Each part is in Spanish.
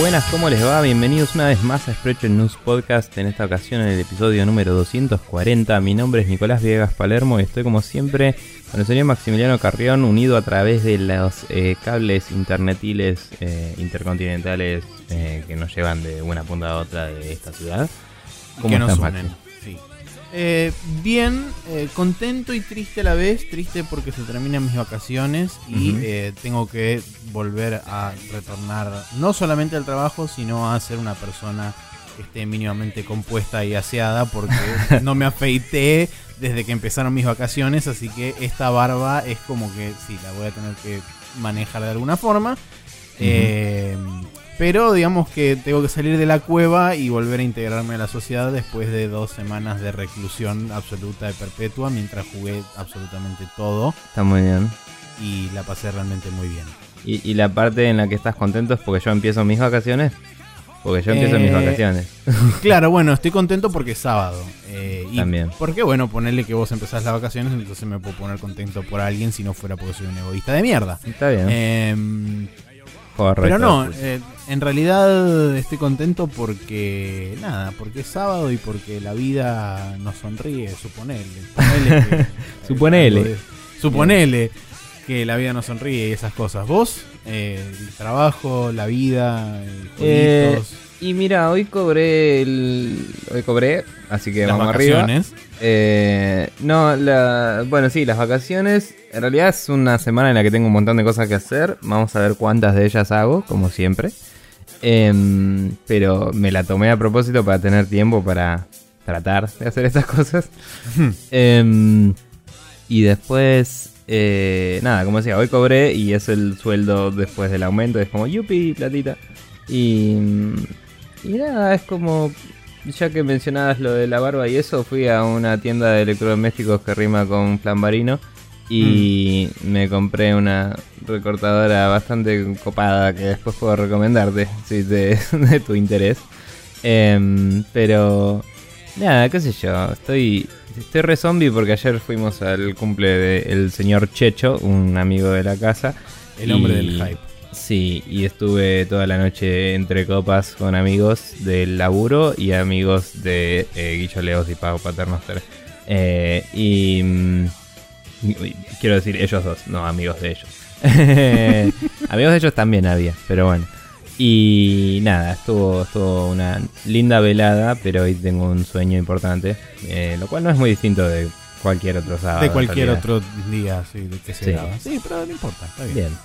Buenas, ¿cómo les va? Bienvenidos una vez más a Sprecher News Podcast, en esta ocasión en el episodio número 240. Mi nombre es Nicolás Viegas Palermo y estoy como siempre con el señor Maximiliano Carrión unido a través de los eh, cables internetiles eh, intercontinentales eh, que nos llevan de una punta a otra de esta ciudad. ¿Cómo estás, Maxi? Eh, bien, eh, contento y triste a la vez. Triste porque se terminan mis vacaciones y eh, tengo que volver a retornar no solamente al trabajo, sino a ser una persona que esté mínimamente compuesta y aseada porque no me afeité desde que empezaron mis vacaciones. Así que esta barba es como que sí, la voy a tener que manejar de alguna forma. Pero digamos que tengo que salir de la cueva y volver a integrarme a la sociedad después de dos semanas de reclusión absoluta y perpetua mientras jugué absolutamente todo. Está muy bien. Y la pasé realmente muy bien. ¿Y, la parte en la que estás contento es porque yo empiezo mis vacaciones? Porque yo empiezo mis eh, vacaciones. Claro, bueno, estoy contento porque es sábado. Eh, También. Porque, bueno, ponerle que vos empezás las vacaciones, entonces me puedo poner contento por alguien si no fuera porque soy un egoísta de mierda. Está bien. Eh, pero no, eh, en realidad estoy contento porque, nada, porque es sábado y porque la vida nos sonríe, suponele. suponele. suponele que la vida nos sonríe y esas cosas. ¿Vos? Eh, el trabajo, la vida, eh, y mira, hoy cobré el. Hoy cobré, así que vamos vacaciones. arriba. Eh, no, la, bueno, sí, las vacaciones. En realidad es una semana en la que tengo un montón de cosas que hacer. Vamos a ver cuántas de ellas hago, como siempre. Em, pero me la tomé a propósito para tener tiempo para tratar de hacer estas cosas. Em, y después, eh, nada, como decía, hoy cobré y es el sueldo después del aumento. Es como, yupi, platita. Y y nada, es como, ya que mencionabas lo de la barba y eso, fui a una tienda de electrodomésticos que rima con flambarino y mm. me compré una recortadora bastante copada que después puedo recomendarte si de, de tu interés. Em, pero nada, qué sé yo, estoy, estoy re zombie porque ayer fuimos al cumple del señor Checho, un amigo de la casa. El hombre del hype. Sí, y estuve toda la noche entre copas con amigos del laburo y amigos de eh, Guillo Leos y Pago Paternoster. Eh, mm, y, quiero decir ellos dos, no amigos de ellos. amigos de ellos también había, pero bueno. Y nada, estuvo, estuvo una linda velada, pero hoy tengo un sueño importante, eh, lo cual no es muy distinto de cualquier otro sábado. De cualquier otro día, sí, de que se sí. Sí, pero no importa, está bien. bien.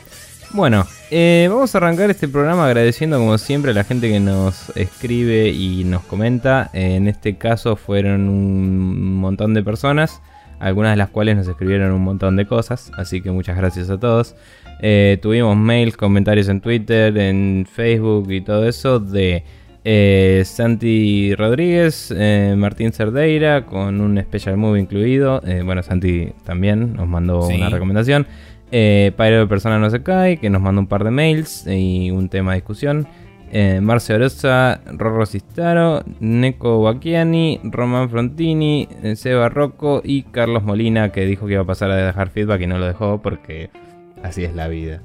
Bueno, eh, vamos a arrancar este programa agradeciendo como siempre a la gente que nos escribe y nos comenta. en este caso fueron un montón de personas, algunas de las cuales nos escribieron un montón de cosas, así que muchas gracias a todos. Eh, tuvimos mails, comentarios en Twitter, en Facebook y todo eso de eh, Santi Rodríguez, Martín Cerdeira con un special movie incluido. bueno, Santi también nos mandó una recomendación. Eh, de Persona No Se Cae, que nos mandó un par de mails y un tema de discusión. Eh, Marce Orosa, Rorro Cistaro, Neko Bacchiani, Román Frontini, eh, Seba Rocco y Carlos Molina, que dijo que iba a pasar a dejar feedback y no lo dejó porque así es la vida.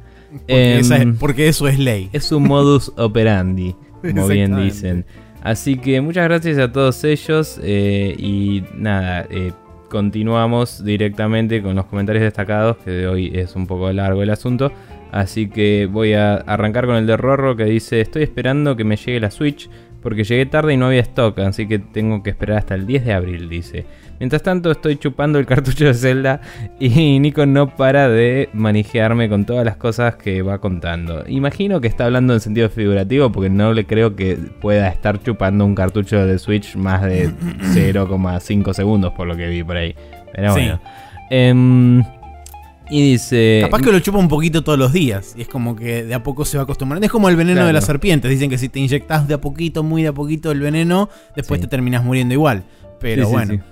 Porque, eso es ley. Es un modus operandi, como bien dicen. Así que muchas gracias a todos ellos eh, y nada, eh, continuamos directamente con los comentarios destacados, que de hoy es un poco largo el asunto. Así que voy a arrancar con el de Rorro que dice, estoy esperando que me llegue la Switch porque llegué tarde y no había stock, así que tengo que esperar hasta el 10 de abril, dice. Mientras tanto estoy chupando el cartucho de Zelda y Nico no para de manejarme con todas las cosas que va contando. Imagino que está hablando en sentido figurativo porque no le creo que pueda estar chupando un cartucho de Switch más de 0,5 segundos por lo que vi por ahí. Pero bueno. Em, y dice. Capaz que lo chupa un poquito todos los días. Y es como que de a poco se va acostumbrando. Es como el veneno de las serpientes. Dicen que si te inyectas de a poquito, muy de a poquito el veneno, después te terminas muriendo igual. Pero bueno.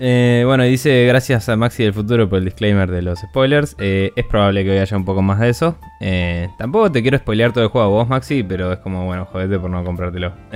Eh, bueno, dice gracias a Maxi del futuro por el disclaimer de los spoilers. Eh, es probable que hoy haya un poco más de eso. Eh, tampoco te quiero spoilear todo el juego a vos, Maxi, pero es como, bueno, jodete por no comprártelo.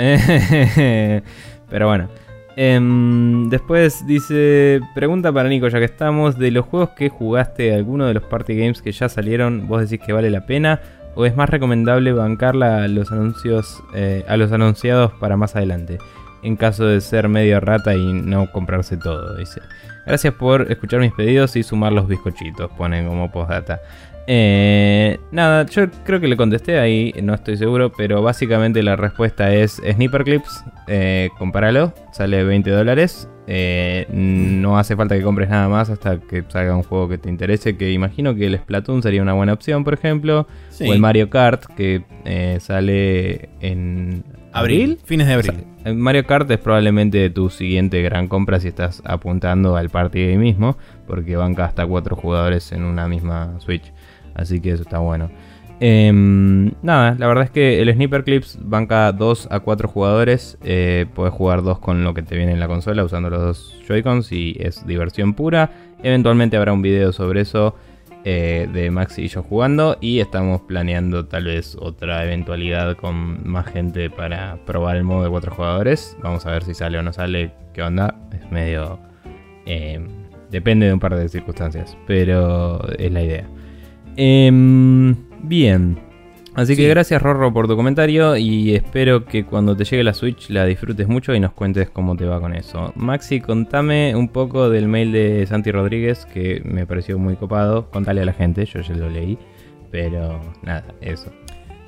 pero bueno. Em, después dice, pregunta para Nico, ya que estamos, de los juegos que jugaste, alguno de los party games que ya salieron, vos decís que vale la pena ¿O es más recomendable bancar los anuncios, a los anunciados para más adelante? En caso de ser medio rata y no comprarse todo, dice. Gracias por escuchar mis pedidos y sumar los bizcochitos, pone como postdata. Eh, nada, yo creo que le contesté ahí, no estoy seguro, pero básicamente la respuesta es Sniper Clips, eh, compáralo, sale 20 dólares. Eh, no hace falta que compres nada más hasta que salga un juego que te interese, que imagino que el Splatoon sería una buena opción, por ejemplo. O el Mario Kart, que eh, sale en abril, fines de abril. Mario Kart es probablemente tu siguiente gran compra si estás apuntando al party mismo, porque banca hasta cuatro jugadores en una misma Switch. Así que eso está bueno. Em, nada, la verdad es que el Sniper Clips banca 2 a 4 jugadores. Eh, puedes jugar dos con lo que te viene en la consola usando los dos Joy-Cons y es diversión pura. Eventualmente habrá un video sobre eso eh, de Maxi y yo jugando. Y estamos planeando tal vez otra eventualidad con más gente para probar el modo de 4 jugadores. Vamos a ver si sale o no sale. ¿Qué onda? Es medio... Eh, depende de un par de circunstancias, pero es la idea. Em, bien. Así que gracias Rorro por tu comentario y espero que cuando te llegue la Switch la disfrutes mucho y nos cuentes cómo te va con eso. Maxi, contame un poco del mail de Santi Rodríguez que me pareció muy copado. Contale a la gente, yo ya lo leí. Pero nada, eso.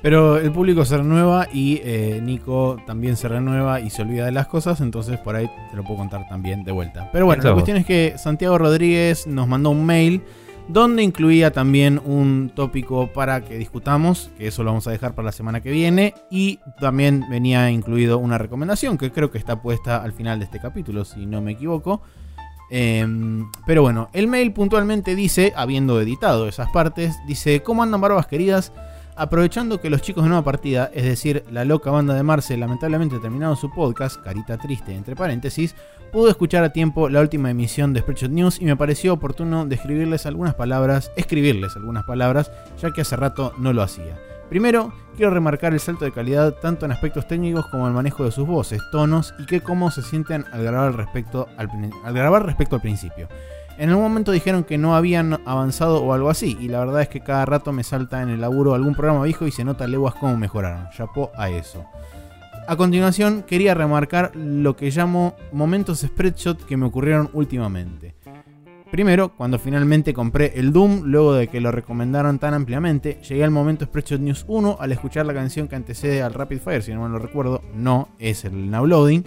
Pero el público se renueva y eh, Nico también se renueva y se olvida de las cosas, entonces por ahí te lo puedo contar también de vuelta. Pero bueno, la cuestión es que Santiago Rodríguez nos mandó un mail donde incluía también un tópico para que discutamos, que eso lo vamos a dejar para la semana que viene, y también venía incluido una recomendación que creo que está puesta al final de este capítulo, si no me equivoco. Em, pero bueno, el mail puntualmente dice, habiendo editado esas partes, dice, ¿cómo andan barbas queridas? Aprovechando que los chicos de Nueva Partida, es decir, la loca banda de Marce, lamentablemente terminaron su podcast, carita triste entre paréntesis, pude escuchar a tiempo la última emisión de Spreadshot News y me pareció oportuno describirles algunas palabras, escribirles algunas palabras, ya que hace rato no lo hacía. Primero, quiero remarcar el salto de calidad tanto en aspectos técnicos como el manejo de sus voces, tonos y que cómo se sienten al grabar respecto al principio. En algún momento dijeron que no habían avanzado o algo así, y la verdad es que cada rato me salta en el laburo algún programa viejo y se nota leguas cómo mejoraron. Chapó a eso. A continuación, quería remarcar lo que llamo momentos spreadshot que me ocurrieron últimamente. Primero, cuando finalmente compré el Doom, luego de que lo recomendaron tan ampliamente, llegué al momento Spreadshot News 1 al escuchar la canción que antecede al Rapid Fire, si no me lo recuerdo, no es el Now Loading,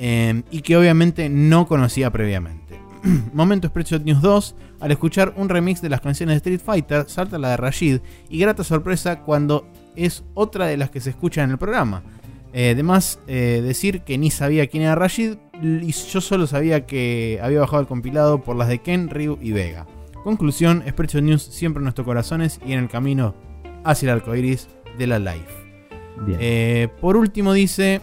eh, y que obviamente no conocía previamente. Momento Spreadshot News 2, al escuchar un remix de las canciones de Street Fighter, salta la de Rashid y grata sorpresa cuando es otra de las que se escucha en el programa. Eh, además, eh, decir que ni sabía quién era Rashid y yo solo sabía que había bajado el compilado por las de Ken, Ryu y Vega. Conclusión, Spreadshot News siempre en nuestros corazones y en el camino hacia el arco iris de la life. Eh, por último dice,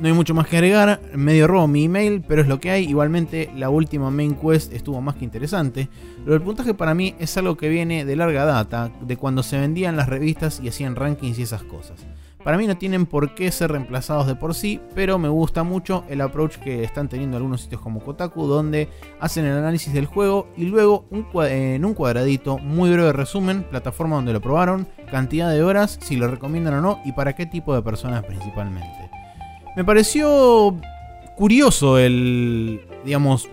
no hay mucho más que agregar, medio robo mi email, pero es lo que hay. Igualmente, la última main quest estuvo más que interesante. Lo del puntaje para mí es algo que viene de larga data, de cuando se vendían las revistas y hacían rankings y esas cosas. Para mí no tienen por qué ser reemplazados de por sí, pero me gusta mucho el approach que están teniendo algunos sitios como Kotaku, donde hacen el análisis del juego y luego en un cuadradito, muy breve resumen, plataforma donde lo probaron, cantidad de horas, si lo recomiendan o no y para qué tipo de personas principalmente. Me pareció curioso el, digamos,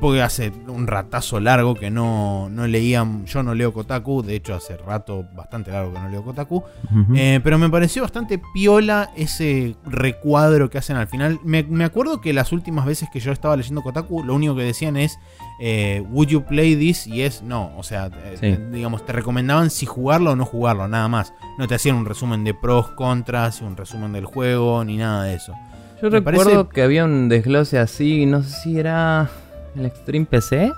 porque hace un ratazo largo que no, no leían, yo no leo Kotaku, de hecho hace rato bastante largo que no leo Kotaku, eh, pero me pareció bastante piola ese recuadro que hacen al final. Me, acuerdo que las últimas veces que yo estaba leyendo Kotaku, lo único que decían es, eh, ¿Would you play this? Y es no, o sea, eh, digamos, te recomendaban si jugarlo o no jugarlo, nada más. No te hacían un resumen de pros, contras, un resumen del juego, ni nada de eso. Yo recuerdo que había un desglose así, no sé si era el Extreme PC.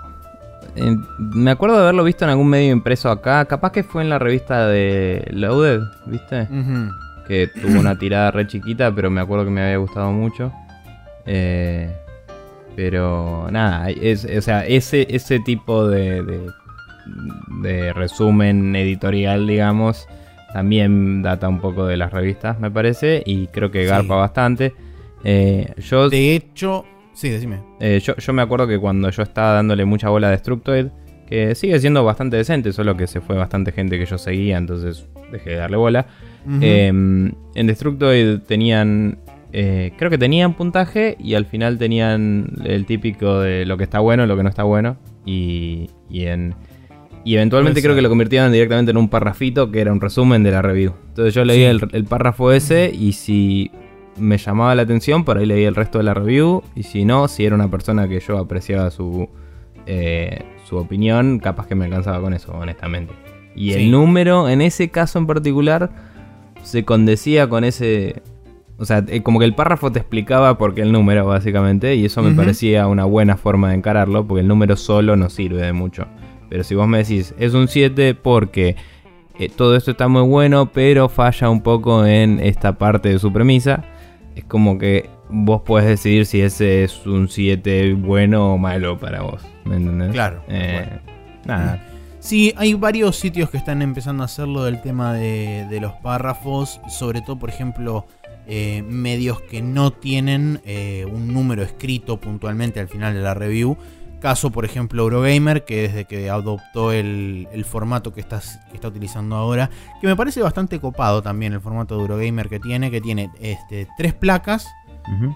Eh, me acuerdo de haberlo visto en algún medio impreso acá. Capaz que fue en la revista de Loaded, ¿viste? Que tuvo una tirada re chiquita, pero me acuerdo que me había gustado mucho. Eh, pero nada, o sea, ese, ese tipo de, de, resumen editorial, digamos, también data un poco de las revistas, me parece, y creo que garpa bastante. Eh, yo, de hecho, Sí, decime. Eh, yo, me acuerdo que cuando yo estaba dándole mucha bola a Destructoid, que sigue siendo bastante decente, solo que se fue bastante gente que yo seguía, entonces dejé de darle bola. Em, en Destructoid tenían eh, creo que tenían puntaje y al final tenían el típico de lo que está bueno, lo que no está bueno. Y, y en, y eventualmente creo que lo convirtieron directamente en un parrafito que era un resumen de la review. Entonces yo leí el, párrafo ese y si me llamaba la atención, por ahí leí el resto de la review. Y si no, si era una persona que yo apreciaba su, eh, su opinión, capaz que me alcanzaba con eso, honestamente. Y el número, en ese caso en particular, se condecía con ese... O sea, eh, como que el párrafo te explicaba por qué el número, básicamente, y eso me parecía una buena forma de encararlo, porque el número solo no sirve de mucho. Pero si vos me decís, es un 7 porque eh, todo esto está muy bueno, pero falla un poco en esta parte de su premisa, es como que vos puedes decidir si ese es un 7 bueno o malo para vos. ¿Me entendés? Claro. Eh, nada. Sí, hay varios sitios que están empezando a hacerlo del tema de, los párrafos, sobre todo, por ejemplo, eh, medios que no tienen un número escrito puntualmente al final de la review, Caso, por ejemplo, Eurogamer, que desde que adoptó el, formato que, está utilizando ahora, que me parece bastante copado también el formato de Eurogamer que tiene, que tiene este, tres placas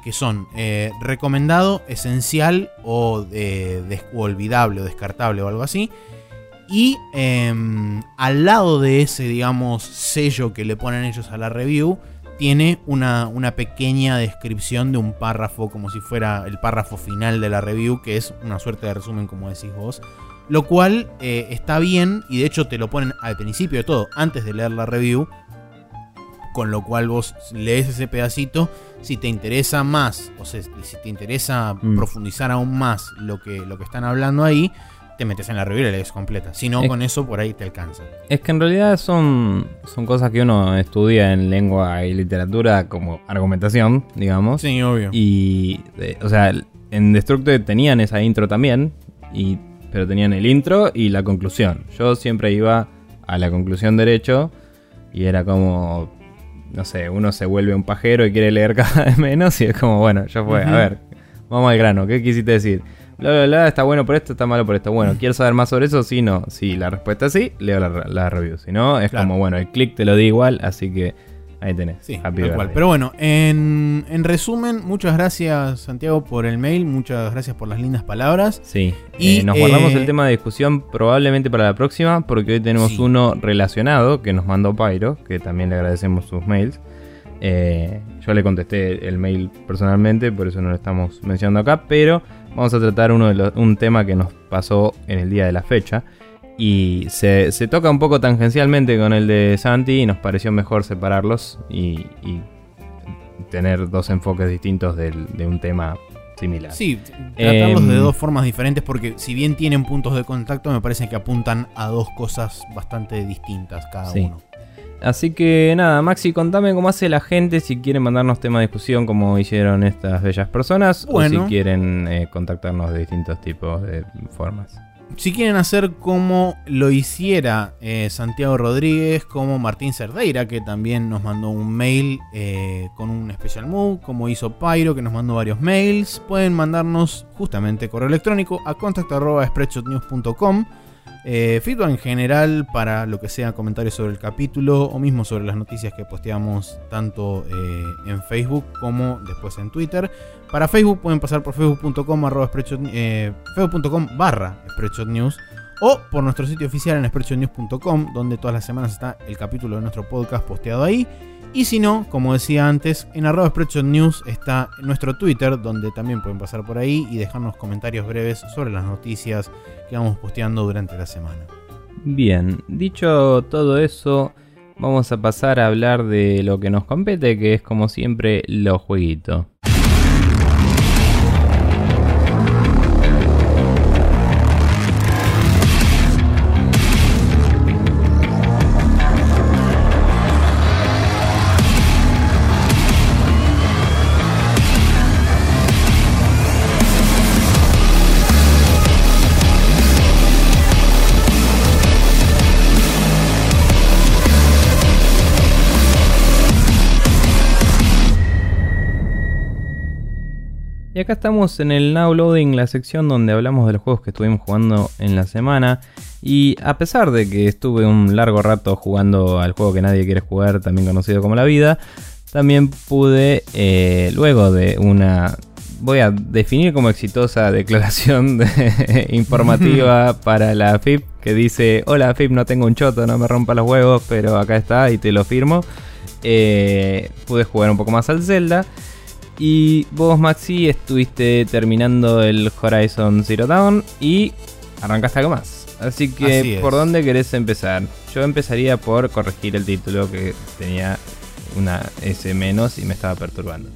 que son eh, recomendado, esencial o, eh, olvidable o descartable o algo así. Y em, al lado de ese, digamos, sello que le ponen ellos a la review, tiene una, una, pequeña descripción de un párrafo, como si fuera el párrafo final de la review, que es una suerte de resumen, como decís vos. Lo cual eh, está bien, y de hecho te lo ponen al principio de todo, antes de leer la review. Con lo cual vos lees ese pedacito. Si te interesa más, o sea, si te interesa mm. profundizar aún más lo que, lo que están hablando ahí, te metes en la review y la lees completa. Si no, con eso por ahí te alcanza. Es que en realidad son, son cosas que uno estudia en lengua y literatura como argumentación, digamos. Sí, obvio. Y, o sea, en Destructoid tenían esa intro también, y, pero tenían el intro y la conclusión. Yo siempre iba a la conclusión derecho y era como, no sé, uno se vuelve un pajero y quiere leer cada vez menos y es como, bueno, ya fue, a ver, vamos al grano, ¿qué quisiste decir? Bla, bla, bla, está bueno por esto, está malo por esto. Bueno, ¿quieres saber más sobre eso? Sí, no. Si la respuesta es sí, leo la, review. Si no, es como, bueno, el click te lo di igual, así que ahí tenés. Sí, Pero bueno, en, resumen, muchas gracias, Santiago, por el mail. Muchas gracias por las lindas palabras. Sí. Y eh, nos guardamos el eh, tema de discusión probablemente para la próxima, porque hoy tenemos uno relacionado que nos mandó Pyro, que también le agradecemos sus mails. Eh, yo le contesté el mail personalmente, por eso no lo estamos mencionando acá, pero vamos a tratar uno de un tema que nos pasó en el día de la fecha. Y se, toca un poco tangencialmente con el de Santi y nos pareció mejor separarlos y, tener dos enfoques distintos de un tema similar. Sí, tratarlos de em, dos formas diferentes porque si bien tienen puntos de contacto me parece que apuntan a dos cosas bastante distintas cada uno. Así que nada, Maxi, contame cómo hace la gente si quieren mandarnos tema de discusión como hicieron estas bellas personas o si quieren eh, contactarnos de distintos tipos de formas. Si quieren hacer como lo hiciera eh, Santiago Rodríguez, como Martín Cerdeira, que también nos mandó un mail eh, con un especial move, como hizo Pyro, que nos mandó varios mails, pueden mandarnos justamente correo electrónico a contacto.spreadshotnews.com eh, feedback en general para lo que sea comentarios sobre el capítulo o mismo sobre las noticias que posteamos tanto eh, en Facebook como después en Twitter. Para Facebook pueden pasar por facebook.com eh, facebook.com barra News o por nuestro sitio oficial en spreadshotnews.com donde todas las semanas está el capítulo de nuestro podcast posteado ahí. Y si no, como decía antes, en arroba News está nuestro Twitter, donde también pueden pasar por ahí y dejarnos comentarios breves sobre las noticias que vamos posteando durante la semana. Bien, dicho todo eso, vamos a pasar a hablar de lo que nos compete, que es como siempre los jueguitos. Y acá estamos en el Now Loading, la sección donde hablamos de los juegos que estuvimos jugando en la semana. Y a pesar de que estuve un largo rato jugando al juego que nadie quiere jugar, también conocido como La Vida, también pude, eh, luego de una voy a definir como exitosa declaración informativa para la FIP que dice, hola FIP, no tengo un choto, no me rompa los huevos, pero acá está y te lo firmo. Eh, pude jugar un poco más al Zelda. Y vos, Maxi, estuviste terminando el Horizon Zero Dawn y arrancaste algo más. Así que, ¿por dónde querés empezar? Yo empezaría por corregir el título que tenía una S menos y me estaba perturbando.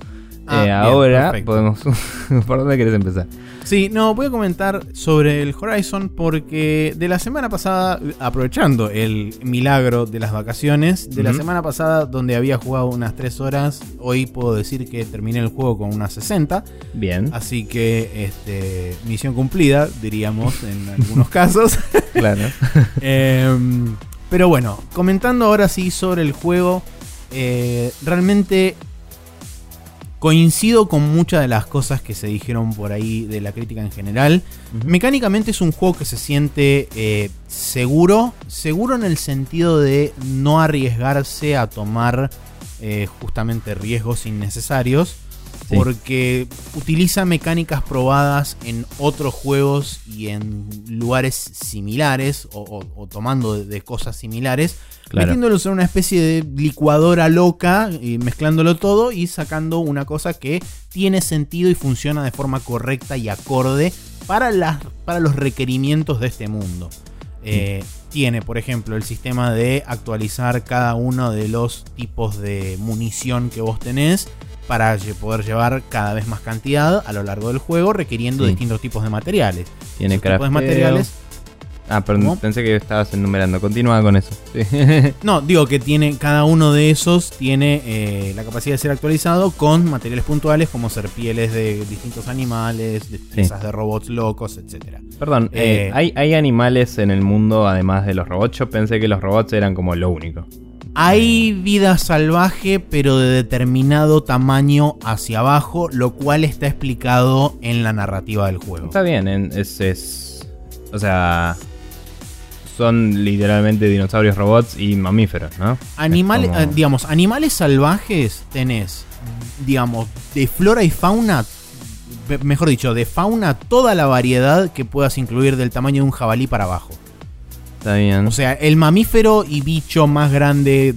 Ah, eh, ahora podemos. ¿Por dónde querés empezar? Sí, no, voy a comentar sobre el Horizon porque de la semana pasada, aprovechando el milagro de las vacaciones, de la semana pasada donde había jugado unas 3 horas, hoy puedo decir que terminé el juego con unas 60. Bien. Así que, este, misión cumplida, diríamos en algunos casos. claro. Em, pero bueno, comentando ahora sí sobre el juego, eh, realmente Coincido con muchas de las cosas que se dijeron por ahí de la crítica en general. Mecánicamente es un juego que se siente eh, seguro, seguro en el sentido de no arriesgarse a tomar eh, justamente riesgos innecesarios. Porque utiliza mecánicas probadas en otros juegos y en lugares similares o, tomando de, cosas similares, metiéndolos en una especie de licuadora loca y mezclándolo todo y sacando una cosa que tiene sentido y funciona de forma correcta y acorde para, las, para los requerimientos de este mundo. Eh, tiene, por ejemplo, el sistema de actualizar cada uno de los tipos de munición que vos tenés para poder llevar cada vez más cantidad a lo largo del juego, requiriendo distintos tipos de materiales. Tiene tipos de materiales. Ah, perdón, pensé que estabas enumerando. Continúa con eso. no, digo que tiene cada uno de esos tiene eh, la capacidad de ser actualizado con materiales puntuales como ser pieles de distintos animales, de piezas de robots locos, etcétera. Perdón, eh, eh, ¿hay, ¿hay animales en el mundo además de los robots? Yo pensé que los robots eran como lo único. Hay vida salvaje, pero de determinado tamaño hacia abajo, lo cual está explicado en la narrativa del juego. Está bien, es, es o sea, son literalmente dinosaurios, robots y mamíferos, ¿no? Animales, eh, digamos, animales salvajes tenés, digamos, de flora y fauna, mejor dicho, de fauna toda la variedad que puedas incluir del tamaño de un jabalí para abajo. O sea, el mamífero y bicho más grande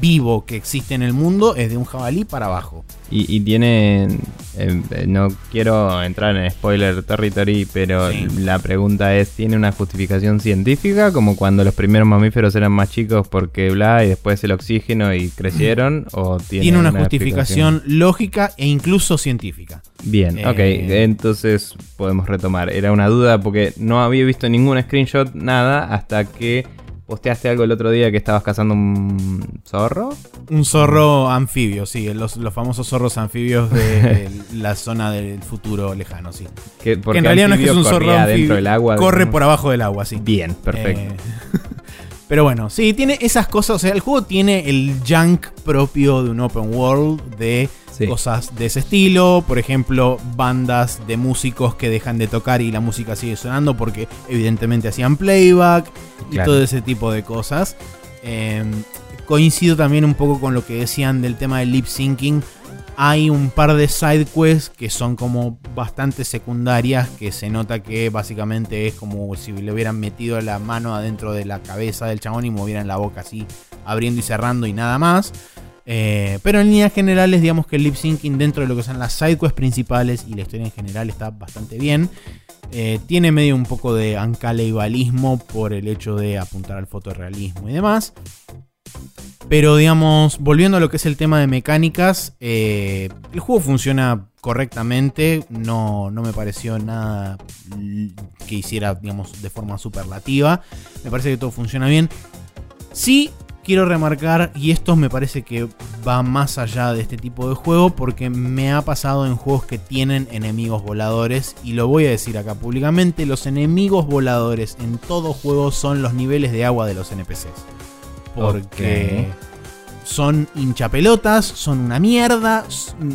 vivo que existe en el mundo es de un jabalí para abajo. Y, tiene. Eh, no quiero entrar en spoiler territory, pero la pregunta es: ¿tiene una justificación científica? Como cuando los primeros mamíferos eran más chicos porque bla, y después el oxígeno y crecieron? ¿O tiene, una, justificación lógica e incluso científica? Bien, ok, eh, entonces podemos retomar. Era una duda porque no había visto ningún screenshot, nada, hasta que posteaste algo el otro día que estabas cazando un zorro. Un zorro anfibio, sí, los, famosos zorros anfibios de la zona del futuro lejano, sí. Que, en realidad no es que es un zorro anfibio, del agua. Corre por abajo del agua, sí. Bien, perfecto. Eh, pero bueno, sí, tiene esas cosas. O sea, el juego tiene el junk propio de un open world de cosas de ese estilo. Por ejemplo, bandas de músicos que dejan de tocar y la música sigue sonando porque evidentemente hacían playback y todo ese tipo de cosas. Em, coincido también un poco con lo que decían del tema del lip syncing. Hay un par de side quests que son como bastante secundarias, que se nota que básicamente es como si le hubieran metido la mano adentro de la cabeza del chabón y movieran la boca así, abriendo y cerrando y nada más. Eh, pero en líneas generales, digamos que el lip syncing dentro de lo que son las sidequests principales y la historia en general está bastante bien. Eh, tiene medio un poco de ancaleibalismo por el hecho de apuntar al fotorrealismo y demás. Pero digamos, volviendo a lo que es el tema de mecánicas, eh, el juego funciona correctamente. No, no me pareció nada que hiciera, digamos, de forma superlativa. Me parece que todo funciona bien. Sí, quiero remarcar, y esto me parece que va más allá de este tipo de juego, porque me ha pasado en juegos que tienen enemigos voladores, y lo voy a decir acá públicamente, los enemigos voladores en todo juego son los niveles de agua de los NPCs. Porque son hinchapelotas, son una mierda,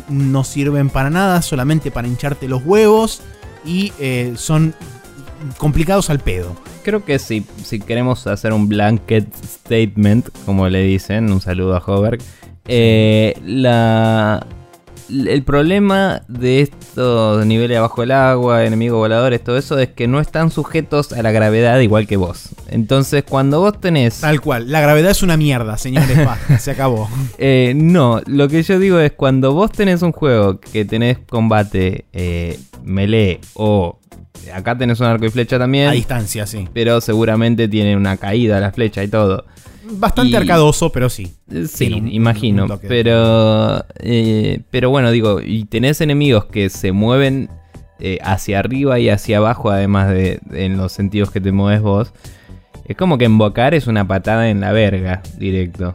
no sirven para nada, solamente para hincharte los huevos y eh, son complicados al pedo. Creo que si, si queremos hacer un blanket statement, como le dicen, un saludo a Hover, eh, la, el problema de estos niveles abajo del agua, enemigos voladores, todo eso, es que no están sujetos a la gravedad igual que vos. Entonces, cuando vos tenés. Tal cual, la gravedad es una mierda, señores. se acabó. Eh, no, lo que yo digo es cuando vos tenés un juego que tenés combate eh, melee o. Acá tenés un arco y flecha también. A distancia, sí. Pero seguramente tiene una caída la flecha y todo. Bastante arcadoso, pero sí. Eh, sí, imagino. pero, eh, pero bueno, digo, y tenés enemigos que se mueven eh, hacia arriba y hacia abajo, además de en los sentidos que te mueves vos. Es como que invocar es una patada en la verga, directo.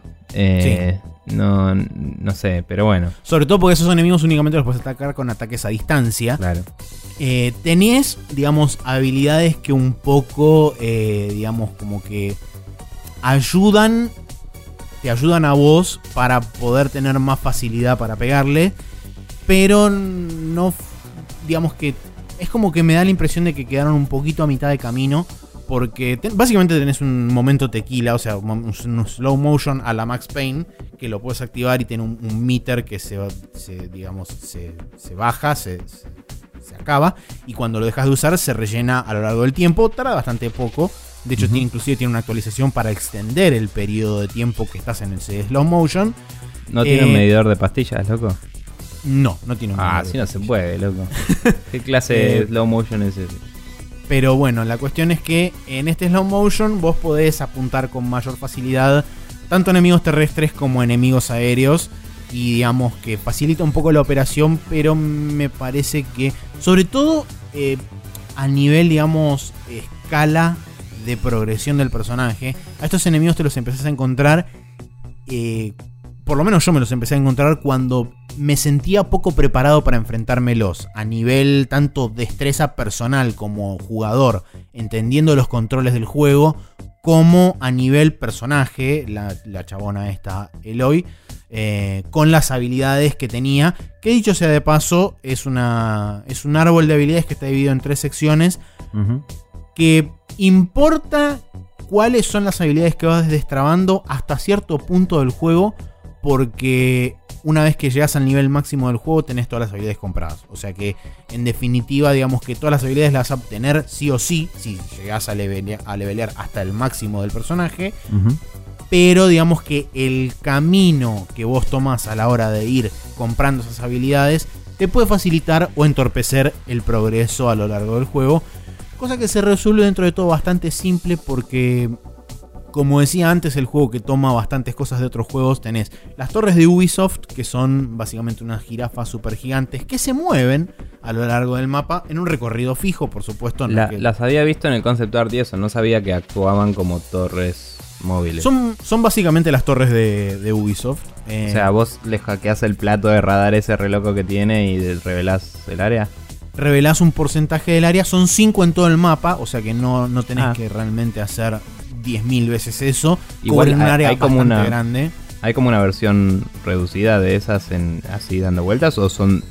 No, no sé, pero bueno. Sobre todo porque esos enemigos únicamente los puedes atacar con ataques a distancia. Claro. tenés, digamos, habilidades que un poco, digamos, como que ayudan, te ayudan a vos para poder tener más facilidad para pegarle, pero no, digamos que es como que me da la impresión de que quedaron un poquito a mitad de camino. Porque básicamente tenés un momento tequila, o sea, un, slow motion a la Max Payne, que lo puedes activar y tiene un, meter que se, digamos, se, baja, se, se, acaba, y cuando lo dejas de usar se rellena a lo largo del tiempo, tarda bastante poco, de hecho, tiene, inclusive tiene una actualización para extender el periodo de tiempo que estás en el slow motion. ¿No tiene un eh, medidor de pastillas, loco? No, no tiene un ah, medidor. Ah, así no se puede, loco. ¿Qué clase de eh, slow motion es ese? Pero bueno, la cuestión es que en este slow motion vos podés apuntar con mayor facilidad tanto enemigos terrestres como enemigos aéreos. Y digamos que facilita un poco la operación, pero me parece que, sobre todo eh, a nivel, digamos, escala de progresión del personaje, a estos enemigos te los empezás a encontrar, eh, por lo menos yo me los empecé a encontrar cuando me sentía poco preparado para enfrentármelos, a nivel tanto destreza personal como jugador, entendiendo los controles del juego, como a nivel personaje, la, chabona esta, Eloy, eh, con las habilidades que tenía, que dicho sea de paso, es, una, es un árbol de habilidades que está dividido en tres secciones, que importa cuáles son las habilidades que vas destrabando hasta cierto punto del juego, porque una vez que llegas al nivel máximo del juego tenés todas las habilidades compradas. O sea que en definitiva digamos que todas las habilidades las vas a obtener sí o sí si llegas a levelear, hasta el máximo del personaje. Pero digamos que el camino que vos tomás a la hora de ir comprando esas habilidades te puede facilitar o entorpecer el progreso a lo largo del juego. Cosa que se resuelve dentro de todo bastante simple porque, como decía antes, el juego que toma bastantes cosas de otros juegos, tenés las torres de Ubisoft, que son básicamente unas jirafas super gigantes que se mueven a lo largo del mapa en un recorrido fijo, por supuesto. Las había visto en el concept art y eso, no sabía que actuaban como torres móviles. Son, son básicamente las torres de, Ubisoft. o sea, vos le hackeás el plato de radar ese reloco que tiene y revelás el área revelás un porcentaje del área, son 5 en todo el mapa, o sea que no, no tenés ah. que realmente hacer 10.000 veces eso. Igual en un área hay como una, grande. ¿Hay como una versión reducida de esas en así dando vueltas o son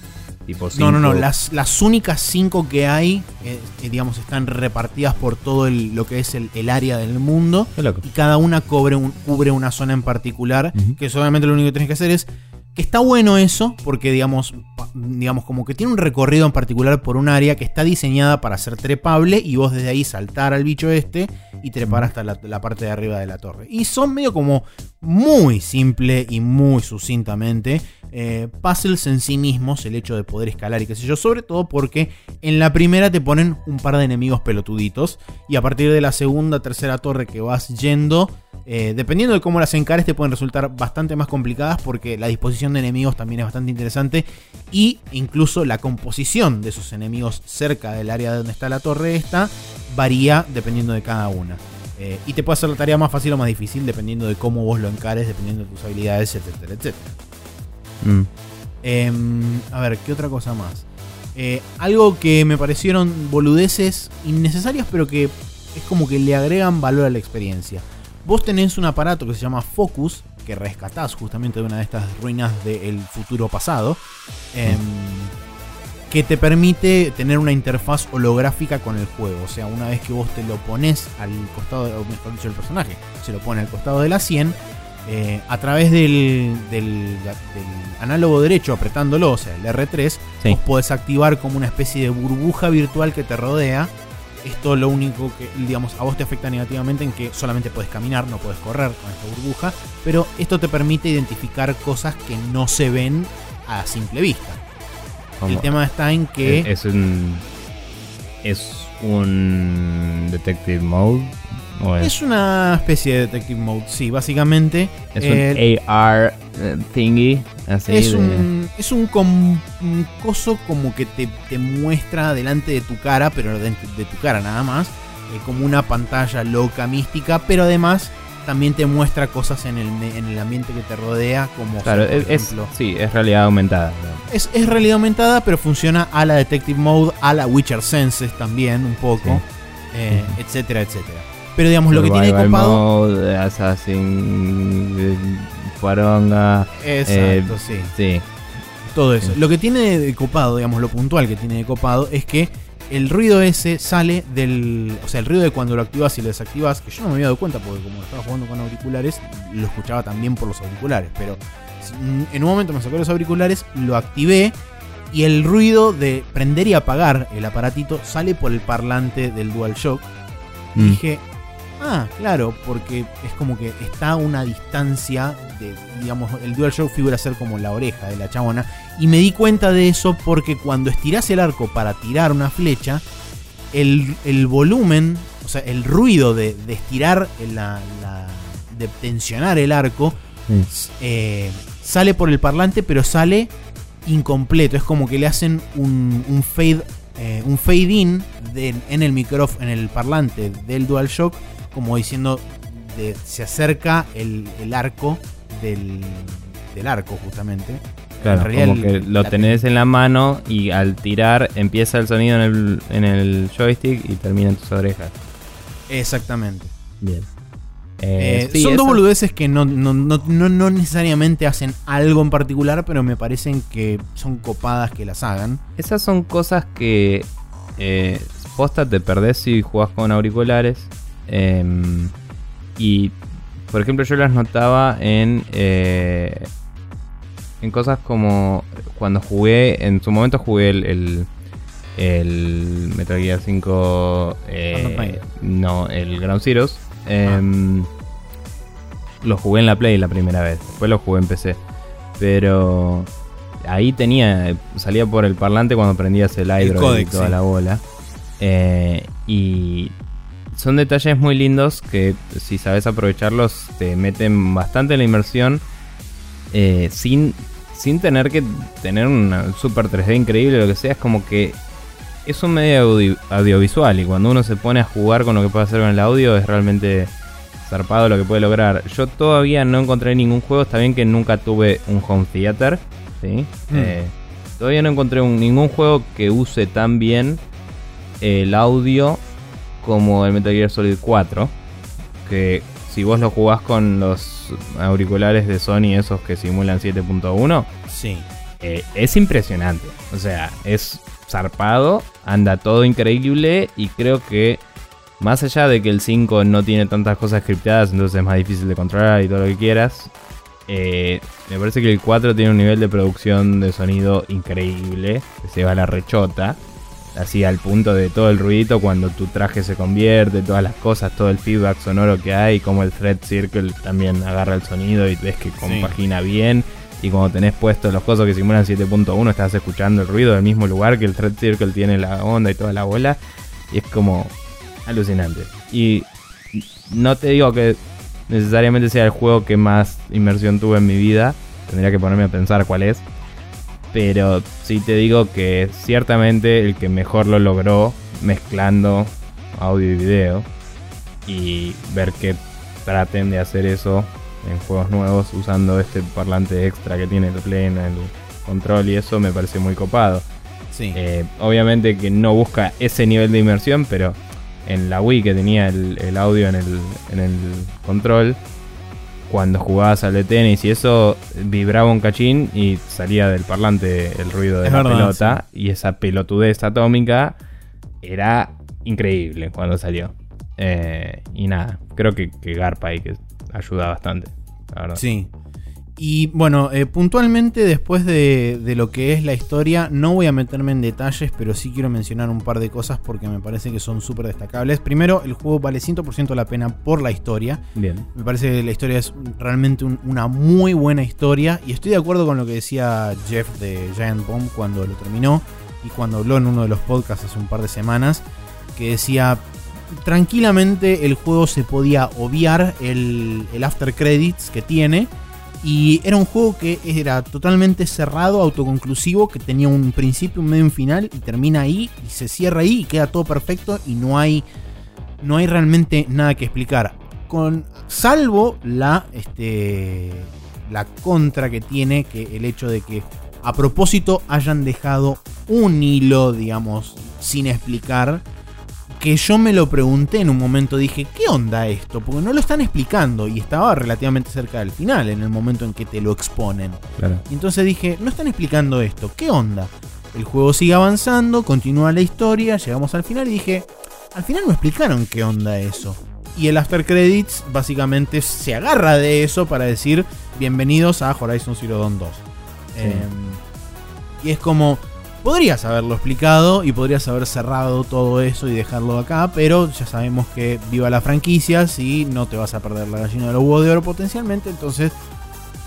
tipo 5? No, no, no, las, las únicas 5 que hay, eh, digamos, están repartidas por todo lo que es el, área del mundo. Y cada una cubre, un, cubre una zona en particular, que solamente lo único que tenés que hacer es que está bueno eso, porque digamos, digamos, como que tiene un recorrido en particular por un área que está diseñada para ser trepable y vos desde ahí saltar al bicho este y trepar hasta la, parte de arriba de la torre. Y son medio como muy simple y muy sucintamente eh, puzzles en sí mismos, el hecho de poder escalar y qué sé yo, sobre todo porque en la primera te ponen un par de enemigos pelotuditos y a partir de la segunda, tercera torre que vas yendo eh, dependiendo de cómo las encares, te pueden resultar bastante más complicadas porque la disposición de enemigos también es bastante interesante y incluso la composición de esos enemigos cerca del área donde está la torre esta varía dependiendo de cada una. Eh, y te puede hacer la tarea más fácil o más difícil dependiendo de cómo vos lo encares, dependiendo de tus habilidades, etcétera, etcétera. Mm. Em, a ver, ¿qué otra cosa más? Eh, algo que me parecieron boludeces innecesarias, pero que es como que le agregan valor a la experiencia. Vos tenés un aparato que se llama Focus, que rescatás justamente de una de estas ruinas del futuro pasado. Em, que te permite tener una interfaz holográfica con el juego. O sea, una vez que vos te lo pones al costado, o mejor dicho, el personaje se lo pone al costado de la 100, eh, a través del, del, análogo derecho apretándolo, o sea, el R3, vos podés activar como una especie de burbuja virtual que te rodea. Esto lo único que, digamos, a vos te afecta negativamente en que solamente puedes caminar, no puedes correr con esta burbuja, pero esto te permite identificar cosas que no se ven a simple vista. El tema está en que. Es, un. Es un Detective Mode. es? una especie de Detective Mode, sí, básicamente. Es un AR eh, thingy. es, un, es un, coso como que te, muestra delante de tu cara, pero de, de tu cara nada más. Eh, como una pantalla loca, mística, pero además también te muestra cosas en el, en el ambiente que te rodea, como claro, es, sí, es realidad aumentada. Es, es, realidad aumentada, pero funciona a la Detective Mode, a la Witcher Senses también, un poco, eh, etcétera, etcétera. Pero digamos, lo que tiene copado. Mode, Assassin, Fuaronga. Exacto, sí. Sí. Todo eso. Lo que tiene de copado, digamos, lo puntual que tiene de copado es que el ruido ese sale del. O sea, el ruido de cuando lo activas y lo desactivas, que yo no me había dado cuenta porque como estaba jugando con auriculares, lo escuchaba también por los auriculares. Pero en un momento me sacó los auriculares, lo activé y el ruido de prender y apagar el aparatito sale por el parlante del DualShock. Mm. dije, Ah, claro, porque es como que está a una distancia de, digamos, el DualShock figura ser como la oreja de la chabona. Y me di cuenta de eso porque cuando estiras el arco para tirar una flecha, el, volumen, o sea, el ruido de, estirar, la, de tensionar el arco, eh, sale por el parlante, pero sale incompleto. Es como que le hacen un, fade. Eh, un fade in en el micrófono, en el parlante del DualShock como diciendo, se acerca el, arco del, arco justamente. Claro, como que lo tenés en la mano y al tirar empieza el sonido en el, en el joystick y termina en tus orejas. Exactamente. Bien. Eh, eh, son dos boludeces que no, no, necesariamente hacen algo en particular, pero me parecen que son copadas que las hagan. Esas son cosas que eh, posta te perdés si jugás con auriculares. Em, y, por ejemplo, yo las notaba en, eh, en cosas como cuando jugué, en su momento jugué el, el, Metal Gear 5, eh, no, el Ground Zeroes. Em, lo jugué en la Play la primera vez, después lo jugué en PC. Pero ahí tenía, salía por el parlante cuando prendías el hydro y toda la bola. Eh, y son detalles muy lindos que si sabes aprovecharlos te meten bastante en la inmersión eh, sin, sin tener que tener una super 3D increíble o lo que sea. Es como que es un medio audiovisual y cuando uno se pone a jugar con lo que puede hacer con el audio es realmente zarpado lo que puede lograr. Yo todavía no encontré ningún juego, está bien que nunca tuve un home theater, ¿sí? Mm. Eh, todavía no encontré ningún juego que use tan bien el audio como el Metal Gear Solid 4, que si vos lo jugás con los auriculares de Sony, esos que simulan 7.1, sí. Eh, es impresionante. O sea, es zarpado, anda todo increíble y creo que más allá de que el 5 no tiene tantas cosas scriptadas, entonces es más difícil de controlar y todo lo que quieras, eh, me parece que el 4 tiene un nivel de producción de sonido increíble, que se va a la rechota así al punto de todo el ruidito cuando tu traje se convierte, todas las cosas, todo el feedback sonoro que hay, como el Thread Circle también agarra el sonido y ves que compagina bien. Y cuando tenés puestos los cosas que simulan 7.1, estás escuchando el ruido del mismo lugar que el Thread Circle tiene la onda y toda la bola. Y es como alucinante. Y no te digo que necesariamente sea el juego que más inmersión tuve en mi vida. Tendría que ponerme a pensar cuál es. Pero sí te digo que ciertamente el que mejor lo logró mezclando audio y video. Y ver que traten de hacer eso en juegos nuevos usando este parlante extra que tiene el Play en el control y eso me parece muy copado. Sí. Eh, obviamente que no busca ese nivel de inmersión, pero en la Wii que tenía el, audio en el, en el control, cuando jugabas al de tenis y eso vibraba un cachín y salía del parlante el ruido de la pelota y esa pelotudez atómica era increíble cuando salió. Eh, y nada, creo que, que Garpa ahí que ayuda bastante. Sí, y bueno, eh, puntualmente después de, lo que es la historia, no voy a meterme en detalles, pero sí quiero mencionar un par de cosas porque me parece que son súper destacables. Primero, el juego vale 100% la pena por la historia. Bien. Me parece que la historia es realmente una muy buena historia y estoy de acuerdo con lo que decía Jeff de Giant Bomb cuando lo terminó y cuando habló en uno de los podcasts hace un par de semanas, que decía tranquilamente el juego se podía obviar el, el after credits que tiene y era un juego que era totalmente cerrado, autoconclusivo, que tenía un principio, un medio un final, y termina ahí, y se cierra ahí, y queda todo perfecto, y no hay, no hay realmente nada que explicar. Con, salvo la, este, la contra que tiene, que el hecho de que a propósito hayan dejado un hilo, digamos, sin explicar que yo me lo pregunté en un momento, dije, ¿qué onda esto? Porque no lo están explicando y estaba relativamente cerca del final, en el momento en que te lo exponen. Y entonces dije, no están explicando esto, ¿qué onda? El juego sigue avanzando, continúa la historia, llegamos al final y dije, al final no explicaron qué onda eso. Y el After Credits básicamente se agarra de eso para decir, bienvenidos a Horizon Zero Dawn 2. Em, y es como, Podrías haberlo explicado y podrías haber cerrado todo eso y dejarlo acá, pero ya sabemos que viva la franquicia, si no te vas a perder la gallina de los huevos de oro potencialmente, entonces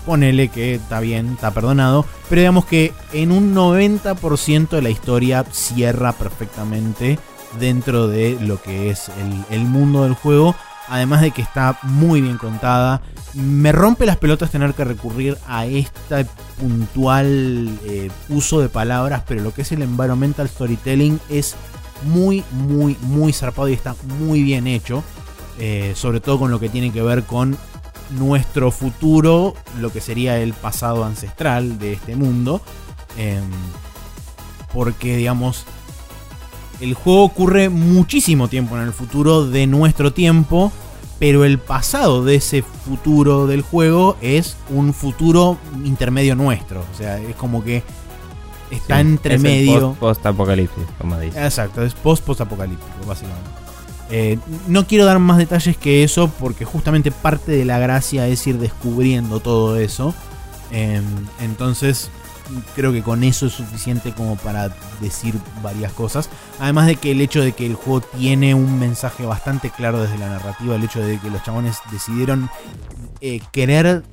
ponele que está bien, está perdonado, pero digamos que en un 90% de la historia cierra perfectamente dentro de lo que es el, el mundo del juego además de que está muy bien contada. Me rompe las pelotas tener que recurrir a este puntual eh, uso de palabras, pero lo que es el environmental storytelling es muy, muy, muy zarpado y está muy bien hecho. Eh, sobre todo con lo que tiene que ver con nuestro futuro, lo que sería el pasado ancestral de este mundo. Em, porque, digamos, el juego ocurre muchísimo tiempo en el futuro de nuestro tiempo, pero el pasado de ese futuro del juego es un futuro intermedio nuestro. O sea, es como que está entre medio. Post-apocalíptico, como dice. Exacto, es post-post-apocalíptico, básicamente. Eh, no quiero dar más detalles que eso porque justamente parte de la gracia es ir descubriendo todo eso. Em, entonces creo que con eso es suficiente como para decir varias cosas. Además de que el hecho de que el juego tiene un mensaje bastante claro desde la narrativa, el hecho de que los chabones decidieron eh, querer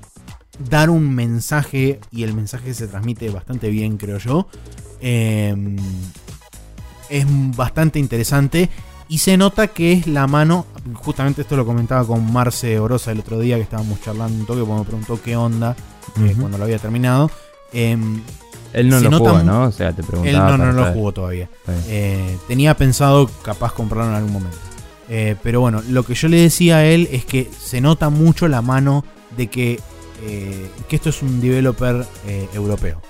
dar un mensaje y el mensaje se transmite bastante bien, creo yo. Em, es bastante interesante y se nota que es la mano, justamente esto lo comentaba con Marce Orosa el otro día que estábamos charlando un toque, cuando me preguntó qué onda eh, cuando lo había terminado. Em, él no lo jugó, ¿no? O sea, te preguntaba. Él no, no, lo jugó todavía. Eh, tenía pensado capaz comprarlo en algún momento. Eh, pero bueno, lo que yo le decía a él es que se nota mucho la mano de que, eh, que esto es un developer europeo.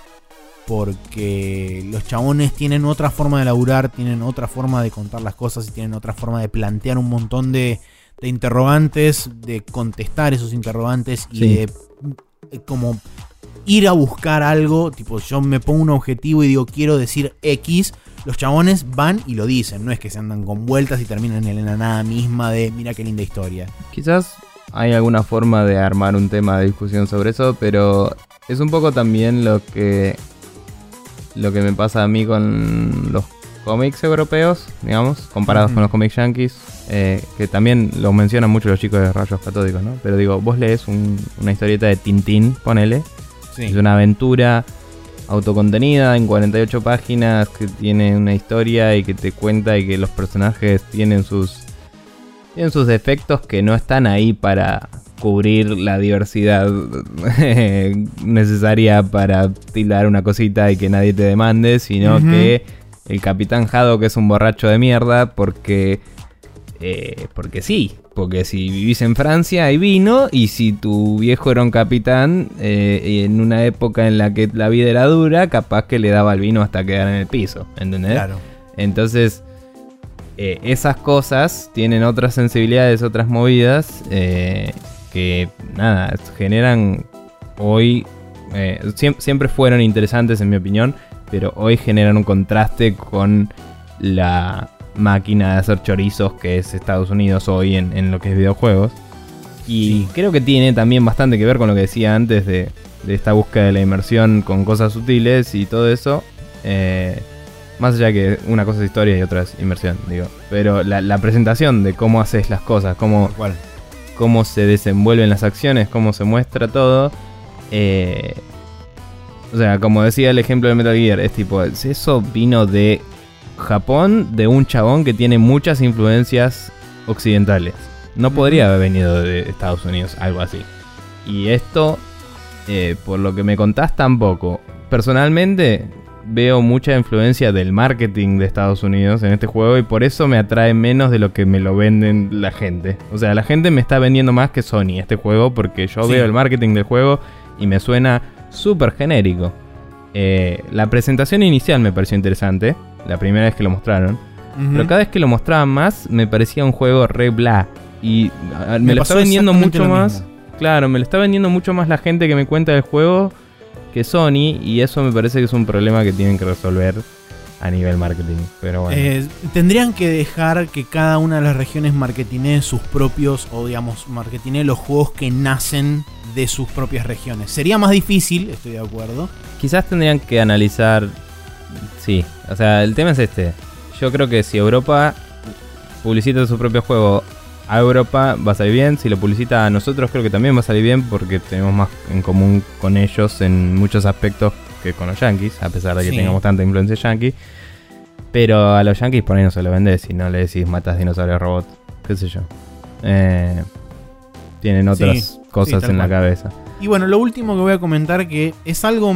Porque los chabones tienen otra forma de laburar, tienen otra forma de contar las cosas y tienen otra forma de plantear un montón de, de interrogantes, de contestar esos interrogantes y de como ir a buscar algo, tipo yo me pongo un objetivo y digo quiero decir X, los chabones van y lo dicen, no es que se andan con vueltas y terminan en la nada misma de mira qué linda historia. Quizás hay alguna forma de armar un tema de discusión sobre eso, pero es un poco también lo que lo que me pasa a mí con los cómics europeos, digamos, comparados con los cómics yankees, eh, que también lo mencionan mucho los chicos de rayos catódicos, ¿no? Pero digo, vos lees una historieta de Tintín, ponele, es una aventura autocontenida en 48 páginas que tiene una historia y que te cuenta y que los personajes tienen sus tienen sus defectos que no están ahí para cubrir la diversidad necesaria para tirar una cosita y que nadie te demande, sino que el Capitán Jado que es un borracho de mierda porque eh, porque sí, porque si vivís en Francia hay vino y si tu viejo era un capitán eh, en una época en la que la vida era dura, capaz que le daba el vino hasta quedar en el piso, ¿entendés? Claro. Entonces, eh, esas cosas tienen otras sensibilidades, otras movidas que nada, generan hoy, eh, siempre fueron interesantes en mi opinión, pero hoy generan un contraste con la máquina de hacer chorizos que es Estados Unidos hoy en, lo que es videojuegos. Y creo que tiene también bastante que ver con lo que decía antes de, esta búsqueda de la inmersión con cosas sutiles y todo eso. Eh, más allá que una cosa es historia y otra es inmersión, digo. Pero la, presentación de cómo haces las cosas, cómo, cómo se desenvuelven las acciones, cómo se muestra todo. Eh, o sea, como decía el ejemplo de Metal Gear, es tipo, eso vino de Japón, de un chabón que tiene muchas influencias occidentales. No podría haber venido de Estados Unidos, algo así. Y esto, eh, por lo que me contás, tampoco. Personalmente, veo mucha influencia del marketing de Estados Unidos en este juego y por eso me atrae menos de lo que me lo venden la gente. O sea, la gente me está vendiendo más que Sony este juego porque yo veo el marketing del juego y me suena súper genérico. Eh, la presentación inicial me pareció interesante, la primera vez que lo mostraron. Pero cada vez que lo mostraban más, me parecía un juego re bla. Y ah, me, lo está vendiendo mucho más. Claro, me lo está vendiendo mucho más la gente que me cuenta del juego que Sony y eso me parece que es un problema que tienen que resolver a nivel marketing. Pero bueno. Eh, tendrían que dejar que cada una de las regiones marketinee sus propios, o digamos, marketinee los juegos que nacen de sus propias regiones. Sería más difícil, estoy de acuerdo. Quizás tendrían que analizar. Sí, o sea, el tema es este. Yo creo que si Europa publicita su propio juego a Europa va a salir bien. Si lo publicita a nosotros, creo que también va a salir bien porque tenemos más en común con ellos en muchos aspectos que con los yankees, a pesar de que tengamos tanta influencia yankee. Pero a los yankees por ahí no se lo vendes si no le decís matas dinosaurios robot, qué sé yo. Eh, tienen otras cosas en la cabeza. Y bueno, lo último que voy a comentar que es algo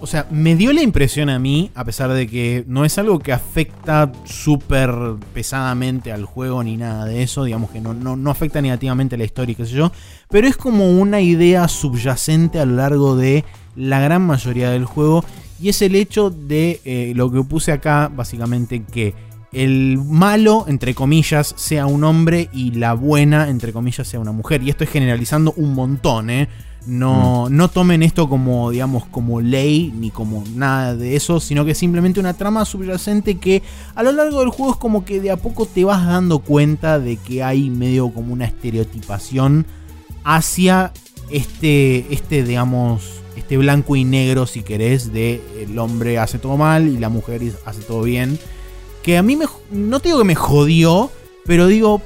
o sea, me dio la impresión a mí, a pesar de que no es algo que afecta súper pesadamente al juego ni nada de eso, digamos que no, no, afecta negativamente a la historia, qué sé yo, pero es como una idea subyacente a lo largo de la gran mayoría del juego, y es el hecho de eh, lo que puse acá, básicamente que el malo, entre comillas, sea un hombre y la buena, entre comillas, sea una mujer. Y esto es generalizando un montón, ¿eh? No, no tomen esto como, digamos, como ley ni como nada de eso, sino que simplemente una trama subyacente que a lo largo del juego es como que de a poco te vas dando cuenta de que hay medio como una estereotipación hacia este, este digamos, este blanco y negro, si querés, de el hombre hace todo mal y la mujer hace todo bien. Que a mí me, no te digo que me jodió, pero digo,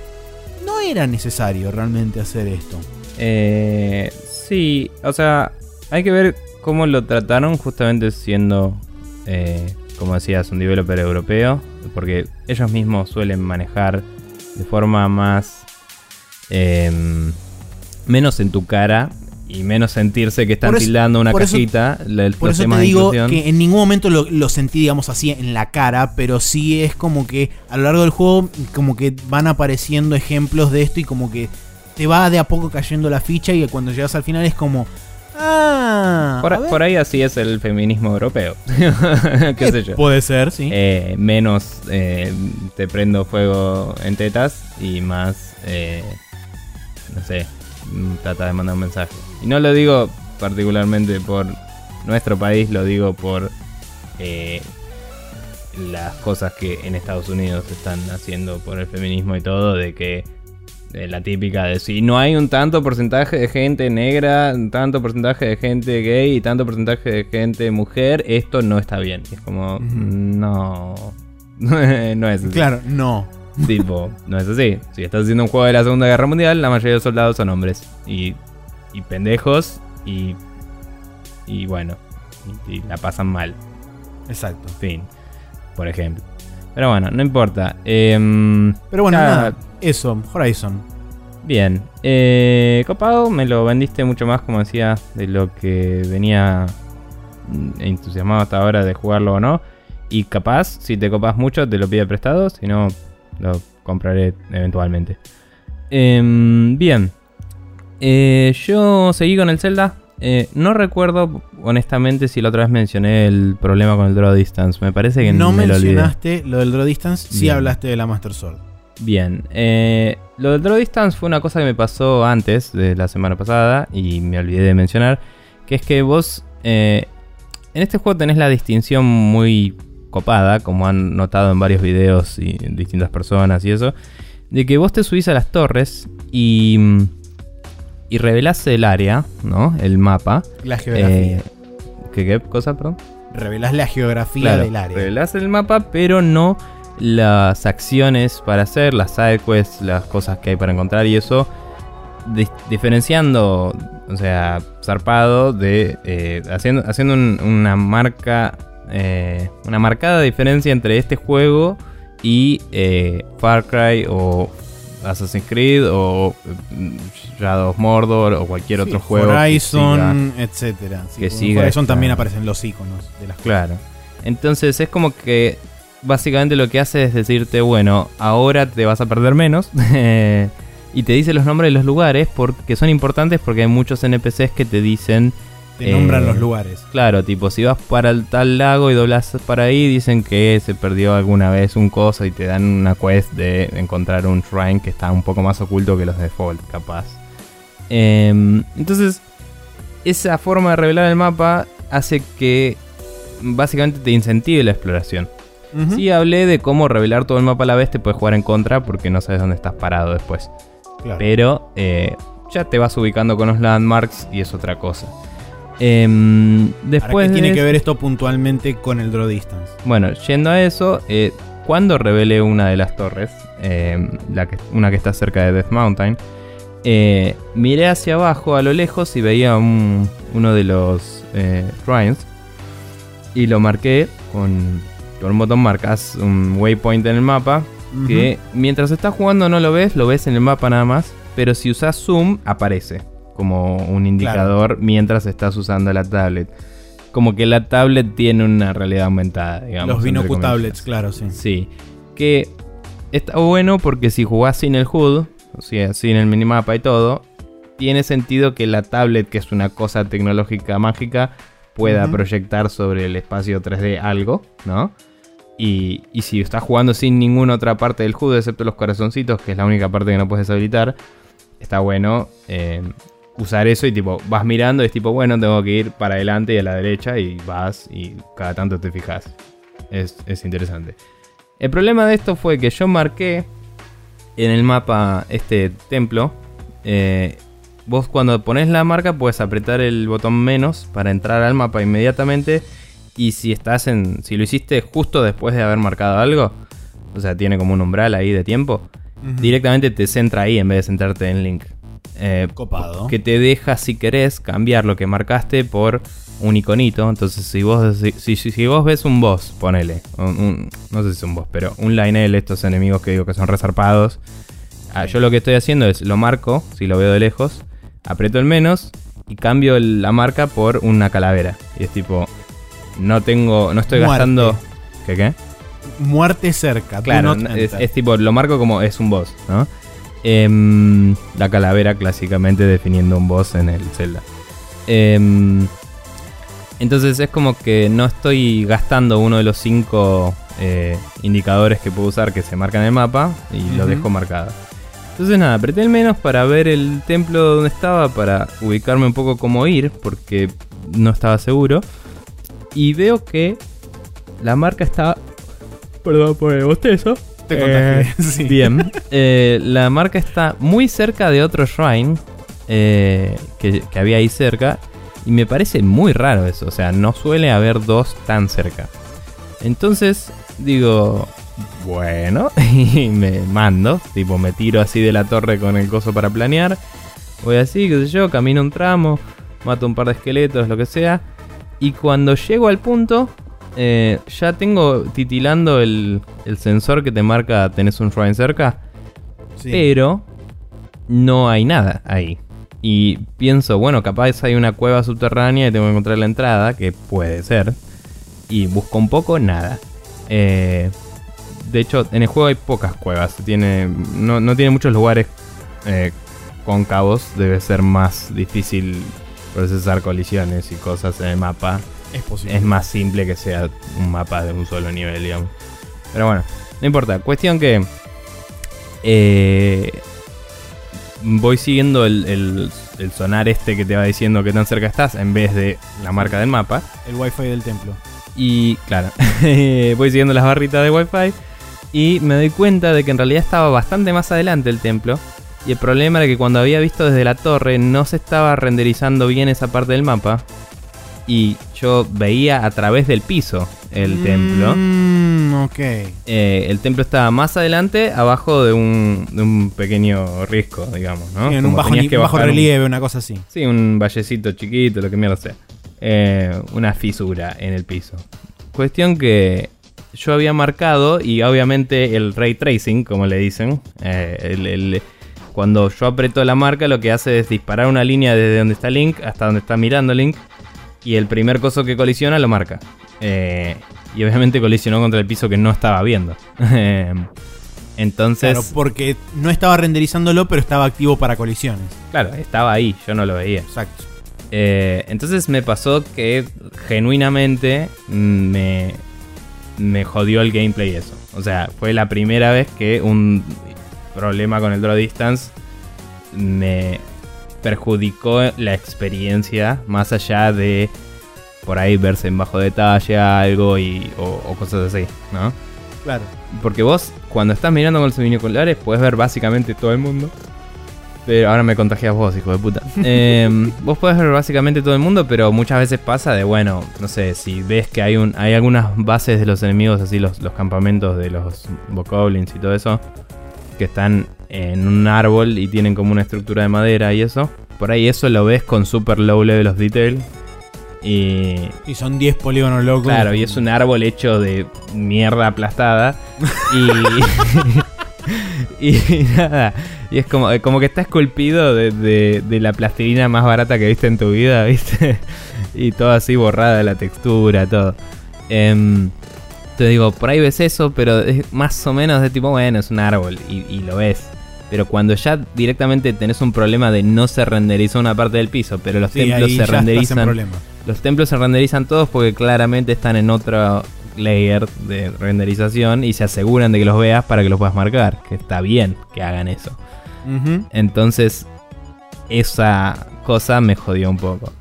no era necesario realmente hacer esto. Eh, Sí, o sea, hay que ver cómo lo trataron justamente siendo, eh, como decías, un developer europeo, porque ellos mismos suelen manejar de forma más... Em, menos en tu cara y menos sentirse que están tildando una cajita. por eso te digo que en ningún momento lo, lo, sentí, digamos así, en la cara, pero sí es como que a lo largo del juego, como que van apareciendo ejemplos de esto y como que te va de a poco cayendo la ficha y cuando llegas al final es como... Ah, por, ahí así es el feminismo europeo. ¿Qué sé yo? Puede ser, sí. Eh, menos eh, te prendo fuego en tetas y más, eh, no sé, trata de mandar un mensaje. Y no lo digo particularmente por nuestro país, lo digo por las cosas que en Estados Unidos están haciendo por el feminismo y todo, de que la típica de si no hay un tanto porcentaje de gente negra, un tanto porcentaje de gente gay y tanto porcentaje de gente mujer, esto no está bien. Es como, no, no es así. Claro, no. Tipo, no es así. Si estás haciendo un juego de la Segunda Guerra Mundial, la mayoría de los soldados son hombres. Y, y pendejos y, y bueno, y, la pasan mal. Exacto. Fin, por ejemplo. Pero bueno, no importa. Em, Pero bueno, nada eso, Horizon. Bien. Eh, copado, me lo vendiste mucho más, como decía, de lo que venía entusiasmado hasta ahora de jugarlo o no. Y capaz, si te copas mucho, te lo pide prestado. Si no, lo compraré eventualmente. Em, bien. Eh, yo seguí con el Zelda. Eh, no recuerdo honestamente si la otra vez mencioné el problema con el Draw Distance. Me parece que no me mencionaste lo, del Draw Distance. Sí hablaste de la Master Sword. Bien. Eh, lo del Draw Distance fue una cosa que me pasó antes de la semana pasada y me olvidé de mencionar. Que es que vos eh, en este juego tenés la distinción muy copada, como han notado en varios videos y en distintas personas y eso, de que vos te subís a las torres y, y revelás el área, ¿no? El mapa. La geografía. Eh, ¿qué, cosa, perdón? Revelás la geografía del área. Revelás el mapa, pero no las acciones para hacer, las sidequests, las cosas que hay para encontrar y eso, diferenciando o sea, zarpado de eh, haciendo, haciendo una marca, eh, una marcada diferencia entre este juego y eh, Far Cry o Assassin's Creed o Shadow of Mordor o cualquier otro juego. Horizon, etcétera. que siga Horizon también aparecen los iconos de las Claro. Entonces es como que básicamente lo que hace es decirte, bueno, ahora te vas a perder menos. y te dice los nombres de los lugares porque son importantes porque hay muchos NPCs que te dicen... Te nombran los eh, lugares. Claro, tipo, si vas para el tal lago y doblas para ahí, dicen que se perdió alguna vez un cosa y te dan una quest de encontrar un shrine que está un poco más oculto que los default, capaz. Em, entonces, esa forma de revelar el mapa hace que básicamente te incentive la exploración. Si hablé de cómo revelar todo el mapa a la vez, te puedes jugar en contra porque no sabes dónde estás parado después. Pero eh, ya te vas ubicando con los landmarks y es otra cosa. Em, después ¿Qué tiene que ver esto puntualmente con el draw distance? Bueno, yendo a eso, eh, cuando revele una de las torres, em, la que, una que está cerca de Death Mountain, eh, miré hacia abajo a lo lejos y veía uno de los shrines y lo marqué con, con un botón marcas un waypoint en el mapa que mientras estás jugando no lo ves, lo ves en el mapa nada más, pero si usas zoom aparece como un indicador mientras estás usando la tablet. Como que la tablet tiene una realidad aumentada, digamos. Los Binocu tablets, claro, sí. Sí. Que está bueno porque si jugás sin el HUD, o sea, sin el minimapa y todo, tiene sentido que la tablet, que es una cosa tecnológica mágica, pueda proyectar sobre el espacio 3D algo, ¿no? Y, si estás jugando sin ninguna otra parte del HUD, excepto los corazoncitos, que es la única parte que no puedes habilitar, está bueno eh, usar eso y tipo, vas mirando y es tipo, bueno, tengo que ir para adelante y a la derecha y vas y cada tanto te fijas. Es, interesante. El problema de esto fue que yo marqué en el mapa este templo. Eh, vos cuando pones la marca puedes apretar el botón menos para entrar al mapa inmediatamente y si estás en. Si lo hiciste justo después de haber marcado algo, o sea, tiene como un umbral ahí de tiempo, directamente te centra ahí en vez de centrarte en link. Eh, Copado. Que te deja, si querés, cambiar lo que marcaste por un iconito. Entonces, si vos, si, si, vos ves un boss, ponele. no sé si es un boss, pero un Lionel, estos enemigos que digo que son resarpados. Ah, yo lo que estoy haciendo es lo marco, si lo veo de lejos, aprieto el menos y cambio la marca por una calavera. Y es tipo, no tengo, no estoy gastando. ¿Qué qué? Muerte cerca. Claro, es, tipo, lo marco como es un boss, ¿no? Em, la calavera clásicamente definiendo un boss en el Zelda. Em, entonces es como que no estoy gastando uno de los cinco eh, indicadores que puedo usar que se marcan en el mapa y lo dejo marcado. Entonces nada, apreté el menos para ver el templo donde estaba, para ubicarme un poco cómo ir, porque no estaba seguro. Y veo que la marca está. Perdón por el bostezo. Te eh, Bien. Eh, la marca está muy cerca de otro shrine eh, que, había ahí cerca. Y me parece muy raro eso. O sea, no suele haber dos tan cerca. Entonces digo, bueno, y me mando. Tipo, me tiro así de la torre con el coso para planear. Voy así, qué sé yo, camino un tramo, mato un par de esqueletos, lo que sea. Y cuando llego al punto, eh, ya tengo titilando el, sensor que te marca tenés un shrine cerca. Pero no hay nada ahí. Y pienso, bueno, capaz hay una cueva subterránea y tengo que encontrar la entrada, que puede ser. Y busco un poco, nada. Eh, de hecho, en el juego hay pocas cuevas. Tiene, no, tiene muchos lugares eh, cóncavos. Debe ser más difícil procesar colisiones y cosas en el mapa. Es posible. Es más simple que sea un mapa de un solo nivel, digamos. Pero bueno, no importa. Cuestión que eh, voy siguiendo el, sonar este que te va diciendo que tan cerca estás en vez de la marca del mapa. El wifi del templo. Y claro, voy siguiendo las barritas de wifi y me doy cuenta de que en realidad estaba bastante más adelante el templo. Y el problema era que cuando había visto desde la torre no se estaba renderizando bien esa parte del mapa. Y yo veía a través del piso el mm, templo. Ok. Eh, el templo estaba más adelante, abajo de un, de un pequeño risco, digamos, ¿no? en un bajo, bajo relieve, una cosa así. Sí, un vallecito chiquito, lo que mierda sea. Eh, una fisura en el piso. Cuestión que yo había marcado y obviamente el ray tracing, como le dicen, eh, cuando yo aprieto la marca lo que hace es disparar una línea desde donde está Link hasta donde está mirando Link y el primer coso que colisiona lo marca. Eh, y obviamente colisionó contra el piso que no estaba viendo. Entonces. Claro, porque no estaba renderizándolo, pero estaba activo para colisiones. Claro, estaba ahí, yo no lo veía. Exacto. Eh, entonces me pasó que genuinamente me, me jodió el gameplay eso. O sea, fue la primera vez que un problema con el draw distance me perjudicó la experiencia más allá de por ahí verse en bajo detalle algo y, o, cosas así, ¿no? Claro. Porque vos cuando estás mirando con los binoculares puedes ver básicamente todo el mundo pero ahora me contagias vos, hijo de puta. Em, vos podés ver básicamente todo el mundo, pero muchas veces pasa de, bueno, no sé, si ves que hay un hay algunas bases de los enemigos, así los, los campamentos de los bokoblins y todo eso, que están en un árbol y tienen como una estructura de madera y eso. Por ahí eso lo ves con super low level of detail. Y, y son 10 polígonos locos. Claro, y es un árbol hecho de mierda aplastada. y, y nada, y es como, como que está esculpido de, la plastilina más barata que viste en tu vida, ¿viste? y todo así borrada la textura, todo. Em, te digo, por ahí ves eso, pero es más o menos de tipo, bueno, es un árbol y, lo ves. Pero cuando ya directamente tenés un problema de no se renderizó una parte del piso, pero los templos se renderizan. Los templos se renderizan todos porque claramente están en otro layer de renderización y se aseguran de que los veas para que los puedas marcar. Que está bien que hagan eso. Entonces, esa cosa me jodió un poco.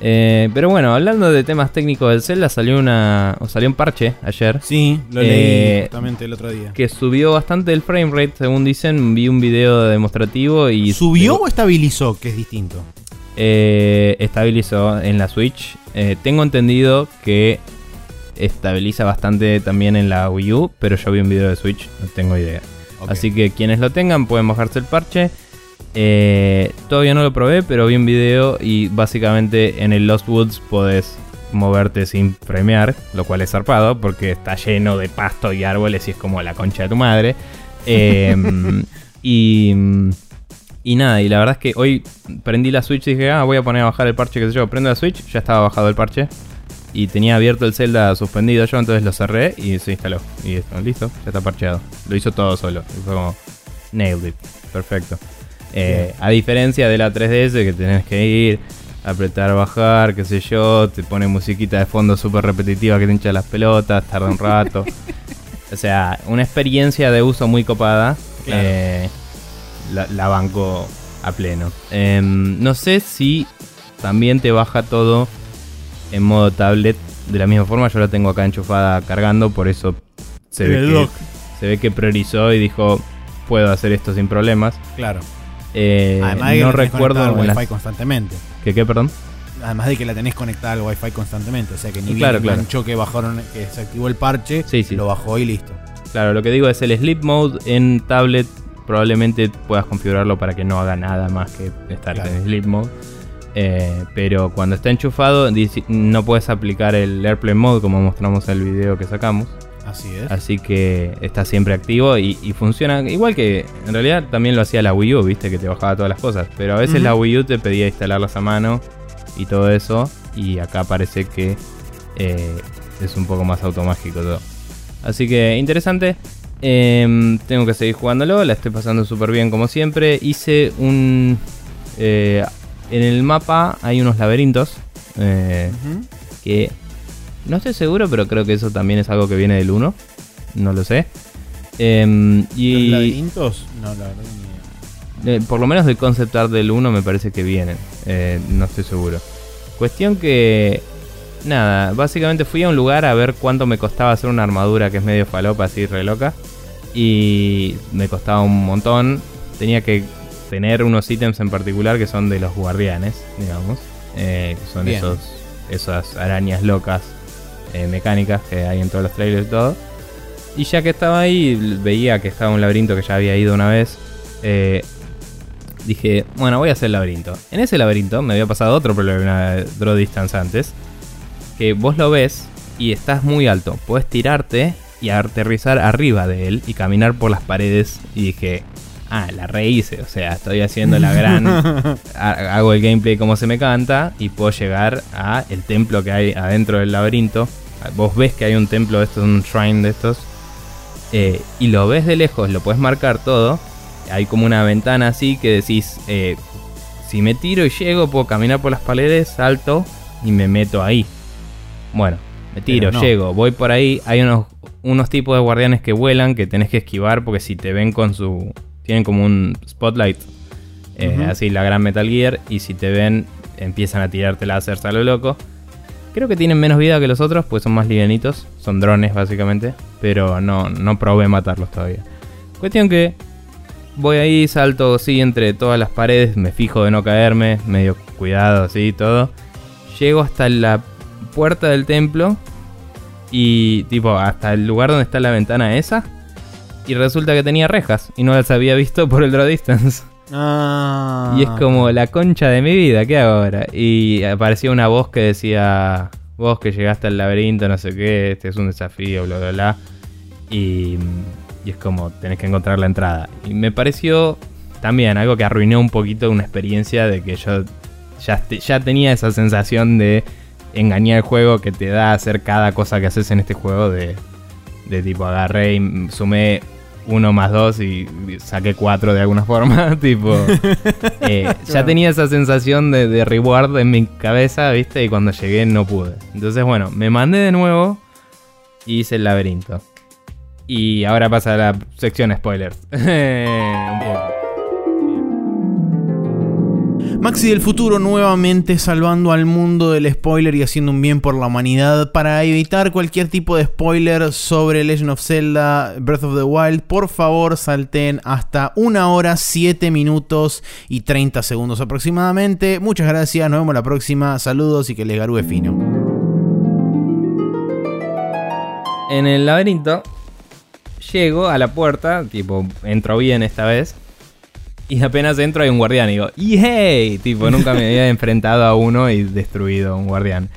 Eh, pero bueno, hablando de temas técnicos del Zelda, salió una salió un parche ayer. Sí, lo leí eh, justamente el otro día. Que subió bastante el frame rate, según dicen. Vi un video demostrativo y. ¿Subió o estabilizó? Que es distinto. Eh, estabilizó en la Switch. tengo entendido que estabiliza bastante también en la Wii U, pero yo vi un video de Switch, no tengo idea. Así que quienes lo tengan pueden bajarse el parche. Eh, todavía no lo probé, pero vi un video y básicamente en el Lost Woods podés moverte sin premiar, lo cual es zarpado porque está lleno de pasto y árboles y es como la concha de tu madre. Em, y, y nada, y la verdad es que hoy prendí la Switch y dije, ah, voy a poner a bajar el parche que sé yo. Prendo la Switch, ya estaba bajado el parche y tenía abierto el Zelda suspendido yo, entonces lo cerré y se instaló. Y listo, ya está parcheado. Lo hizo todo solo. Y fue como, nailed it. Perfecto. Eh, a diferencia de la 3DS que tenés que ir, apretar, bajar, qué sé yo, te pone musiquita de fondo súper repetitiva que te hincha las pelotas, tarda un rato. o sea, una experiencia de uso muy copada. Eh, la, banco a pleno. Em, no sé si también te baja todo en modo tablet. De la misma forma, yo la tengo acá enchufada cargando, por eso se, ve que, se ve que priorizó y dijo: Puedo hacer esto sin problemas. Claro. Eh, Además de no recuerdo al Wi-Fi constantemente. ¿Qué qué, perdón? Además de que la tenés conectada al Wi-Fi constantemente. O sea que ni bien claro. que bajaron, que se activó el parche, sí, sí. lo bajó y listo. Claro, lo que digo es el sleep mode en tablet. Probablemente puedas configurarlo para que no haga nada más que estar en sleep mode. Eh, pero cuando está enchufado no puedes aplicar el AirPlay Mode como mostramos en el video que sacamos. Así es. Así que está siempre activo y, funciona igual que en realidad también lo hacía la Wii U, viste, que te bajaba todas las cosas. Pero a veces la Wii U te pedía instalarlas a mano y todo eso. Y acá parece que eh, es un poco más automágico todo. Así que interesante. Em, tengo que seguir jugándolo, la estoy pasando súper bien como siempre. Hice un eh, en el mapa hay unos laberintos eh, que no estoy seguro, pero creo que eso también es algo que viene del 1. No lo sé. Em, y ¿Los laberintos? No, la verdad eh, por lo menos del concept art del 1 me parece que vienen. Eh, no estoy seguro. Cuestión que. Nada, básicamente fui a un lugar a ver cuánto me costaba hacer una armadura que es medio falopa, así re loca. Y me costaba un montón. Tenía que tener unos ítems en particular que son de los guardianes, digamos. Eh, que son esos, esas arañas locas mecánicas que hay en todos los trailers y todo. Y ya que estaba ahí, veía que estaba un laberinto que ya había ido una vez. Eh, dije, bueno, voy a hacer el laberinto. En ese laberinto me había pasado otro problema de Draw Distance antes. Que vos lo ves y estás muy alto. Puedes tirarte y aterrizar arriba de él y caminar por las paredes. Y dije, ah, la rehice. O sea, estoy haciendo la gran. hago el gameplay como se me canta y puedo llegar a el templo que hay adentro del laberinto. Vos ves que hay un templo de estos, un shrine de estos. Eh, y lo ves de lejos, lo puedes marcar todo hay como una ventana así que decís, eh, si me tiro y llego, puedo caminar por las paredes, salto y me meto ahí. Bueno, me tiro, llego, voy por ahí. Hay unos, unos tipos de guardianes que vuelan que tenés que esquivar porque si te ven con su... Tienen como un spotlight, eh, así la gran Metal Gear, y si te ven empiezan a tirarte láser a lo loco. Creo que tienen menos vida que los otros, pues son más livianitos, son drones básicamente, pero no, no probé matarlos todavía. Cuestión que voy ahí, salto así entre todas las paredes, me fijo de no caerme, medio cuidado así todo. Llego hasta la puerta del templo y tipo hasta el lugar donde está la ventana esa. Y resulta que tenía rejas y no las había visto por el draw distance. Ah. Y es como la concha de mi vida, ¿qué hago ahora? Y aparecía una voz que decía, vos que llegaste al laberinto, no sé qué, este es un desafío, bla, bla, bla. Y y es como tenés que encontrar la entrada. Y me pareció también algo que arruinó un poquito una experiencia de que yo ya, ya tenía esa sensación de engañar el juego que te da hacer cada cosa que haces en este juego de, de tipo agarré y sumé uno más dos y saqué cuatro de alguna forma. tipo, eh, ya tenía esa sensación de, de, reward en mi cabeza, ¿viste? Y cuando llegué no pude. Entonces, bueno, me mandé de nuevo y hice el laberinto. Y ahora pasa a la sección spoilers. un poco. Maxi del futuro nuevamente salvando al mundo del spoiler y haciendo un bien por la humanidad. Para evitar cualquier tipo de spoiler sobre Legend of Zelda Breath of the Wild, por favor salten hasta una hora, 7 minutos y 30 segundos aproximadamente. Muchas gracias, nos vemos la próxima. Saludos y que les garúe fino. En el laberinto llego a la puerta, tipo, entro bien esta vez. Y apenas entro hay un guardián y digo, ¡Yay! Tipo, nunca me había enfrentado a uno y destruido a un guardián.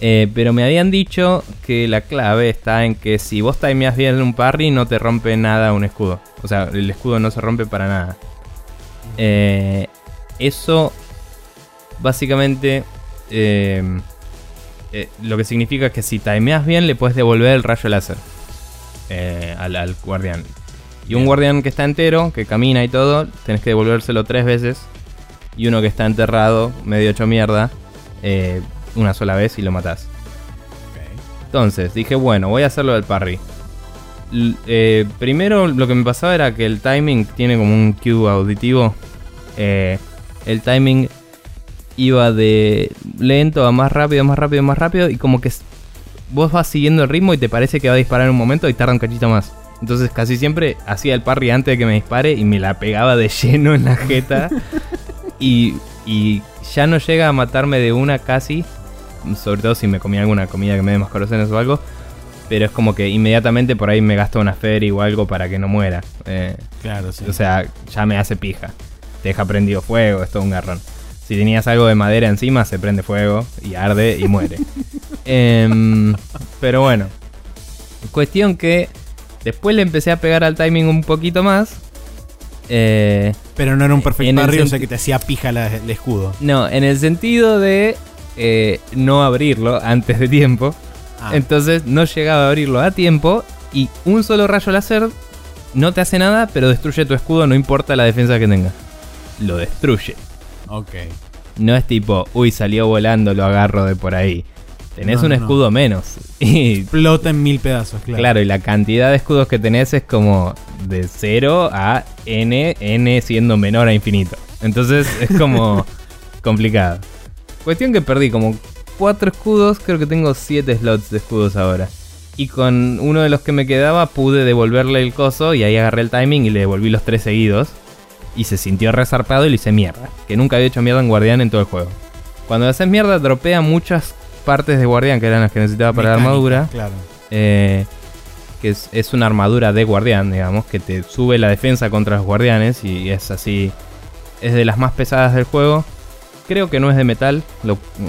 Eh, pero me habían dicho que la clave está en que si vos timeas bien un parry no te rompe nada un escudo. O sea, el escudo no se rompe para nada. Eh, eso básicamente eh, lo que significa que si timeas bien le puedes devolver el rayo láser. Al, guardián. Y un guardián que está entero, que camina y todo, tenés que devolvérselo tres veces. Y uno que está enterrado, medio hecho mierda, eh, una sola vez y lo matás. Entonces dije, bueno, voy a hacerlo del parry. Eh, primero lo que me pasaba era que el timing tiene como un cue auditivo. el timing iba de lento a más rápido, más rápido, más rápido. Y como que vos vas siguiendo el ritmo y te parece que va a disparar en un momento y tarda un cachito más. Entonces casi siempre hacía el parry antes de que me dispare y me la pegaba de lleno en la jeta. y, y ya no llega a matarme de una casi. Sobre todo si me comía alguna comida que me dé más corazones o algo. Pero es como que inmediatamente por ahí me gasto una feria o algo para que no muera. Eh, claro, sí. O sea, ya me hace pija. Te deja prendido fuego, es todo un garrón. Si tenías algo de madera encima, se prende fuego y arde y muere. Em, pero bueno. Cuestión que después le empecé a pegar al timing un poquito más. Eh, pero no era un perfecto barrio, o sea que te hacía pija el escudo. No, en el sentido de eh, no abrirlo antes de tiempo. Ah. Entonces no llegaba a abrirlo a tiempo y un solo rayo láser no te hace nada, pero destruye tu escudo, no importa la defensa que tenga. Lo destruye. Ok. No es tipo, uy, salió volando, lo agarro de por ahí. Tenés un escudo menos. Y explota en mil pedazos, claro. Claro, y la cantidad de escudos que tenés es como de 0 a n, n siendo menor a infinito. Entonces es como complicado. Cuestión que perdí como 4 escudos, creo que tengo 7 slots de escudos ahora. Y con uno de los que me quedaba pude devolverle el coso y ahí agarré el timing y le devolví los 3 seguidos. Y se sintió resarpado y le hice mierda. Que nunca había hecho mierda en guardián en todo el juego. Cuando haces mierda, dropea muchas partes de guardián que eran las que necesitaba para la armadura. Claro. Eh, que es, una armadura de guardián, digamos, que te sube la defensa contra los guardianes y es así. Es de las más pesadas del juego. Creo que no es de metal,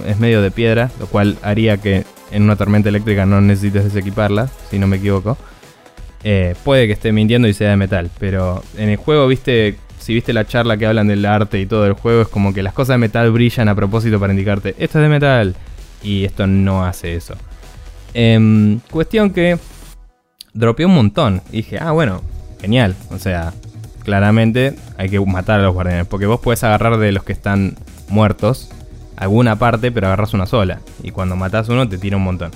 es medio de piedra, lo cual haría que en una tormenta eléctrica no necesites desequiparla, si no me equivoco. Eh, puede que esté mintiendo y sea de metal, pero en el juego, viste, si viste la charla que hablan del arte y todo el juego, es como que las cosas de metal brillan a propósito para indicarte, esto es de metal, y esto no hace eso. Em, cuestión que dropeé un montón. Y dije, ah, bueno, genial. O sea, claramente hay que matar a los guardianes. Porque vos puedes agarrar de los que están muertos alguna parte, pero agarras una sola. Y cuando matas uno te tira un montón.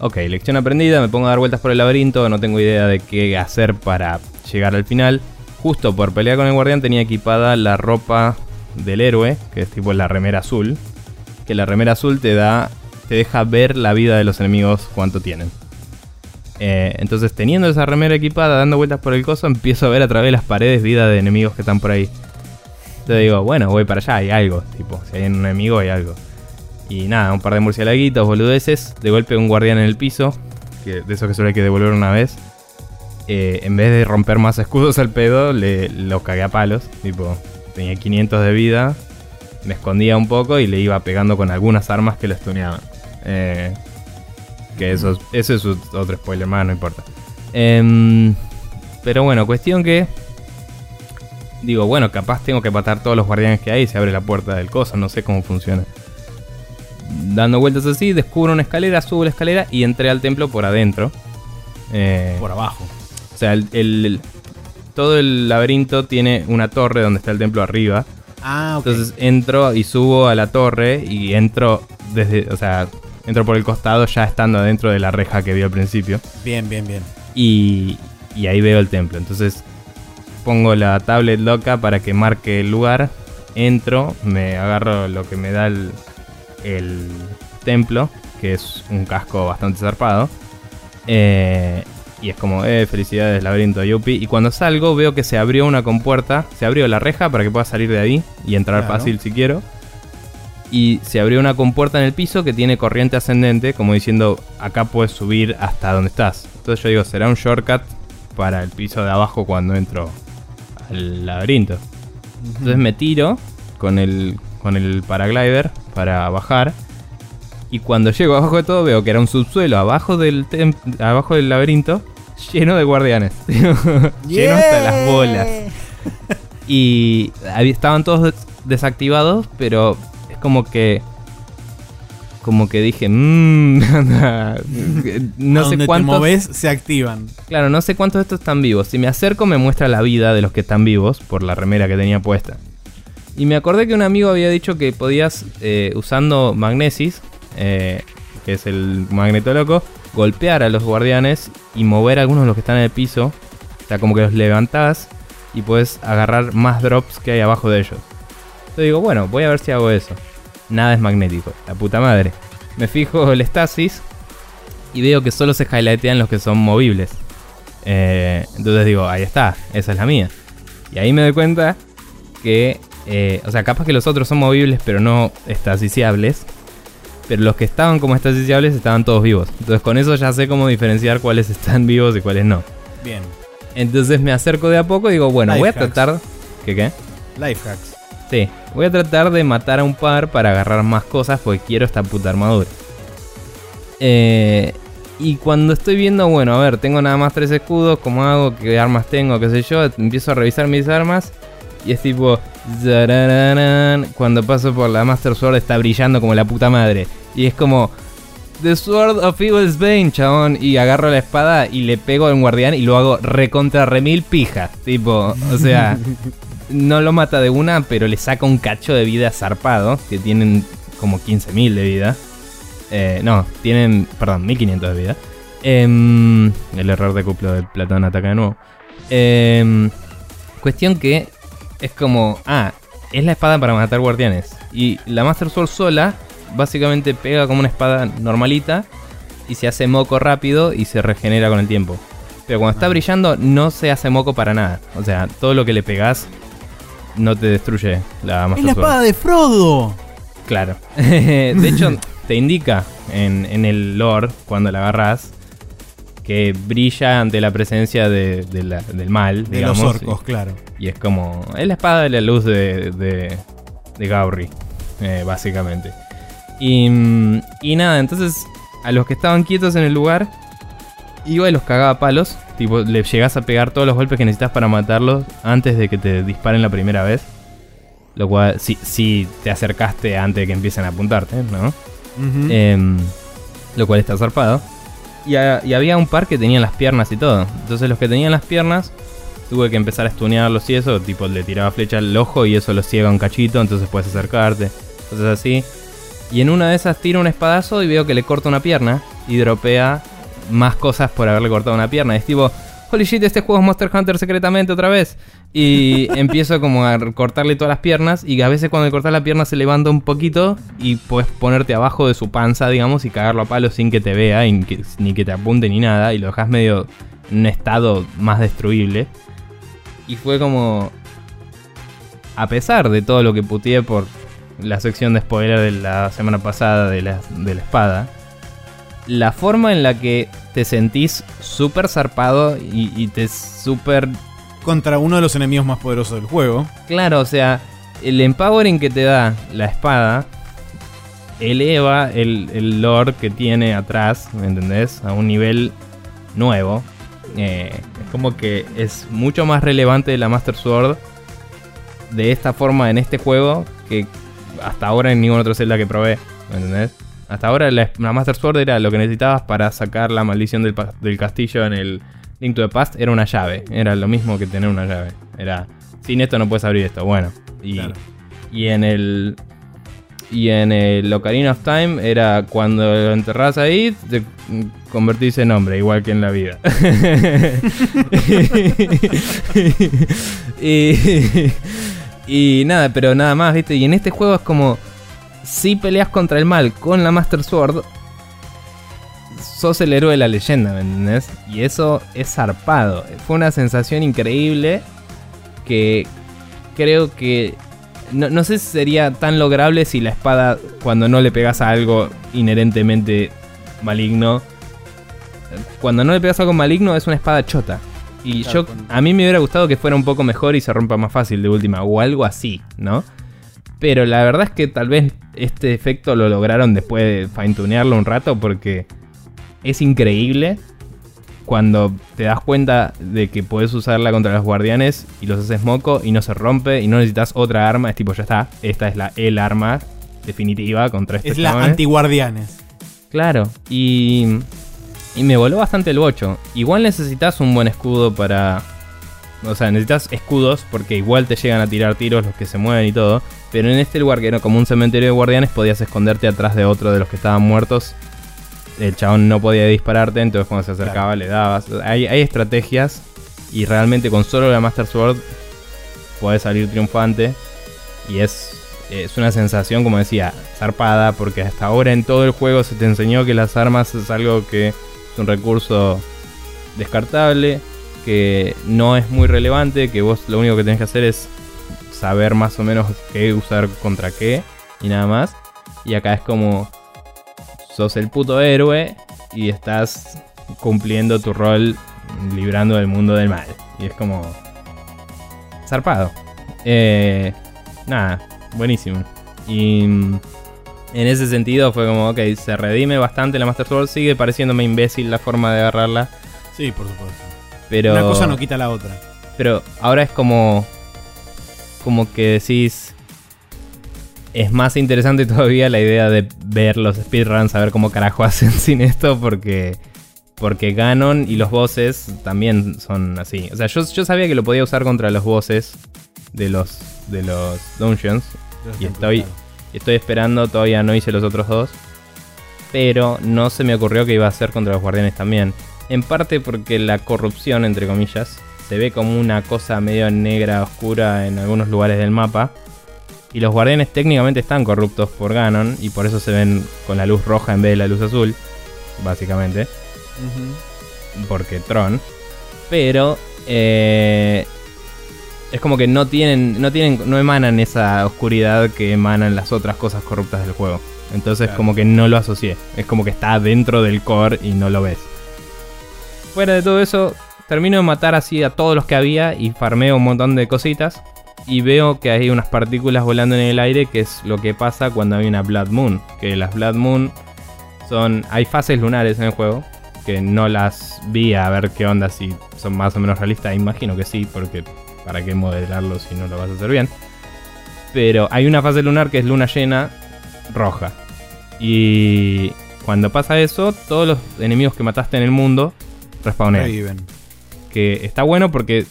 Ok, lección aprendida, me pongo a dar vueltas por el laberinto, no tengo idea de qué hacer para llegar al final. Justo por pelear con el guardián tenía equipada la ropa del héroe, que es tipo la remera azul. Que la remera azul te da, te deja ver la vida de los enemigos cuánto tienen. Eh, entonces, teniendo esa remera equipada, dando vueltas por el coso, empiezo a ver a través de las paredes vida de enemigos que están por ahí. Entonces digo, bueno, voy para allá, hay algo. Tipo, si hay un enemigo, hay algo. Y nada, un par de murciélaguitos, boludeces. De golpe un guardián en el piso. Que, de eso que solo hay que devolver una vez. Eh, en vez de romper más escudos al pedo, le, lo cagué a palos. Tipo, tenía 500 de vida. Me escondía un poco y le iba pegando con algunas armas que lo stuneaban. Eh, que eso, eso es otro spoiler más, no importa. Em, pero bueno, cuestión que. Digo, bueno, capaz tengo que matar todos los guardianes que hay y se abre la puerta del coso, no sé cómo funciona. Dando vueltas así, descubro una escalera, subo la escalera y entré al templo por adentro. Eh, por abajo. O sea, el, todo el laberinto tiene una torre donde está el templo arriba. Ah, ok. Entonces entro y subo a la torre y entro desde, o sea, entro por el costado ya estando adentro de la reja que vi al principio. Bien, bien, bien. Y, y ahí veo el templo. Entonces pongo la tablet loca para que marque el lugar. Entro, me agarro lo que me da el, el templo, que es un casco bastante zarpado. Eh, y es como, eh, felicidades, laberinto Yupi. Y cuando salgo veo que se abrió una compuerta, se abrió la reja para que pueda salir de ahí y entrar fácil si quiero y se abrió una compuerta en el piso que tiene corriente ascendente, como diciendo, acá puedes subir hasta donde estás. Entonces yo digo, será un shortcut para el piso de abajo cuando entro al laberinto. Entonces me tiro con el, con el paraglider para bajar. Y cuando llego abajo de todo veo que era un subsuelo abajo del, abajo del laberinto lleno de guardianes. lleno hasta las bolas. y estaban todos desactivados, pero como que como que dije, mmm, no sé cuántos. ves se activan. Claro, no sé cuántos de estos están vivos. Si me acerco, me muestra la vida de los que están vivos por la remera que tenía puesta. Y me acordé que un amigo había dicho que podías, eh, usando magnesis, eh, que es el magneto loco, golpear a los guardianes y mover a algunos de los que están en el piso. O sea, como que los levantás y puedes agarrar más drops que hay abajo de ellos. Entonces digo, bueno, voy a ver si hago eso nada es magnético. La puta madre. Me fijo el estasis y veo que solo se highlightean los que son movibles. Eh, entonces digo, ahí está, esa es la mía. Y ahí me doy cuenta que, eh, o sea, capaz que los otros son movibles pero no estasiciables. Pero los que estaban como estasiciables estaban todos vivos. Entonces con eso ya sé cómo diferenciar cuáles están vivos y cuáles no. Bien. Entonces me acerco de a poco y digo, bueno, voy a tratar... ¿Qué qué? Life hacks. Sí, voy a tratar de matar a un par para agarrar más cosas porque quiero esta puta armadura. Eh, y cuando estoy viendo, bueno, a ver, tengo nada más tres escudos, ¿cómo hago? ¿Qué armas tengo? ¿Qué sé yo? Empiezo a revisar mis armas y es tipo... Cuando paso por la Master Sword está brillando como la puta madre. Y es como... The Sword of Evil's Bane, chabón. Y agarro la espada y le pego a un guardián y lo hago recontra remil pija. Tipo, o sea, no lo mata de una, pero le saca un cacho de vida zarpado, que tienen como 15.000 de vida. Eh, no, tienen, perdón, 1500 de vida. Em, el error de cuplo de Platón ataca de nuevo. Em, cuestión que es como, ah, es la espada para matar guardianes. Y la Master Sword sola, básicamente pega como una espada normalita y se hace moco rápido y se regenera con el tiempo. Pero cuando está ah. brillando no se hace moco para nada. O sea, todo lo que le pegas no te destruye la Master ¡Es la espada de Frodo! Claro. de hecho, te indica en, en, el lore, cuando la agarras, que brilla ante la presencia de, del mal, de los orcos, claro. Y es como. Es la espada de la luz de, de, de Gauri, eh, básicamente. Y, y nada, entonces a los que estaban quietos en el lugar, iba y los cagaba palos. Tipo, le llegas a pegar todos los golpes que necesitas para matarlos antes de que te disparen la primera vez. Lo cual, si, si te acercaste antes de que empiecen a apuntarte, ¿no? Em, lo cual está zarpado. Y, había un par que tenían las piernas y todo. Entonces los que tenían las piernas, tuve que empezar a estunearlos y eso. Tipo, le tiraba flecha al ojo y eso lo ciega un cachito, entonces puedes acercarte. Entonces así. Y en una de esas tiro un espadazo y veo que le corta una pierna y dropea más cosas por haberle cortado una pierna. es tipo, holy shit, este juego es Monster Hunter secretamente otra vez. Y empiezo como a cortarle todas las piernas y a veces cuando le cortas la pierna se levanta un poquito y puedes ponerte abajo de su panza, digamos, y cagarlo a palo sin que te vea, ni que te apunte ni nada, y lo dejas medio en un estado más destruible. Y fue como... A pesar de todo lo que puteé por la sección de spoiler de la semana pasada de la, de la espada, la forma en la que te sentís súper zarpado y, te súper... Contra uno de los enemigos más poderosos del juego. Claro, o sea, el empowering que te da la espada eleva el, el lore que tiene atrás, ¿me entendés? A un nivel nuevo. Eh, es como que es mucho más relevante la Master Sword de esta forma en este juego que hasta ahora en ningún otro Zelda que probé, ¿me entendés? Hasta ahora la, Master Sword era lo que necesitabas para sacar la maldición del, castillo en el Link to the Past. Era una llave. Era lo mismo que tener una llave. Era, sin esto no puedes abrir esto. Bueno. Y, y en el... Y en el Ocarina of Time era cuando lo enterras ahí, te convertís en hombre, igual que en la vida. y, y nada, pero nada más, ¿viste? Y en este juego es como si peleas contra el mal con la Master Sword, sos el héroe de la leyenda, ¿me entendés? Y eso es zarpado. Fue una sensación increíble que creo que... No, sé si sería tan lograble si la espada, cuando no le pegas a algo inherentemente maligno, cuando no le pegas a algo maligno es una espada chota. Y yo, a mí me hubiera gustado que fuera un poco mejor y se rompa más fácil de última, o algo así, ¿no? Pero la verdad es que tal vez este efecto lo lograron después de fine-tunearlo un rato porque es increíble cuando te das cuenta de que puedes usarla contra los guardianes y los haces moco y no se rompe y no necesitas otra arma. Es tipo, ya está, esta es la el arma definitiva contra este Es la anti-guardianes. Claro, y, y me voló bastante el bocho. Igual necesitas un buen escudo para... O sea, necesitas escudos porque igual te llegan a tirar tiros los que se mueven y todo. Pero en este lugar que era como un cementerio de guardianes, podías esconderte atrás de otro de los que estaban muertos. El chabón no podía dispararte, entonces cuando se acercaba le dabas. Hay, estrategias y realmente con solo la Master Sword puedes salir triunfante. Y es, es una sensación, como decía, zarpada, porque hasta ahora en todo el juego se te enseñó que las armas es algo que es un recurso descartable, que no es muy relevante, que vos lo único que tenés que hacer es saber más o menos qué usar contra qué y nada más. Y acá es como sos el puto héroe y estás cumpliendo tu rol librando del mundo del mal. Y es como zarpado. Eh, nada, buenísimo. Y en ese sentido fue como, ok, se redime bastante la Master Sword. Sigue pareciéndome imbécil la forma de agarrarla. Sí, por supuesto. Pero, Una cosa no quita la otra. Pero ahora es como como que decís. Es más interesante todavía la idea de ver los speedruns, a ver cómo carajo hacen sin esto, porque. Porque Ganon y los bosses también son así. O sea, yo, yo sabía que lo podía usar contra los bosses de los, de los dungeons. y estoy, estoy esperando, todavía no hice los otros dos. pero no se me ocurrió que iba a ser contra los guardianes también. En parte porque la corrupción, entre comillas, se ve como una cosa medio negra, oscura en algunos lugares del mapa. Y los guardianes técnicamente están corruptos por Ganon y por eso se ven con la luz roja en vez de la luz azul, básicamente. Porque Tron. Pero eh, es como que no tienen, no tienen, no emanan esa oscuridad que emanan las otras cosas corruptas del juego. Entonces como que no lo asocié. Es como que está dentro del core y no lo ves. Fuera de todo eso, termino de matar así a todos los que había y farmeo un montón de cositas. Y veo que hay unas partículas volando en el aire, que es lo que pasa cuando hay una Blood Moon. Que las Blood Moon son. Hay fases lunares en el juego. Que no las vi a ver qué onda, si son más o menos realistas. Imagino que sí, porque para qué modelarlo si no lo vas a hacer bien. Pero hay una fase lunar que es luna llena roja. Y cuando pasa eso, todos los enemigos que mataste en el mundo respawnean. Que está bueno porque,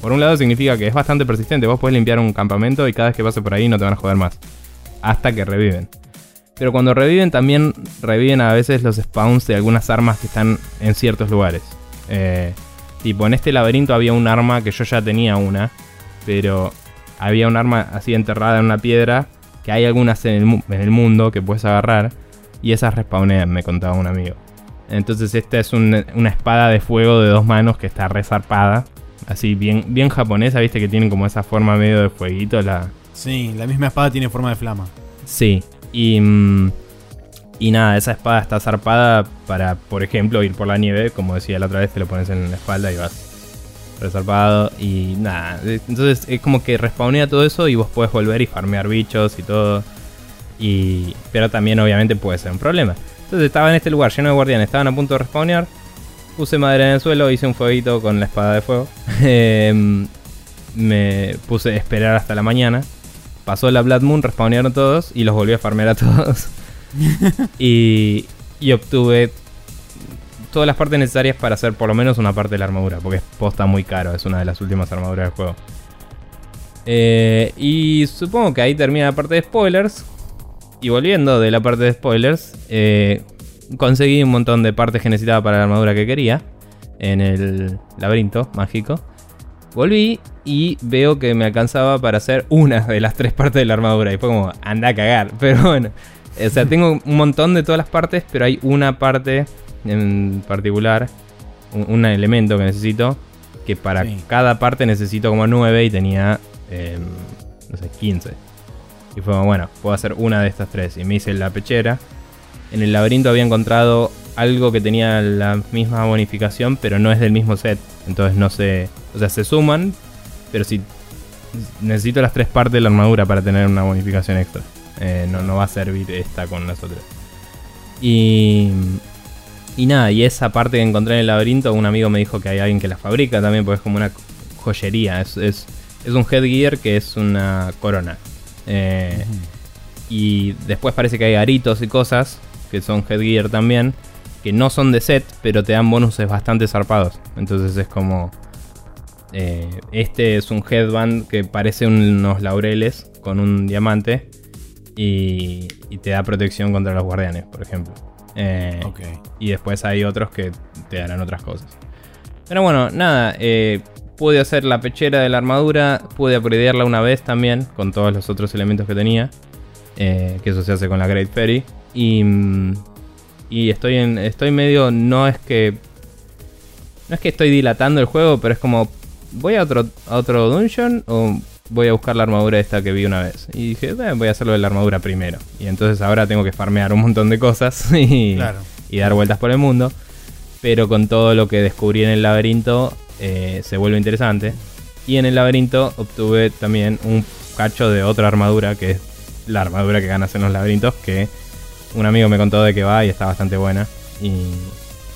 por un lado, significa que es bastante persistente. Vos podés limpiar un campamento y cada vez que pase por ahí no te van a joder más. Hasta que reviven. Pero cuando reviven, también reviven a veces los spawns de algunas armas que están en ciertos lugares. Eh, tipo, en este laberinto había un arma que yo ya tenía una. Pero había un arma así enterrada en una piedra que hay algunas en el, mundo que puedes agarrar y esas respawnean, me contaba un amigo. Entonces esta es una espada de fuego de dos manos que está resarpada. Así bien, bien japonesa, viste que tienen como esa forma medio de fueguito. La... Sí, la misma espada tiene forma de flama. Sí, y, mm, y nada, esa espada está zarpada para, por ejemplo, ir por la nieve. Como decía la otra vez, te lo pones en la espalda y vas reservado y nada. Entonces es como que respawnea todo eso y vos puedes volver y farmear bichos y todo. Y, pero también obviamente puede ser un problema. Entonces estaba en este lugar lleno de guardianes, estaban a punto de respawnear. Puse madera en el suelo, hice un fueguito con la espada de fuego. Em, me puse a esperar hasta la mañana. Pasó la Blood Moon, respawnearon todos y los volví a farmear a todos. y, y obtuve todas las partes necesarias para hacer por lo menos una parte de la armadura, porque es posta muy caro, es una de las últimas armaduras del juego. Eh, y supongo que ahí termina la parte de spoilers. Y volviendo de la parte de spoilers, eh, conseguí un montón de partes que necesitaba para la armadura que quería en el laberinto mágico. Volví y veo que me alcanzaba para hacer una de las tres partes de la armadura. Y fue como, anda a cagar. Pero bueno, o sea, tengo un montón de todas las partes, pero hay una parte en particular, un, elemento que necesito, que para cada parte necesito como 9 y tenía, em, no sé, 15. Y fue bueno, puedo hacer una de estas tres. Y me hice la pechera. En el laberinto había encontrado algo que tenía la misma bonificación, pero no es del mismo set. Entonces no sé. O sea, se suman, pero si necesito las tres partes de la armadura para tener una bonificación extra. Eh, no, no va a servir esta con las otras. Y y nada, y esa parte que encontré en el laberinto, un amigo me dijo que hay alguien que la fabrica también, porque es como una joyería. Es, es, un headgear que es una corona. Eh, y después parece que hay aritos y cosas que son headgear también, que no son de set, pero te dan bonuses bastante zarpados. Entonces es como... Eh, este es un headband que parece unos laureles con un diamante y, y te da protección contra los guardianes, por ejemplo. Eh, y después hay otros que te darán otras cosas. Pero bueno, nada, eh, pude hacer la pechera de la armadura, pude upgradearla una vez también, con todos los otros elementos que tenía. Que eso se hace con la Great Fairy. Y, y estoy, en, estoy medio, no es que... No es que estoy dilatando el juego, pero es como... ¿Voy a otro, a otro dungeon o voy a buscar la armadura esta que vi una vez. Y dije, voy a hacerlo de la armadura primero. Y entonces ahora tengo que farmear un montón de cosas y, dar vueltas por el mundo. Pero con todo lo que descubrí en el laberinto eh, se vuelve interesante. Y en el laberinto obtuve también un cacho de otra armadura, que es la armadura que ganas en los laberintos, que un amigo me contó de que va y está bastante buena. Y,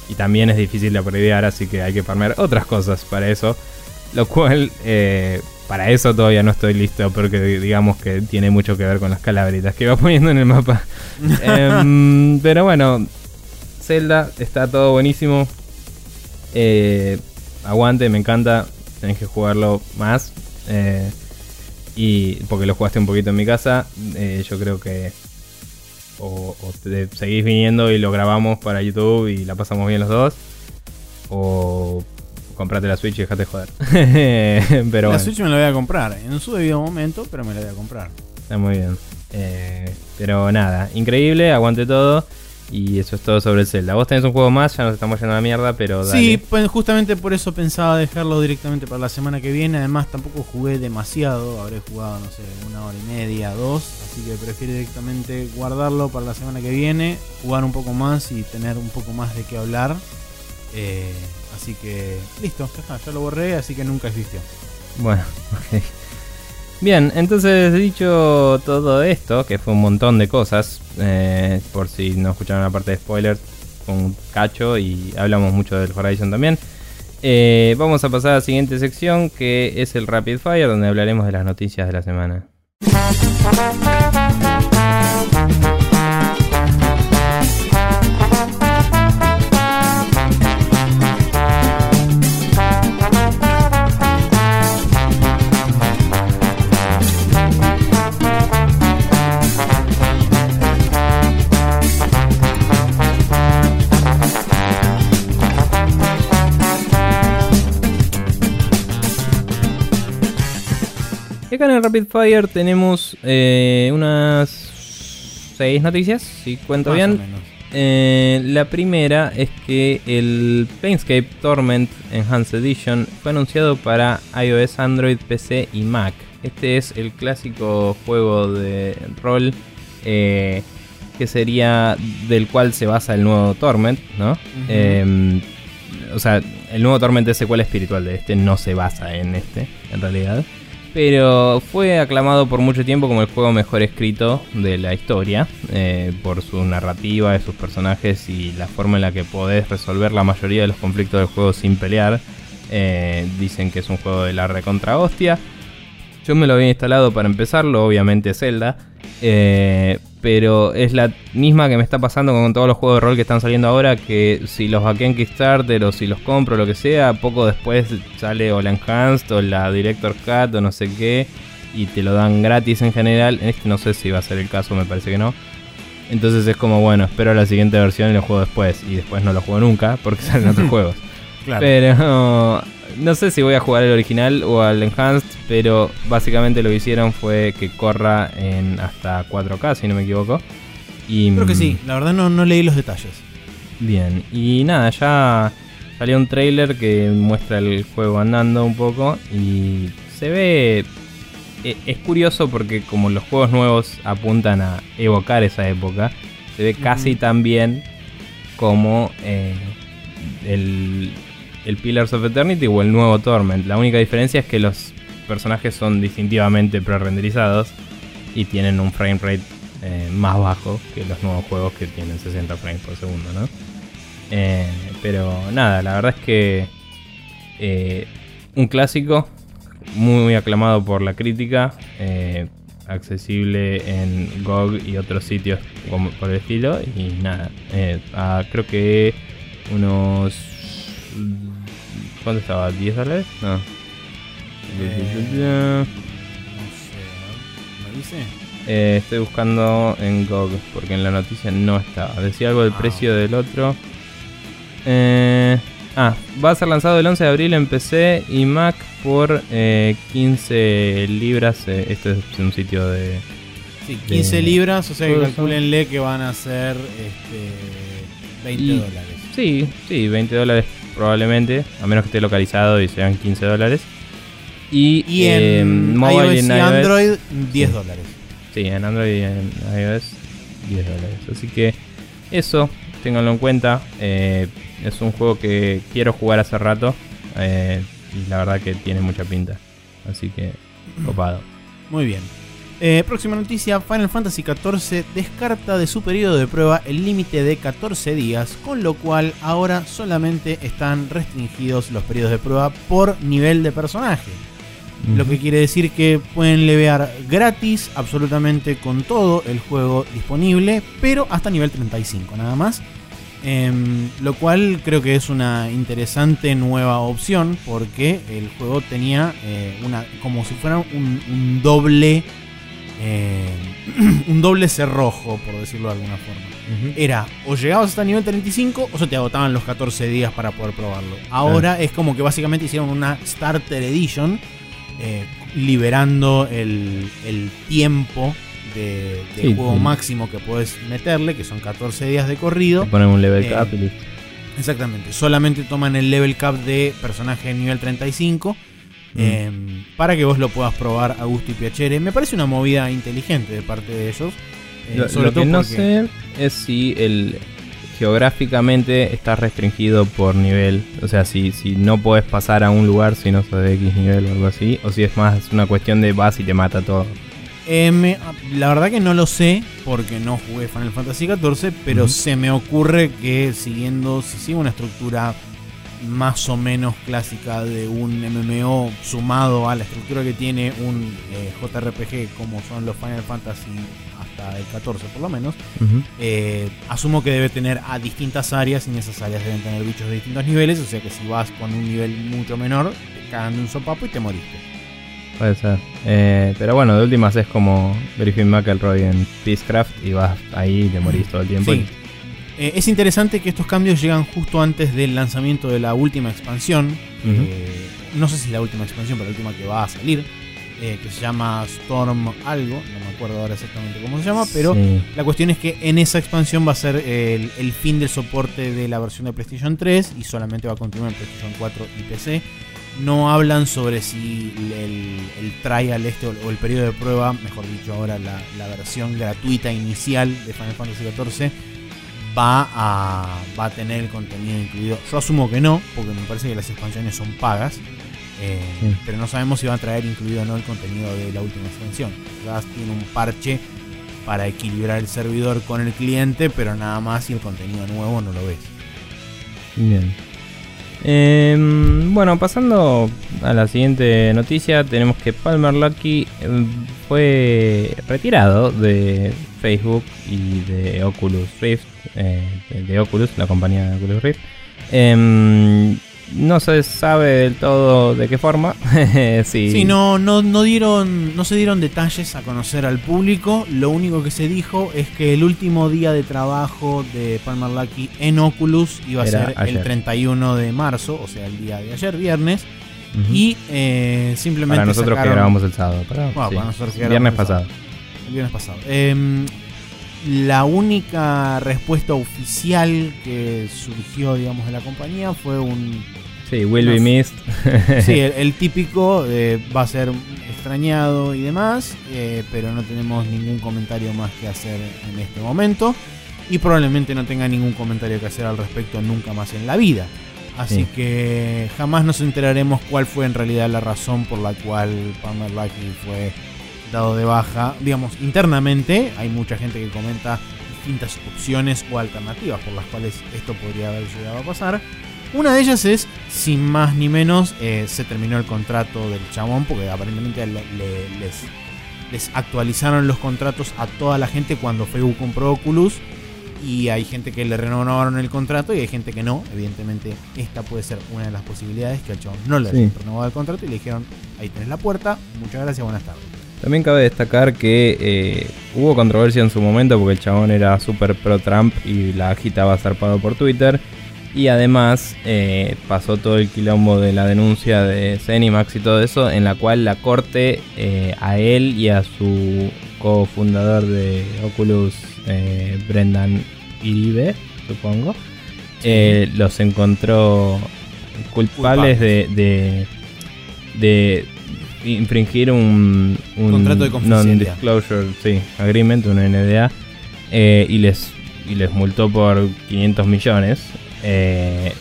y también es difícil de apreciar, así que hay que farmear otras cosas para eso. Lo cual eh, para eso todavía no estoy listo porque digamos que tiene mucho que ver con las calabritas que va poniendo en el mapa. Em, pero bueno, Zelda está todo buenísimo. Eh, aguante, me encanta. Tenés que jugarlo más. Eh, y porque lo jugaste un poquito en mi casa, eh, yo creo que o, te seguís viniendo y lo grabamos para YouTube y la pasamos bien los dos, o comprate la Switch y dejate joder. pero la Switch me la voy a comprar en su debido momento, pero me la voy a comprar. Está muy bien. Eh, pero nada, increíble, aguante todo. Y eso es todo sobre el Zelda. Vos tenés un juego más, ya nos estamos yendo a la mierda, pero dale. Sí, pues justamente por eso pensaba dejarlo directamente para la semana que viene. Además, tampoco jugué demasiado. Habré jugado, no sé, una hora y media, dos. Así que prefiero directamente guardarlo para la semana que viene, jugar un poco más y tener un poco más de qué hablar. Eh, así que, listo, ya, ya lo borré, así que nunca existió. Bueno, ok. Bien, entonces dicho todo esto, que fue un montón de cosas, eh, por si no escucharon la parte de spoilers, con cacho y hablamos mucho del Horizon también. Eh, vamos a pasar a la siguiente sección que es el Rapid Fire, donde hablaremos de las noticias de la semana. Acá en el Rapid Fire tenemos eh, unas seis noticias, si cuento bien. Eh, la primera es que el Planescape Torment Enhanced Edition fue anunciado para iOS, Android, PC y Mac. Este es el clásico juego de rol eh, que sería del cual se basa el nuevo Torment, ¿no? Em, o sea, el nuevo Torment es secuela espiritual de este, no se basa en este, en realidad pero fue aclamado por mucho tiempo como el juego mejor escrito de la historia, eh, por su narrativa de sus personajes y la forma en la que podés resolver la mayoría de los conflictos del juego sin pelear. Eh, dicen que es un juego de la recontra hostia. Yo me lo había instalado para empezarlo, obviamente Zelda. Eh, pero es la misma que me está pasando con todos los juegos de rol que están saliendo ahora, que si los vaqué en Kickstarter o si los compro, lo que sea, poco después sale o la Enhanced o la Director Cut o no sé qué, y te lo dan gratis en general. Este no sé si va a ser el caso, me parece que no. Entonces es como, bueno, espero la siguiente versión y lo juego después, y después no lo juego nunca porque salen otros juegos. Pero no sé si voy a jugar el original o al Enhanced, pero básicamente lo que hicieron fue que corra en hasta 4K, si no me equivoco. Y, Creo que sí, la verdad no, no leí los detalles. Bien, y nada, ya salió un trailer que muestra el juego andando un poco y se ve... E, es curioso porque como los juegos nuevos apuntan a evocar esa época, se ve casi tan bien como eh, el, el Pillars of Eternity o el nuevo Torment. La única diferencia es que los personajes son distintivamente pre-renderizados y tienen un frame rate eh, más bajo que los nuevos juegos que tienen 60 frames por segundo, ¿no? Eh, pero nada, la verdad es que eh, un clásico muy, aclamado por la crítica, accesible en GOG y otros sitios como por el estilo y nada, creo que unos ¿Cuánto estaba? ¿10 dólares? No. Eh, no sé, ¿lo dice? Eh, estoy buscando en GOG porque en la noticia no estaba. Decía algo del ah, precio del otro. Eh, ah, va a ser lanzado el 11 de abril en PC y Mac por 15 libras. esto es un sitio de. Sí, 15 libras, o sea que calculenle que van a ser este, 20 dólares. Sí, sí, 20 dólares probablemente, a menos que esté localizado y sean 15 dólares. Y, en eh, mobile y Android 10 dólares. Sí, en Android y en iOS 10 dólares. Así que eso, ténganlo en cuenta. Eh, es un juego que quiero jugar hace rato. Eh, y la verdad que tiene mucha pinta. Así que, copado. Muy bien. Eh, próxima noticia, Final Fantasy XIV descarta de su periodo de prueba el límite de 14 días, con lo cual ahora solamente están restringidos los periodos de prueba por nivel de personaje. Lo que quiere decir que pueden levear gratis absolutamente con todo el juego disponible, pero hasta nivel 35 nada más. Em, lo cual creo que es una interesante nueva opción porque el juego tenía eh, una como si fuera un doble eh, un doble cerrojo, por decirlo de alguna forma. Era o llegabas hasta nivel 35 o se te agotaban los 14 días para poder probarlo. Ahora es como que básicamente hicieron una Starter Edition eh, liberando el, tiempo de, juego máximo que puedes meterle, que son 14 días de corrido. Ponen un level cap y listo. Exactamente, solamente toman el level cap de personaje de nivel 35 mm. em, para que vos lo puedas probar a gusto y piacere. Me parece una movida inteligente de parte de ellos. Eh, lo, sobre que no sé es si el geográficamente está restringido por nivel. O sea, si, si no puedes pasar a un lugar si no sos de X nivel o algo así. O si es más una cuestión de vas y te mata todo. Eh, la verdad que no lo sé porque no jugué Final Fantasy XIV, pero se me ocurre que siguiendo, si sigue una estructura más o menos clásica de un MMO sumado a la estructura que tiene un eh, JRPG como son los Final Fantasy hasta el 14 por lo menos, eh, asumo que debe tener a distintas áreas y en esas áreas deben tener bichos de distintos niveles, o sea que si vas con un nivel mucho menor, te cagan de un sopapo y te moriste. Puede ser. Eh, pero bueno, de últimas es como Griffin McElroy en Peacecraft y vas ahí y te morís todo el tiempo. Sí. Eh, es interesante que estos cambios llegan justo antes del lanzamiento de la última expansión. Eh, no sé si es la última expansión, pero la última que va a salir. que se llama Storm algo, no me acuerdo ahora exactamente cómo se llama, pero la cuestión es que en esa expansión va a ser el, el, fin del soporte de la versión de PlayStation 3 y solamente va a continuar en PlayStation 4 y PC no hablan sobre si el, trial este o, el periodo de prueba, mejor dicho ahora la, versión gratuita inicial de Final Fantasy XIV va a, va a tener el contenido incluido. Yo asumo que no, porque me parece que las expansiones son pagas, eh, pero no sabemos si va a traer incluido o no el contenido de la última expansión. Ya tiene un parche para equilibrar el servidor con el cliente, pero nada más y el contenido nuevo no lo ves. Bien. Em, bueno, pasando a la siguiente noticia, tenemos que Palmer Lucky em, fue retirado de Facebook y de Oculus Rift, eh, de Oculus, la compañía de Oculus Rift. Em, no se sabe del todo de qué forma. sí, no, no, no, dieron, no se dieron detalles a conocer al público. Lo único que se dijo es que el último día de trabajo de Palmer Lucky en Oculus iba a ser el 31 de marzo, o sea, el día de ayer, viernes. Y eh, simplemente. Para nosotros que grabamos el sábado. Para, nosotros viernes pasado. El viernes pasado. Em, la única respuesta oficial que surgió, digamos, de la compañía fue un Sí, Will Be Missed. sí, el, típico va a ser extrañado y demás, eh, pero no tenemos ningún comentario más que hacer en este momento. Y probablemente no tenga ningún comentario que hacer al respecto nunca más en la vida. Así que jamás nos enteraremos cuál fue en realidad la razón por la cual Palmer Lucky fue dado de baja. Digamos, internamente hay mucha gente que comenta distintas opciones o alternativas por las cuales esto podría haber llegado a pasar. Una de ellas es, sin más ni menos, eh, se terminó el contrato del chabón, porque aparentemente les, actualizaron los contratos a toda la gente cuando Facebook compró Oculus. Y hay gente que le renovaron el contrato y hay gente que no. Evidentemente, esta puede ser una de las posibilidades que al chabón no le sí. renovado el contrato y le dijeron: Ahí tenés la puerta, muchas gracias, buenas tardes. También cabe destacar que eh, hubo controversia en su momento porque el chabón era súper pro Trump y la agitaba zarpado por Twitter. Y además eh, pasó todo el quilombo de la denuncia de Zenimax y todo eso, en la cual la corte eh, a él y a su cofundador de Oculus, eh, Brendan Iribe, supongo, los encontró culpables de, de, infringir un, contrato de non-disclosure sí, agreement, un NDA, y les y les multó por 500 millones. Eh,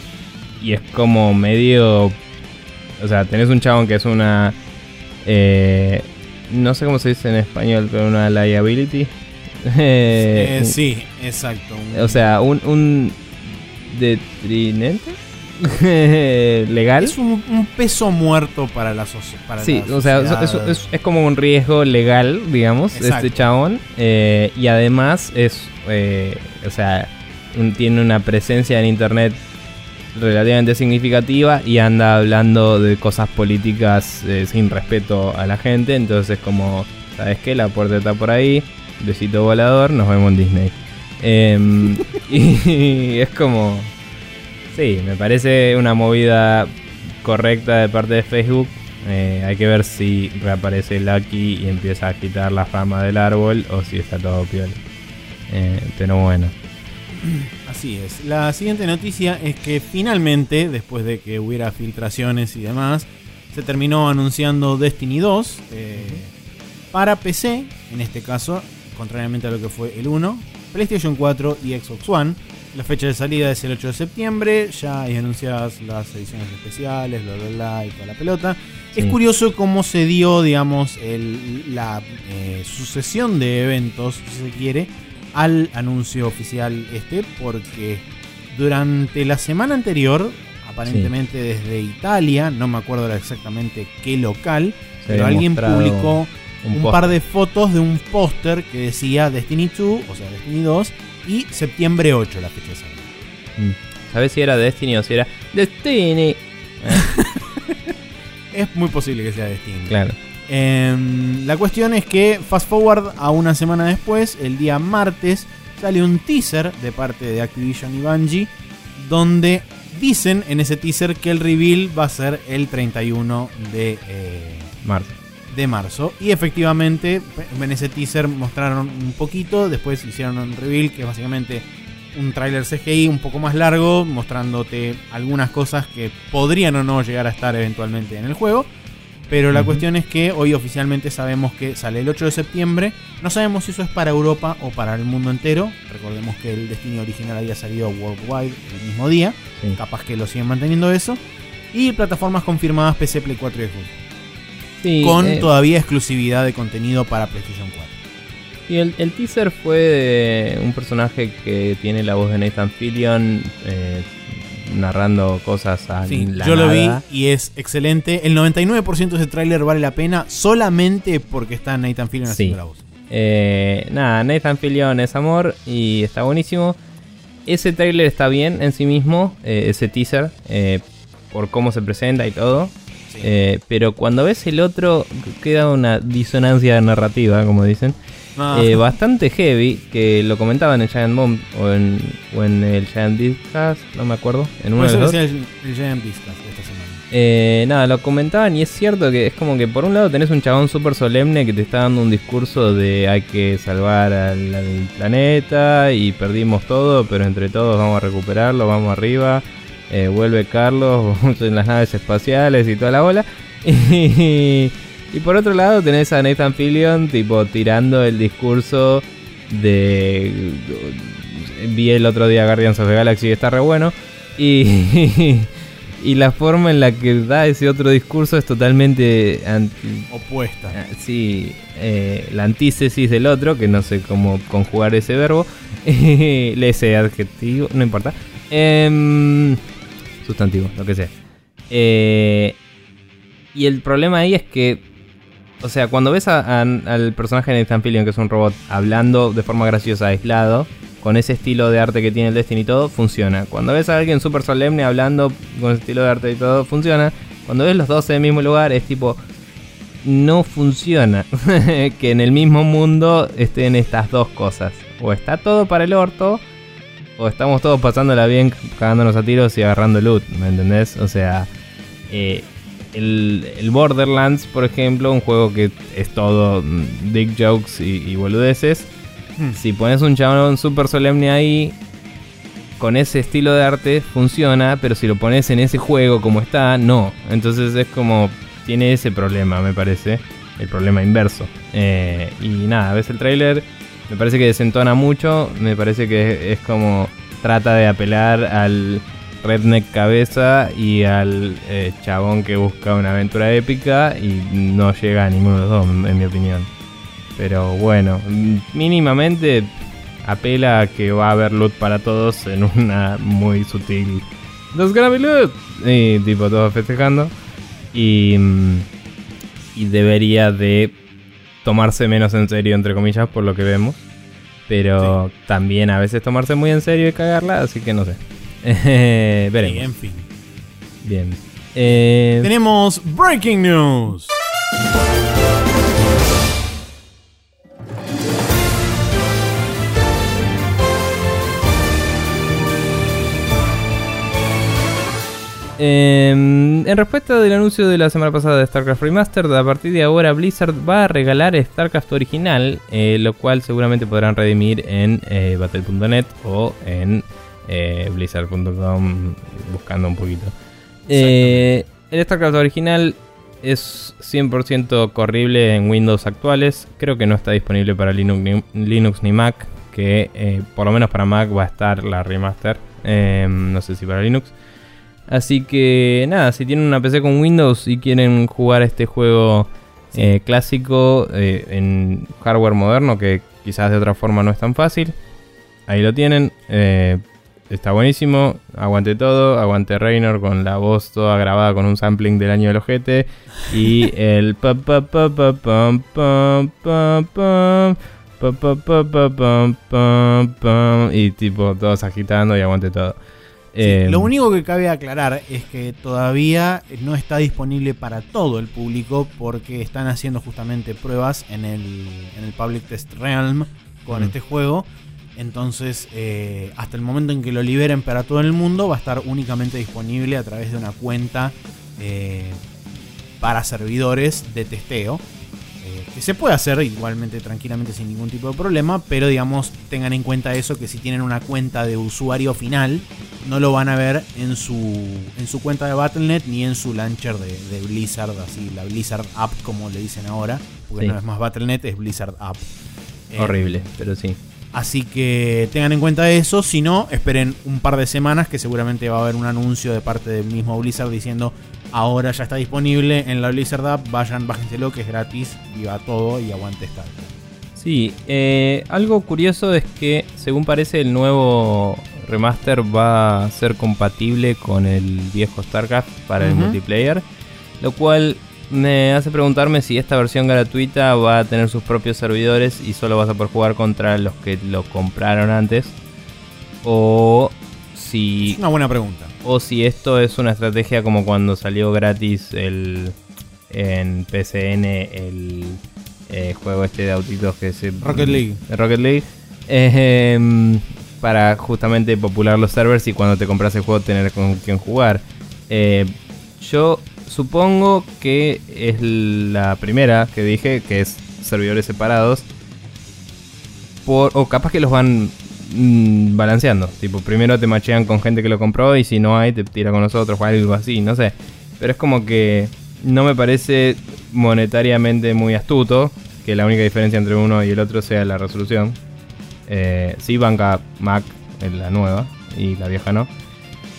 y es como medio. O sea, tenés un chabón que es una. Eh, no sé cómo se dice en español, pero una liability. Eh, sí, exacto. O sea, un, un detrinente legal. Es un, peso muerto para la, sociedad. sí, o sea, es, es, como un riesgo legal, digamos, este chabón. y además es, o sea, tiene una presencia en internet relativamente significativa y anda hablando de cosas políticas eh, sin respeto a la gente, entonces como ¿sabes qué? La puerta está por ahí, besito volador, nos vemos en Disney. Em, y es como... Sí, me parece una movida correcta de parte de Facebook. Eh, hay que ver si reaparece Lucky y empieza a agitar la fama del árbol o si está todo piol. Eh, pero bueno. Así es. La siguiente noticia es que finalmente, después de que hubiera filtraciones y demás, se terminó anunciando Destiny 2 eh, para PC, en este caso, contrariamente a lo que fue el 1, PlayStation 4 y Xbox One. La fecha de salida es el 8 de septiembre, ya hay anunciadas las ediciones especiales, bla bla bla y toda la pelota. Es curioso cómo se dio, digamos, la eh, sucesión de eventos, si se quiere, al anuncio oficial este, porque durante la semana anterior, aparentemente desde Italia, no me acuerdo exactamente qué local, pero alguien publicó un, par de fotos de un póster que decía Destiny 2, o sea, Destiny 2, y septiembre 8 la fecha. Mm. ¿Sabes si era Destiny o si era Destiny? es muy posible que sea Destiny. Claro. Em, la cuestión es que, fast forward a una semana después, el día martes, sale un teaser de parte de Activision y Bungie, donde dicen en ese teaser que el reveal va a ser el 31 de eh, marzo. De marzo. Y efectivamente, en ese teaser mostraron un poquito, después hicieron un reveal que es básicamente un tráiler CGI un poco más largo, mostrándote algunas cosas que podrían o no llegar a estar eventualmente en el juego. Pero la cuestión es que hoy oficialmente sabemos que sale el 8 de septiembre. No sabemos si eso es para Europa o para el mundo entero. Recordemos que el destino original había salido worldwide el mismo día. Capaz que lo siguen manteniendo eso. Y plataformas confirmadas PC, Play 4 y Xbox. Con eh, todavía exclusividad de contenido para PlayStation 4. Y el, teaser fue de un personaje que tiene la voz de Nathan Fillion. Eh, narrando cosas a sí, Yo lo vi y es excelente. El 99% de ese tráiler vale la pena solamente porque está Nathan Fillion haciendo la voz. Eh, nada, Nathan Fillion es amor y está buenísimo. Ese tráiler está bien en sí mismo, ese teaser, por cómo se presenta y todo. Pero cuando ves el otro, queda una disonancia narrativa, como dicen. Ah. Eh, bastante heavy, que lo comentaba en el Giant Bomb o en, o en el Giant Discast, no me acuerdo, en uno de los El, Giant Discast esta semana. Eh, nada, lo comentaban y es cierto que es como que por un lado tenés un chabón súper solemne que te está dando un discurso de hay que salvar al, planeta y perdimos todo, pero entre todos vamos a recuperarlo, vamos arriba. Eh, vuelve Carlos en las naves espaciales y toda la bola. Y, y por otro lado tenés a Nathan Fillion tipo tirando el discurso de... Vi el otro día Guardians of the Galaxy y está re bueno. Y, y la forma en la que da ese otro discurso es totalmente... Opuesta. Ah, sí, eh, la antítesis del otro, que no sé cómo conjugar ese verbo. ese adjetivo, no importa. Em, sustantivo, lo que sea. Eh, y el problema ahí es que o sea, cuando ves al personaje de Nathan Fillion, que es un robot, hablando de forma graciosa, aislado, con ese estilo de arte que tiene el Destiny y todo, funciona. Cuando ves a alguien súper solemne hablando con ese estilo de arte y todo, funciona. Cuando ves los dos en el mismo lugar, es tipo. No funciona que en el mismo mundo estén estas dos cosas. O está todo para el orto, o estamos todos pasándola bien, cagándonos a tiros y agarrando loot, ¿me entendés? O sea, eh, el, Borderlands, por ejemplo, un juego que es todo dick jokes y, boludeces. Hmm. Si pones un chabón super solemne ahí, con ese estilo de arte funciona, pero si lo pones en ese juego como está, no. Entonces es como, tiene ese problema, me parece. El problema inverso. Eh, y nada, ves el trailer, me parece que desentona mucho, me parece que es como trata de apelar al redneck cabeza y al eh, chabón que busca una aventura épica y no llega a ninguno de los dos, en mi opinión. Pero bueno, mínimamente apela a que va a haber loot para todos en una muy sutil. ¡Dos gonna loot! Y tipo todos festejando. Y, mm, y debería de tomarse menos en serio, entre comillas, por lo que vemos. Pero también a veces tomarse muy en serio y cagarla, así que no sé. veremos. en fin. Bien. Eh, Tenemos Breaking News. Em, en respuesta del anuncio de la semana pasada de StarCraft Remastered, a partir de ahora Blizzard va a regalar StarCraft original, eh, lo cual seguramente podrán redimir en eh, Battle.net o en eh, Blizzard.com buscando un poquito. el StarCraft original es 100% corrible en Windows actuales, creo que no está disponible para Linux Linux ni Mac, que por lo menos para Mac va a estar la remaster, em, no sé si para Linux. Así que nada, si tienen una PC con Windows y quieren jugar este juego eh, clásico eh, en hardware moderno, que quizás de otra forma no es tan fácil, ahí lo tienen. Eh, está buenísimo, aguante todo, aguante Reynor con la voz toda grabada con un sampling del año del ojete y el pa pa pa pa pam pam pam pam y tipo todos agitando y aguante todo. Eh, lo único que cabe aclarar es que todavía no está disponible para todo el público porque están haciendo justamente pruebas en el, en el Public Test Realm con este juego. Entonces, eh, hasta el momento en que lo liberen para todo el mundo, va a estar únicamente disponible a través de una cuenta eh, para servidores de testeo que se puede hacer igualmente tranquilamente sin ningún tipo de problema, pero digamos tengan en cuenta eso que si tienen una cuenta de usuario final no lo van a ver en su en su cuenta de Battle.net ni en su launcher de, Blizzard, así la Blizzard App como le dicen ahora, porque no es más Battle.net, es Blizzard App. Eh, Horrible, pero sí. Así que tengan en cuenta eso, si no, esperen un par de semanas que seguramente va a haber un anuncio de parte del mismo Blizzard diciendo ahora ya está disponible en la Blizzard App, vayan, bájenselo que es gratis, viva todo y aguante esta. Sí, eh, algo curioso es que según parece el nuevo remaster va a ser compatible con el viejo StarCraft para el multiplayer, lo cual me hace preguntarme si esta versión gratuita va a tener sus propios servidores y solo vas a poder jugar contra los que lo compraron antes. O si. Es una buena pregunta. O si esto es una estrategia como cuando salió gratis el en PCN el eh, juego este de autitos que se. Rocket League. Rocket League. Para justamente popular los servers y cuando te compras el juego tener con quien jugar. Eh, yo Supongo que es la primera que dije, que es servidores separados. Por, o capaz que los van mm, balanceando. Tipo, primero te machean con gente que lo compró y si no hay, te tira con nosotros o algo así, no sé. Pero es como que no me parece monetariamente muy astuto que la única diferencia entre uno y el otro sea la resolución. Eh, sí, banca Mac la nueva y la vieja no.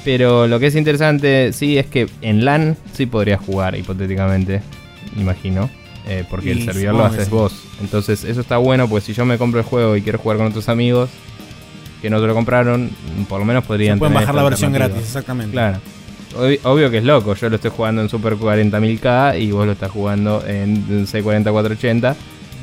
Pero lo que es interesante, sí, es que en LAN sí podrías jugar, hipotéticamente, imagino. Eh, porque el servidor lo haces vos. Entonces, eso está bueno, pues si yo me compro el juego y quiero jugar con otros amigos que no te lo compraron, por lo menos podrían. pueden bajar la versión gratis, exactamente. Claro. Obvio, que es loco, yo lo estoy jugando en Super 40.000K y vos lo estás jugando en 640-480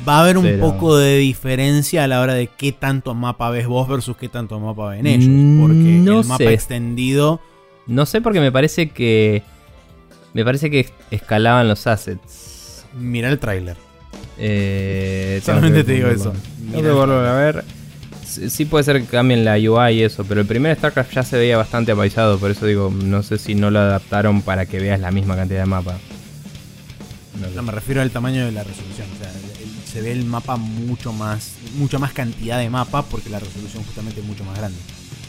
va a haber un poco de diferencia a la hora de qué tanto mapa ves vos versus qué tanto mapa ven ellos. Porque el mapa extendido. No sé porque me parece que. Me parece que escalaban los assets. Mira el tráiler. Eh, Solamente te digo eso. No a ver. Sí puede ser que cambien la UI y eso, pero el primer StarCraft ya se veía bastante apaisado, por eso digo, no sé si no lo adaptaron para que veas la misma cantidad de mapa. No, me refiero al tamaño de la resolución. O sea, se ve el mapa mucho más, mucha más cantidad de mapa porque la resolución justamente es mucho más grande.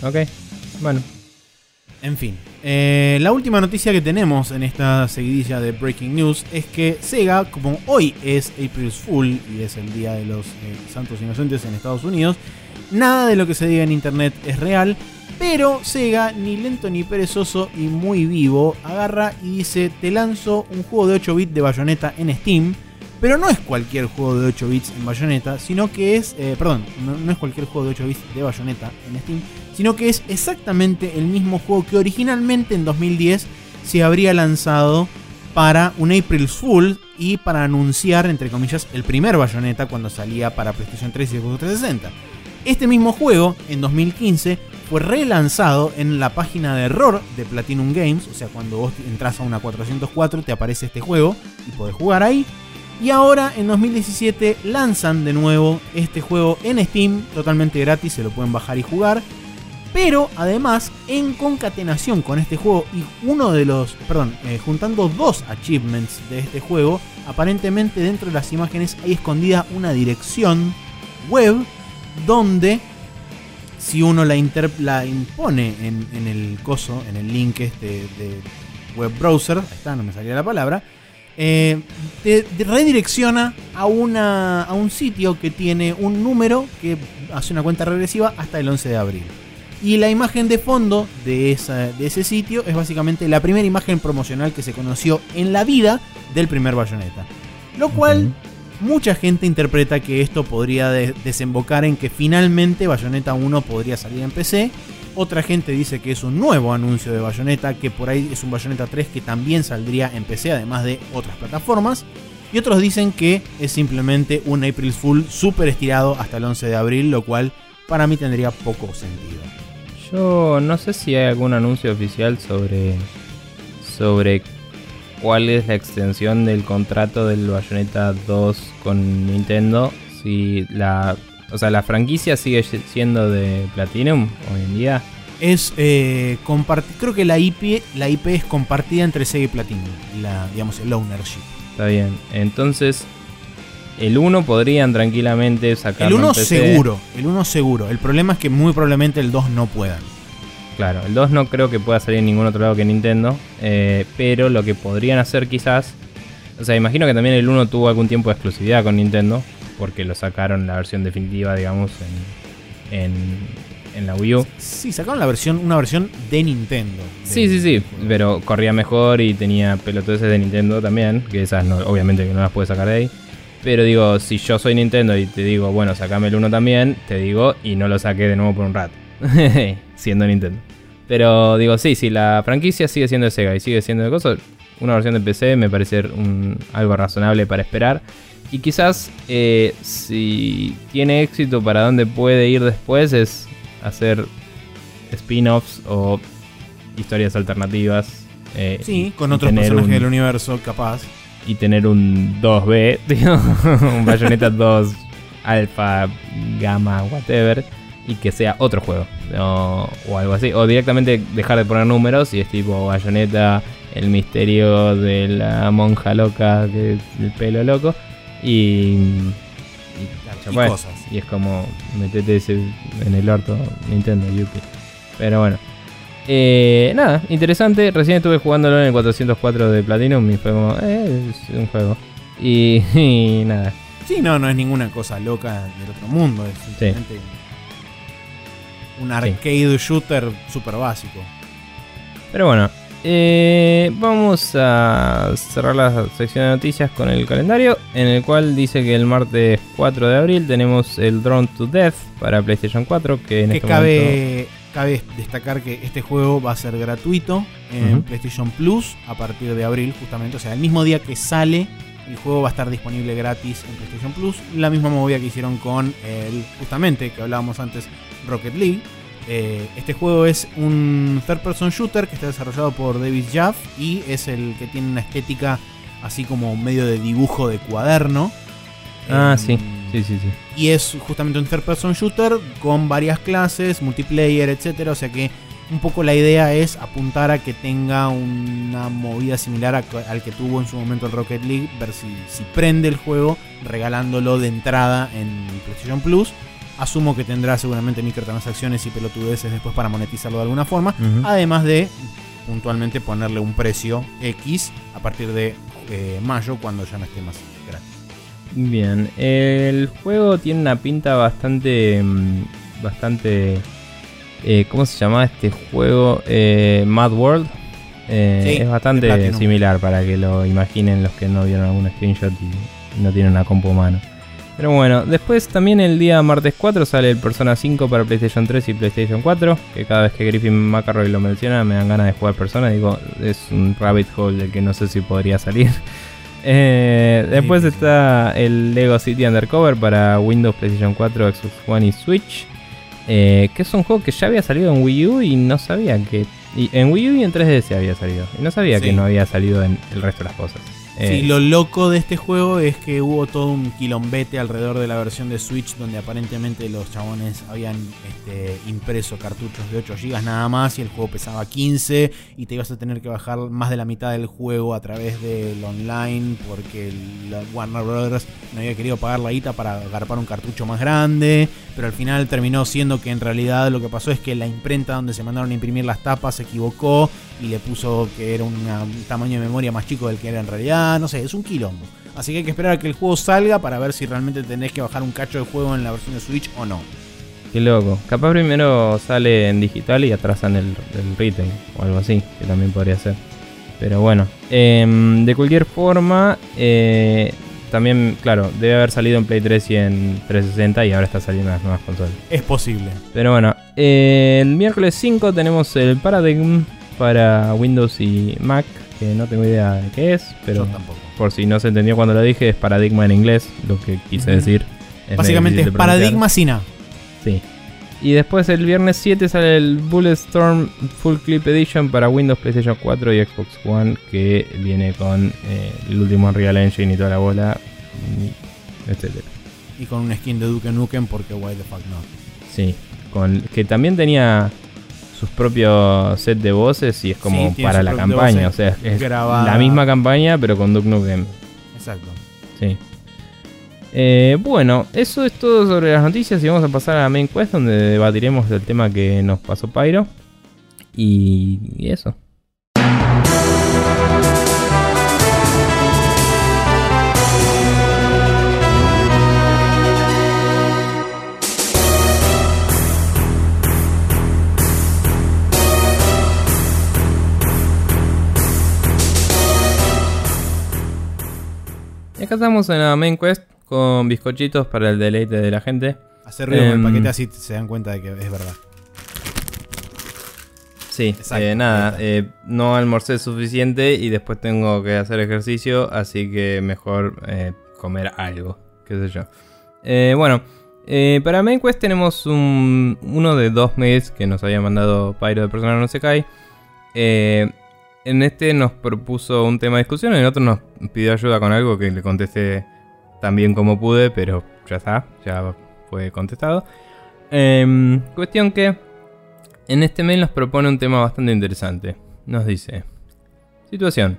Ok, bueno. En fin, eh, la última noticia que tenemos en esta seguidilla de Breaking News es que Sega, como hoy es April's Fool y es el Día de los eh, Santos Inocentes en Estados Unidos, nada de lo que se diga en internet es real, pero Sega, ni lento ni perezoso y muy vivo, agarra y dice, te lanzo un juego de 8 bits de bayoneta en Steam pero no es cualquier juego de 8 bits en Bayonetta, sino que es. Eh, perdón, no, es cualquier juego de 8 bits de Bayonetta en Steam, sino que es exactamente el mismo juego que originalmente en 2010 se habría lanzado para un April Fool y para anunciar, entre comillas, el primer Bayonetta cuando salía para PlayStation 3 y Xbox 360. Este mismo juego, en 2015, fue relanzado en la página de error de Platinum Games, o sea, cuando vos entras a una 404 te aparece este juego y podés jugar ahí. Y ahora en 2017 lanzan de nuevo este juego en Steam, totalmente gratis, se lo pueden bajar y jugar. Pero además, en concatenación con este juego y uno de los, perdón, eh, juntando dos achievements de este juego, aparentemente dentro de las imágenes hay escondida una dirección web donde si uno la, la impone en, el coso, en el link este de web browser, está, no me salía la palabra, eh, te, redirecciona a, una, a un sitio que tiene un número que hace una cuenta regresiva hasta el 11 de abril. Y la imagen de fondo de, ese sitio es básicamente la primera imagen promocional que se conoció en la vida del primer Bayonetta. Lo cual mucha gente interpreta que esto podría desembocar en que finalmente Bayonetta 1 podría salir en PC. Otra gente dice que es un nuevo anuncio de Bayonetta, que por ahí es un Bayonetta 3 que también saldría en PC, además de otras plataformas. Y otros dicen que es simplemente un April Fool súper estirado hasta el 11 de abril, lo cual para mí tendría poco sentido. Yo no sé si hay algún anuncio oficial sobre, sobre cuál es la extensión del contrato del Bayonetta 2 con Nintendo. Si la, o sea, la franquicia sigue siendo de Platinum hoy en día. Es eh, creo que la IP, la IP es compartida entre Sega y Platinum, la, digamos el ownership. Está bien. Entonces, el 1 podrían tranquilamente sacarlo. El 1 seguro, el 1 seguro. El problema es que muy probablemente el 2 no puedan. Claro, el 2 no creo que pueda salir en ningún otro lado que Nintendo. Eh, pero lo que podrían hacer quizás. O sea, imagino que también el 1 tuvo algún tiempo de exclusividad con Nintendo. Porque lo sacaron la versión definitiva, digamos, en, en, la Wii U. Sí, sacaron la versión, una versión de Nintendo. sí, sí, sí. Pero corría mejor y tenía pelotudeces de Nintendo también. Que esas no, obviamente que no las puedes sacar de ahí. Pero digo, si yo soy Nintendo y te digo, bueno, sacame el 1 también, te digo, y no lo saqué de nuevo por un rato. siendo Nintendo. Pero digo, sí, si la franquicia sigue siendo de Sega y sigue siendo de cosas, una versión de PC me parece un, algo razonable para esperar. Y quizás eh, si tiene éxito para dónde puede ir después es hacer spin-offs o historias alternativas. Eh, sí, con otros personajes del universo, capaz y tener un 2B, un Bayonetta 2 Alpha, Gamma, whatever, y que sea otro juego o, algo así. O directamente dejar de poner números y es tipo Bayonetta, el misterio de la monja loca, que el pelo loco, y. Y, cosas. y es como metete ese en el orto Nintendo, Yuki. Pero bueno. Eh, nada, interesante. Recién estuve jugándolo en el 404 de Platinum y fue como, eh, es un juego. Y, nada. Sí, no, no es ninguna cosa loca del otro mundo. Es simplemente un arcade shooter super básico. Pero bueno, eh, vamos a cerrar la sección de noticias con el calendario, en el cual dice que el martes 4 de abril tenemos el Drone to Death para PlayStation 4, que en este cabe, cabe destacar que este juego va a ser gratuito en PlayStation Plus a partir de abril, justamente. O sea, el mismo día que sale, el juego va a estar disponible gratis en PlayStation Plus. La misma movida que hicieron con el, justamente, que hablábamos antes, Rocket League. Eh, este juego es un third person shooter que está desarrollado por David Jaff y es el que tiene una estética así como medio de dibujo de cuaderno. Ah, sí Sí, sí, sí. Y es justamente un third person shooter con varias clases, multiplayer, etcétera. O sea que un poco la idea es apuntar a que tenga una movida similar al que tuvo en su momento el Rocket League, ver si, si prende el juego regalándolo de entrada en PlayStation Plus. Asumo que tendrá seguramente microtransacciones y pelotudeces después para monetizarlo de alguna forma. Además de puntualmente ponerle un precio X a partir de eh, mayo cuando ya no esté más Bien, el juego tiene una pinta bastante. Mm, bastante. Eh, ¿Cómo se llama este juego? Eh, Mad World. Eh, es bastante similar para que lo imaginen los que no vieron algún screenshot y no tienen una compu mano. Pero bueno, después también el día martes 4 sale el Persona 5 para PlayStation 3 y PlayStation 4. Que cada vez que Griffin McElroy lo menciona me dan ganas de jugar Persona. Digo, es un rabbit hole del que no sé si podría salir. Eh, después está el Lego City Undercover para Windows, PlayStation 4, Xbox One y Switch. Eh, que es un juego que ya había salido en Wii U y no sabía que. en Wii U y en 3DS había salido. Y no sabía que no había salido en el resto de las cosas. Sí, eh, lo loco de este juego es que hubo todo un quilombete alrededor de la versión de Switch donde aparentemente los chabones habían este, impreso cartuchos de 8 GB nada más y el juego pesaba 15 y te ibas a tener que bajar más de la mitad del juego a través del online porque Warner Brothers no había querido pagar la guita para agarpar un cartucho más grande, pero al final terminó siendo que en realidad lo que pasó es que la imprenta donde se mandaron a imprimir las tapas se equivocó y le puso que era un tamaño de memoria más chico del que era en realidad, no sé, es un quilombo. Así que hay que esperar a que el juego salga para ver si realmente tenés que bajar un cacho de juego en la versión de Switch o no. Qué loco. Capaz primero sale en digital y atrasan el, el retail o algo así, que también podría ser. Pero bueno, em, de cualquier forma, eh, también, claro, debe haber salido en Play 3 y en 360 y ahora está saliendo en las nuevas consolas. Es posible. Pero bueno, eh, el miércoles 5 tenemos el Paradigm para Windows y Mac, que no tengo idea de qué es, pero por si no se entendió cuando lo dije, es paradigma en inglés, lo que quise decir. Básicamente es paradigma sin A. Sí. Y después el viernes 7 sale el Bulletstorm Full Clip Edition para Windows, PlayStation 4 y Xbox One, que viene con eh, el último Unreal Engine y toda la bola, etc. Y con un skin de Duke Nukem porque why the fuck no. Sí, con, que también tenía sus propios set de voces y es como para la campaña. O sea, es la misma campaña pero con Duke Nukem. Exacto. Sí. Eh, bueno, eso es todo sobre las noticias y vamos a pasar a la main quest donde debatiremos el tema que nos pasó Pyro. y eso. Acá estamos en la main quest con bizcochitos para el deleite de la gente. Hacer ruido con el em, paquete así se dan cuenta de que es verdad. Sí, eh, nada, eh, no almorcé suficiente y después tengo que hacer ejercicio, así que mejor eh, comer algo, qué sé yo. bueno, para Main Quest tenemos un, uno de dos mails que nos había mandado Pyro de Personal No Se Cae. En este nos propuso un tema de discusión, en otro nos pidió ayuda con algo que le contesté tan bien como pude, pero ya está, ya fue contestado. Em, cuestión que en este mail nos propone un tema bastante interesante. Nos dice, situación.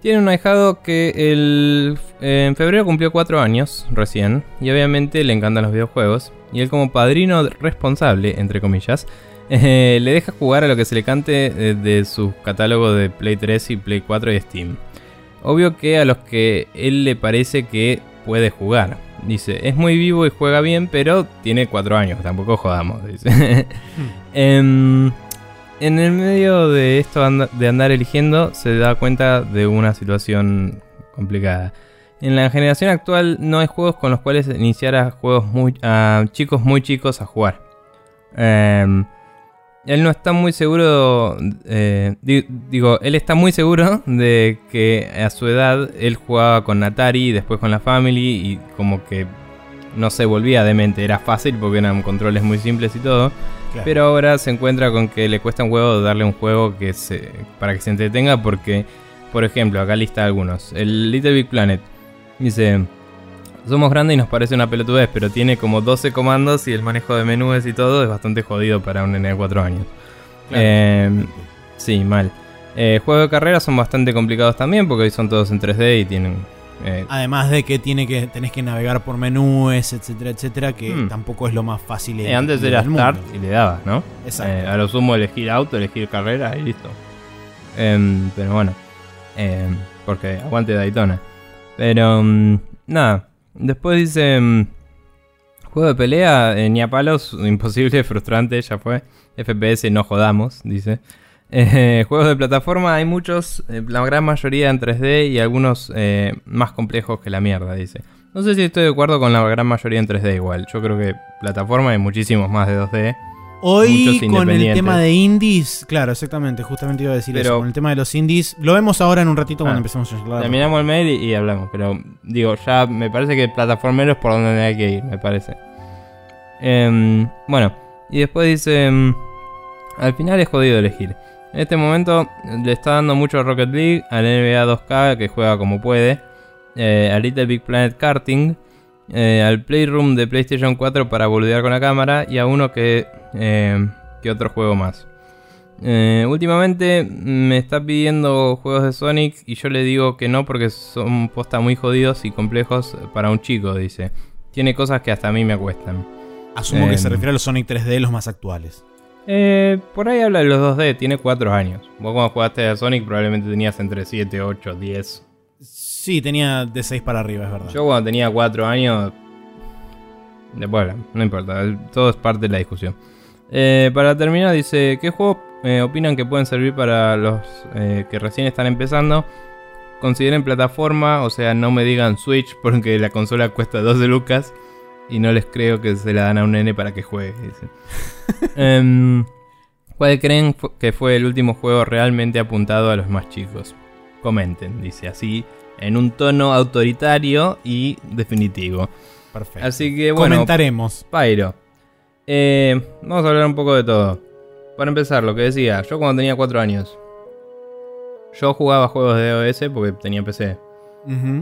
Tiene un ahijado que el, en febrero cumplió 4 años recién y obviamente le encantan los videojuegos y él como padrino responsable, entre comillas, eh, le deja jugar a lo que se le cante de, su catálogo de Play 3 y Play 4 y Steam. Obvio que a los que él le parece que puede jugar. Dice, es muy vivo y juega bien, pero tiene 4 años, tampoco jodamos. Dice. Em, en el medio de esto de andar eligiendo, se da cuenta de una situación complicada. En la generación actual no hay juegos con los cuales iniciar a juegos muy, a chicos muy chicos a jugar. Eh, él no está muy seguro, eh, digo, él está muy seguro de que a su edad él jugaba con Atari y después con la Family y como que no se volvía demente, era fácil porque eran controles muy simples y todo. Pero ahora se encuentra con que le cuesta un huevo darle un juego que se, para que se entretenga porque, por ejemplo, acá lista algunos. El Little Big Planet dice... Somos grandes y nos parece una pelotudez, pero tiene como 12 comandos y el manejo de menús y todo es bastante jodido para un nene de 4 años. Em, sí, mal. Eh, juegos de carrera son bastante complicados también porque son todos en 3D y tienen... Eh, Además de que, tiene que tenés que navegar por menús, etcétera, etcétera, que hmm. tampoco es lo más fácil. Eh, antes era Start y le dabas, ¿no? Exacto. a lo sumo elegir auto, elegir carrera y listo. Em, pero bueno, em, porque aguante Daytona. Pero mm, nada, Después dice... Mm, juego de pelea, eh, ni a palos, imposible, frustrante, ya fue. FPS, no jodamos, dice. Eh, juegos de plataforma hay muchos, eh, la gran mayoría en 3D y algunos más complejos que la mierda, dice. No sé si estoy de acuerdo con la gran mayoría en 3D igual. Yo creo que plataforma hay muchísimos más de 2D. Hoy con el tema de indies, claro, exactamente, justamente iba a decir eso. Con el tema de los indies, lo vemos ahora en un ratito cuando ah, empecemos a hablar. Terminamos el mail y, hablamos, pero digo, ya me parece que plataformero es por donde hay que ir, me parece. Em, bueno, y después dice... Em, Al final es jodido elegir. En este momento le está dando mucho a Rocket League, al NBA 2K que juega como puede, eh, a Little Big Planet Karting, eh, al Playroom de PlayStation 4 para boludear con la cámara y a uno que, eh, que otro juego más. últimamente me está pidiendo juegos de Sonic y yo le digo que no porque son posta muy jodidos y complejos para un chico, dice. Tiene cosas que hasta a mí me acuestan. Asumo que se refiere a los Sonic 3D, los más actuales. Eh, por ahí habla de los 2D, tiene 4 años. Vos cuando jugaste a Sonic probablemente tenías entre 7, 8, 10. Sí, tenía de 6 para arriba, es verdad. Yo cuando tenía 4 años... Después, no importa, todo es parte de la discusión. Eh, para terminar, dice, ¿qué juegos eh, opinan que pueden servir para los eh, que recién están empezando? Consideren plataforma, o sea, no me digan Switch porque la consola cuesta 12 lucas y no les creo que se la dan a un nene para que juegue. Em, ¿Cuál creen que fue el último juego realmente apuntado a los más chicos? Comenten, dice así, en un tono autoritario y definitivo. Perfecto. Así que bueno. Comentaremos. Pyro. Eh, vamos a hablar un poco de todo. Para empezar, lo que decía, yo cuando tenía 4 años, yo jugaba juegos de OS porque tenía PC.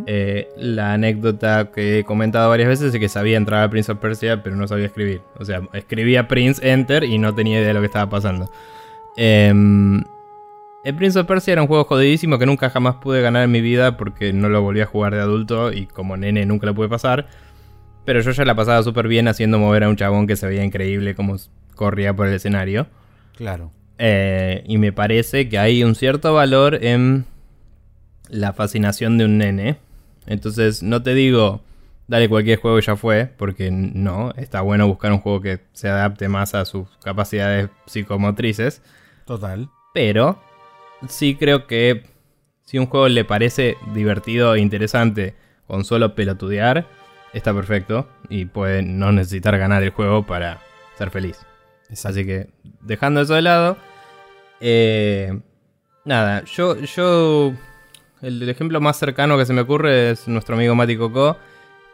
Eh, la anécdota que he comentado varias veces es que sabía entrar a Prince of Persia, pero no sabía escribir. O sea, escribía Prince Enter y no tenía idea de lo que estaba pasando. Em, el Prince of Persia era un juego jodidísimo que nunca jamás pude ganar en mi vida porque no lo volví a jugar de adulto y como nene nunca lo pude pasar. Pero yo ya la pasaba súper bien haciendo mover a un chabón que se veía increíble como corría por el escenario. Claro. Eh, y me parece que hay un cierto valor en la fascinación de un nene. Entonces, no te digo, dale cualquier juego y ya fue, porque no, está bueno buscar un juego que se adapte más a sus capacidades psicomotrices. Total. Pero, sí creo que si un juego le parece divertido e interesante con solo pelotudear, está perfecto y puede no necesitar ganar el juego para ser feliz. Así que, dejando eso de lado, eh, nada, yo, yo el, ejemplo más cercano que se me ocurre es nuestro amigo Mati Coco,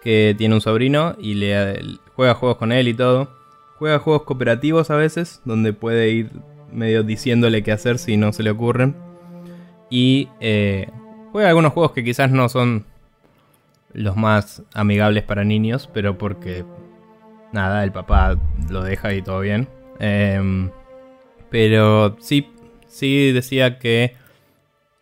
que tiene un sobrino y le, juega juegos con él y todo. Juega juegos cooperativos a veces, donde puede ir medio diciéndole qué hacer si no se le ocurren. Y eh, juega algunos juegos que quizás no son los más amigables para niños, pero porque nada, el papá lo deja y todo bien. Em, pero sí, sí decía que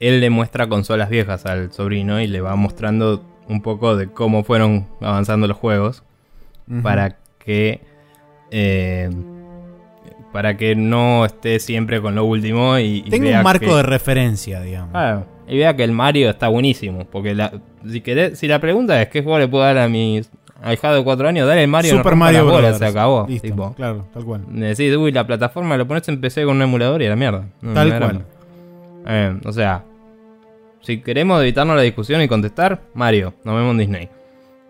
él le muestra consolas viejas al sobrino y le va mostrando un poco de cómo fueron avanzando los juegos para que eh, para que no esté siempre con lo último y, tengo un marco de referencia digamos. Y vea que el Mario está buenísimo porque la, si si la pregunta es qué juego le puedo dar a mi ahijado de 4 años dale el Mario Super Mario Bros. se acabó claro tal cual. Decís uy la plataforma lo pones en PC con un emulador y a la mierda. Tal cual. eh, o sea si queremos evitarnos la discusión y contestar, Mario, nos vemos en Disney.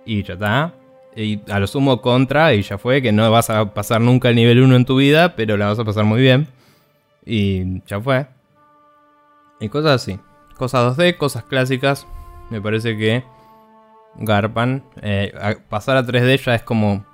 Y ya está. Y a lo sumo contra, y ya fue, que no vas a pasar nunca el nivel 1 en tu vida, pero la vas a pasar muy bien. Y ya fue. Y cosas así. Cosas 2D, cosas clásicas. Me parece que garpan. Eh, pasar a 3D ya es como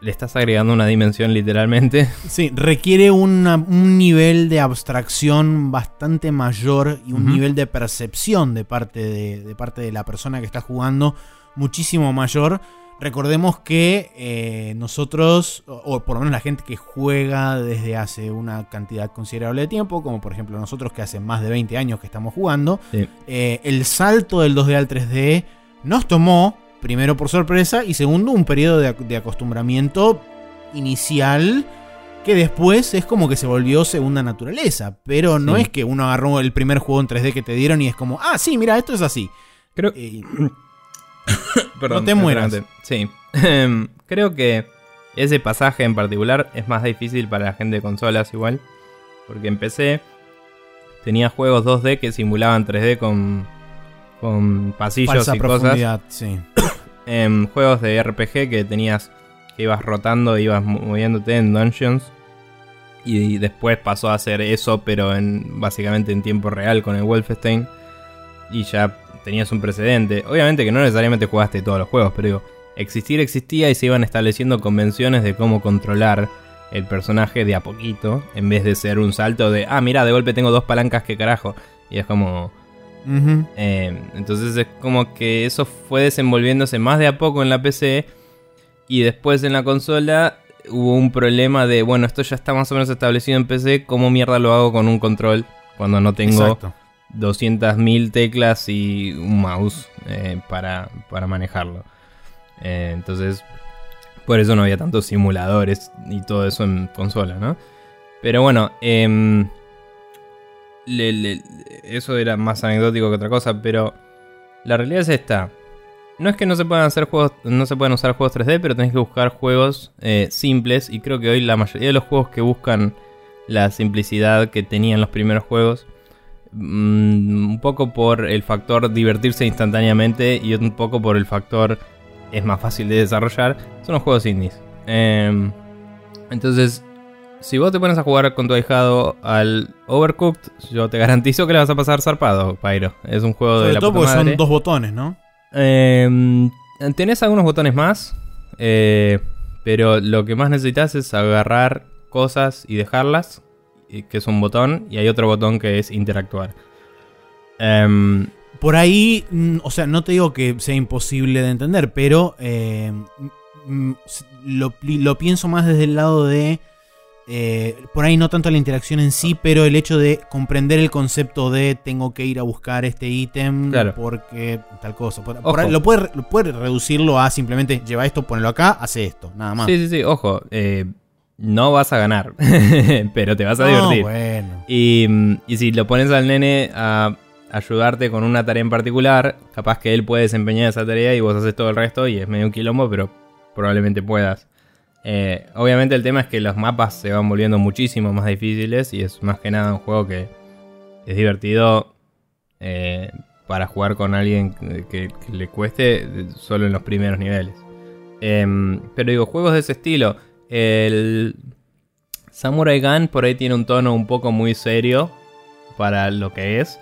le estás agregando una dimensión literalmente. Sí, requiere un nivel de abstracción bastante mayor y un nivel de percepción de parte de, parte de la persona que está jugando muchísimo mayor. Recordemos que eh, nosotros, o, por lo menos la gente que juega desde hace una cantidad considerable de tiempo, como por ejemplo nosotros que hace más de 20 años que estamos jugando, eh, el salto del 2D al 3D nos tomó primero por sorpresa y segundo un periodo de, acostumbramiento inicial que después es como que se volvió segunda naturaleza. Pero no es que uno agarró el primer juego en 3D que te dieron y es como, ah, sí, mira, esto es así. Creo no te mueras. Sí. Em, creo que ese pasaje en particular es más difícil para la gente de consolas igual. Porque empecé, tenía juegos 2D que simulaban 3D con con pasillos y cosas. Sí. En juegos de RPG que tenías que ibas rotando, ibas moviéndote en dungeons. Y después pasó a hacer eso, pero en básicamente en tiempo real con el Wolfenstein. Y ya tenías un precedente. Obviamente que no necesariamente jugaste todos los juegos, pero digo, existir existía y se iban estableciendo convenciones de cómo controlar el personaje de a poquito, en vez de ser un salto de, ah, mira, de golpe tengo dos palancas, que carajo. Y es como... Eh, entonces es como que eso fue desenvolviéndose más de a poco en la PC y después en la consola hubo un problema de, bueno, esto ya está más o menos establecido en PC, ¿cómo mierda lo hago con un control cuando no tengo 200.000 teclas y un mouse eh, para, para, manejarlo? Eh, entonces, por eso no había tantos simuladores y todo eso en consola, ¿no? Pero bueno, eh, eso era más anecdótico que otra cosa, pero la realidad es esta. No es que no se puedan hacer juegos, no se puedan usar juegos 3D, pero tenés que buscar juegos eh, simples. Y creo que hoy la mayoría de los juegos que buscan la simplicidad que tenían los primeros juegos, un poco por el factor divertirse instantáneamente y un poco por el factor es más fácil de desarrollar, son los juegos indies. Em, entonces, si vos te pones a jugar con tu ahijado al Overcooked, yo te garantizo que le vas a pasar zarpado, Pyro. Es un juego de la todo porque son dos botones, ¿no? Em, tenés algunos botones más, eh, pero lo que más necesitas es agarrar cosas y dejarlas, que es un botón, y hay otro botón que es interactuar. Em, Por ahí, mm, o sea, no te digo que sea imposible de entender, pero em, mm, lo pienso más desde el lado de eh, por ahí no tanto la interacción en sí, pero el hecho de comprender el concepto de tengo que ir a buscar este ítem porque tal cosa. lo, puede, puede, reducirlo a simplemente lleva esto, ponelo acá, hace esto, nada más. Sí, sí, sí, ojo. Eh, no vas a ganar, pero te vas a divertir. Bueno. Y, y si lo pones al nene a ayudarte con una tarea en particular, capaz que él puede desempeñar esa tarea y vos haces todo el resto y es medio un quilombo, pero probablemente puedas. Eh, obviamente el tema es que los mapas se van volviendo muchísimo más difíciles y es más que nada un juego que es divertido eh, para jugar con alguien que, le cueste solo en los primeros niveles. Em, pero digo, juegos de ese estilo. El Samurai Gun por ahí tiene un tono un poco muy serio para lo que es.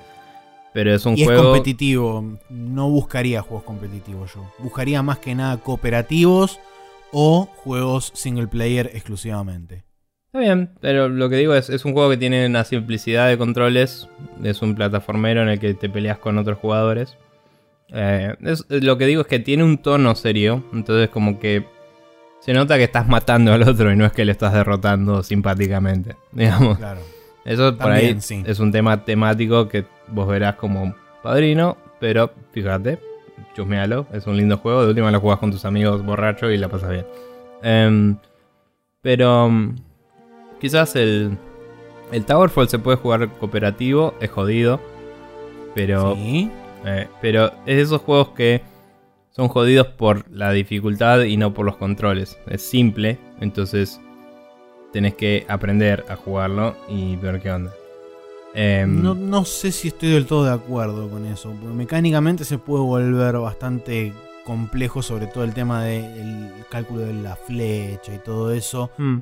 Pero es un y juego. Es competitivo. No buscaría juegos competitivos yo. Buscaría más que nada cooperativos o juegos single player exclusivamente. Está bien, pero lo que digo es, es un juego que tiene una simplicidad de controles, es un plataformero en el que te peleas con otros jugadores. Eh, lo que digo es que tiene un tono serio, entonces como que se nota que estás matando al otro y no es que le estás derrotando simpáticamente, digamos. Claro. Eso por ahí es un tema temático que vos verás como padrino, pero fíjate, chusmealo, es un lindo juego. De última lo jugás con tus amigos borrachos y la pasas bien. Em, pero mm, quizás el, el Towerfall se puede jugar cooperativo, es jodido. Pero, eh, pero es de esos juegos que son jodidos por la dificultad y no por los controles. Es simple, entonces tenés que aprender a jugarlo y ver qué onda. Em, no, sé si estoy del todo de acuerdo con eso. Porque mecánicamente se puede volver bastante complejo, sobre todo el tema del cálculo de la flecha y todo eso. Hmm.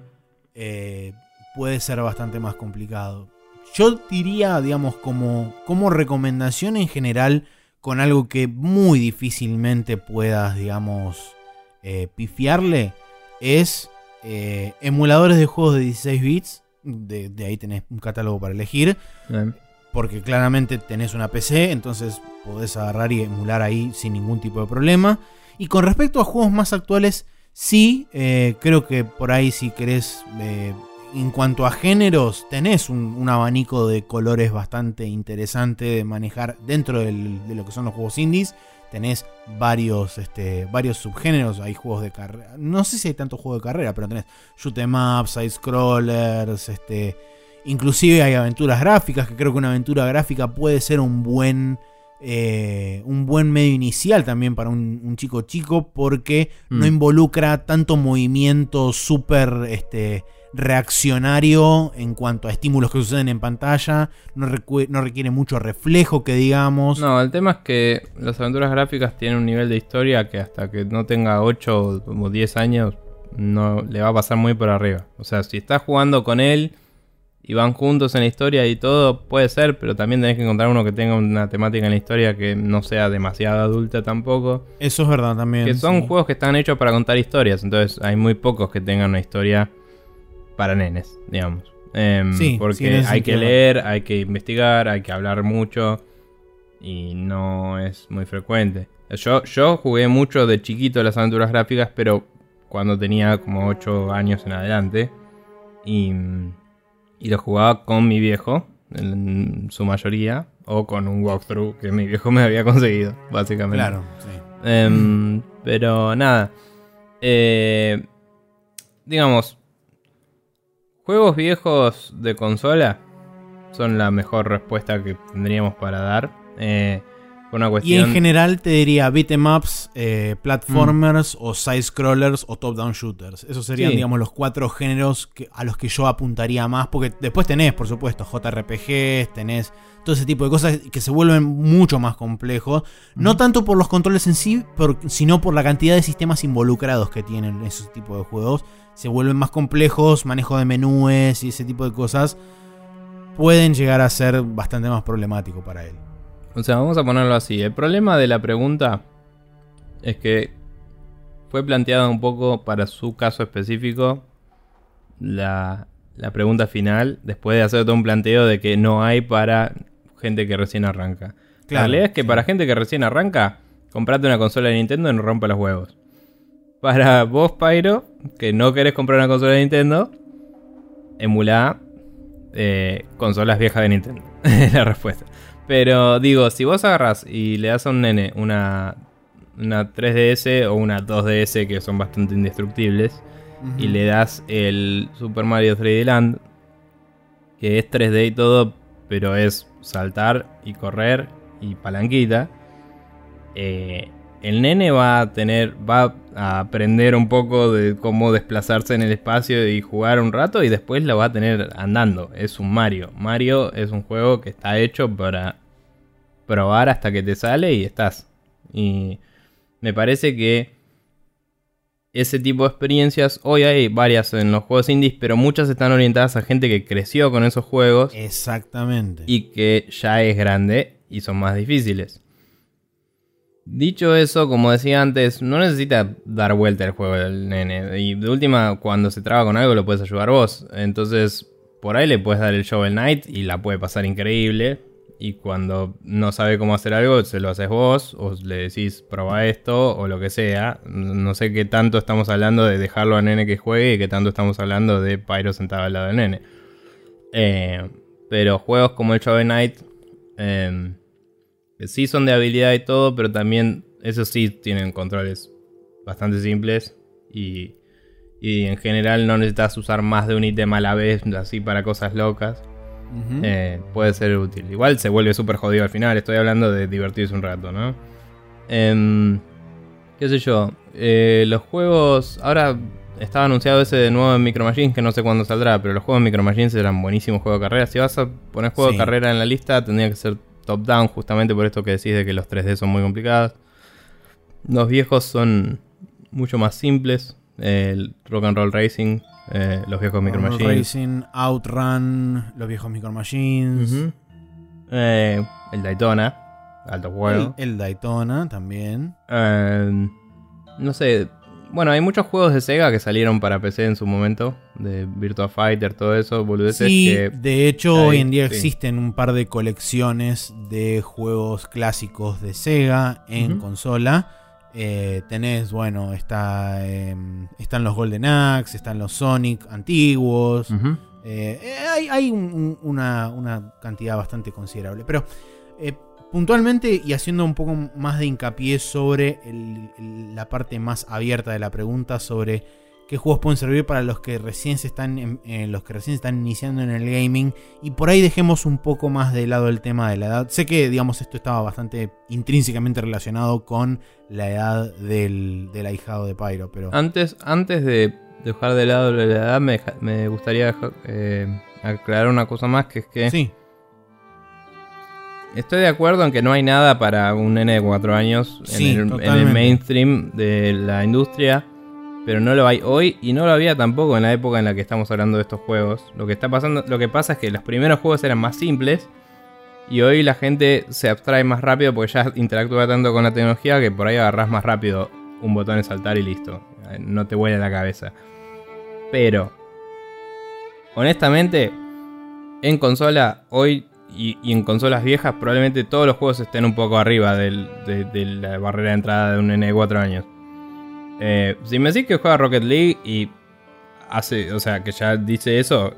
Eh, puede ser bastante más complicado. Yo diría, digamos, como, como recomendación en general, con algo que muy difícilmente puedas, digamos, eh, pifiarle, es eh, emuladores de juegos de 16 bits de, ahí tenés un catálogo para elegir. Porque claramente tenés una PC, entonces podés agarrar y emular ahí sin ningún tipo de problema. Y con respecto a juegos más actuales, sí, eh, creo que por ahí si querés, eh, en cuanto a géneros, tenés un, abanico de colores bastante interesante de manejar dentro de lo que son los juegos indies tenés varios, este, varios subgéneros. Hay juegos de carrera. No sé si hay tanto juego de carrera, pero tenés shoot em up, side scrollers, este. Inclusive hay aventuras gráficas, que creo que una aventura gráfica puede ser un buen. Eh, un buen medio inicial también para un, chico chico porque no mm. involucra tanto movimiento súper este, reaccionario en cuanto a estímulos que suceden en pantalla, no, requiere mucho reflejo que digamos. No, el tema es que las aventuras gráficas tienen un nivel de historia que hasta que no tenga 8 o 10 años no le va a pasar muy por arriba. O sea, si estás jugando con él y van juntos en la historia y todo, puede ser, pero también tenés que encontrar uno que tenga una temática en la historia que no sea demasiado adulta tampoco. Eso es verdad también. Que son juegos que están hechos para contar historias, entonces hay muy pocos que tengan una historia para nenes, digamos. Em, sí, porque hay que leer, hay que investigar, hay que hablar mucho y no es muy frecuente. Yo, yo jugué mucho de chiquito las aventuras gráficas, pero cuando tenía como 8 años en adelante. Y, y lo jugaba con mi viejo, en su mayoría, o con un walkthrough que mi viejo me había conseguido, básicamente. Claro, sí. Em, pero nada. Eh, digamos, juegos viejos de consola son la mejor respuesta que tendríamos para dar. Eh, y en general te diría beat'em ups, eh, platformers o side scrollers o top-down shooters. Esos serían, digamos, los cuatro géneros a los que yo apuntaría más. Porque después tenés, por supuesto, JRPGs, tenés todo ese tipo de cosas que se vuelven mucho más complejos. No tanto por los controles en sí, sino por la cantidad de sistemas involucrados que tienen esos tipos de juegos. Se vuelven más complejos, manejo de menúes y ese tipo de cosas pueden llegar a ser bastante más problemático para él. O sea, vamos a ponerlo así. El problema de la pregunta es que fue planteada un poco para su caso específico la, pregunta final, después de hacer todo un planteo de que no hay para gente que recién arranca. la realidad es que para gente que recién arranca, comprate una consola de Nintendo y no rompa los huevos. Para vos, Pyro, que no querés comprar una consola de Nintendo, emulá eh, consolas viejas de Nintendo. la respuesta. Pero digo, si vos agarras y le das a un nene una, una 3DS o una 2DS que son bastante indestructibles, y le das el Super Mario 3D Land, que es 3D y todo, pero es saltar y correr y palanquita, eh, el nene va a tener, va a aprender un poco de cómo desplazarse en el espacio y jugar un rato y después lo va a tener andando. Es un Mario. Mario es un juego que está hecho para probar hasta que te sale y estás. Y me parece que ese tipo de experiencias, hoy hay varias en los juegos indies, pero muchas están orientadas a gente que creció con esos juegos. Exactamente. Y que ya es grande y son más difíciles. Dicho eso, como decía antes, no necesita dar vuelta el juego del nene. Y de última, cuando se traba con algo, lo puedes ayudar vos. Entonces, por ahí le puedes dar el Shovel Knight y la puede pasar increíble. Y cuando no sabe cómo hacer algo, se lo haces vos, o le decís prueba esto, o lo que sea. No sé qué tanto estamos hablando de dejarlo al nene que juegue y qué tanto estamos hablando de Pyro sentado al lado del nene. Eh, pero juegos como el Shovel Knight. Eh, sí son de habilidad y todo, pero también esos sí tienen controles bastante simples y, en general no necesitas usar más de un ítem a la vez, así para cosas locas. Eh, puede ser útil. Igual se vuelve súper jodido al final, estoy hablando de divertirse un rato, ¿no? Em, ¿Qué sé yo? Eh, los juegos... Ahora estaba anunciado ese de nuevo en Micro Machines, que no sé cuándo saldrá, pero los juegos en Micro Machines eran buenísimos juegos de carrera. Si vas a poner juego de carrera en la lista, tendría que ser top-down, justamente por esto que decís de que los 3D son muy complicados. Los viejos son mucho más simples. El Rock and Roll Racing, eh, los viejos Micro Machines. Racing, Outrun, los viejos Micro Machines. Eh, el Daytona, alto juego. El, Daytona también. Eh, no sé, bueno, hay muchos juegos de Sega que salieron para PC en su momento, de Virtua Fighter, todo eso, boludeces sí, de hecho hoy en día existen un par de colecciones de juegos clásicos de Sega en consola. Eh, tenés, bueno, está, em, están los Golden Axe, están los Sonic antiguos. Eh, hay, hay una, una, cantidad bastante considerable. Pero eh, Puntualmente y haciendo un poco más de hincapié sobre la parte más abierta de la pregunta sobre qué juegos pueden servir para los que recién se están los que recién están iniciando en el gaming y por ahí dejemos un poco más de lado el tema de la edad. Sé que digamos esto estaba bastante intrínsecamente relacionado con la edad del, del ahijado de Pyro, pero antes antes de dejar de lado la edad me, gustaría eh, aclarar una cosa más que es que sí Estoy de acuerdo en que no hay nada para un nene de 4 años en, el, mainstream de la industria, pero no lo hay hoy y no lo había tampoco en la época en la que estamos hablando de estos juegos. Lo que está pasando, lo que pasa es que los primeros juegos eran más simples y hoy la gente se abstrae más rápido porque ya interactúa tanto con la tecnología que por ahí agarras más rápido un botón de saltar y listo. No te huele la cabeza. Pero honestamente, en consola hoy y, en consolas viejas probablemente todos los juegos estén un poco arriba de, la barrera de entrada de un N de 4 años. Eh, si me decís que juega Rocket League y hace, o sea, que ya dice eso,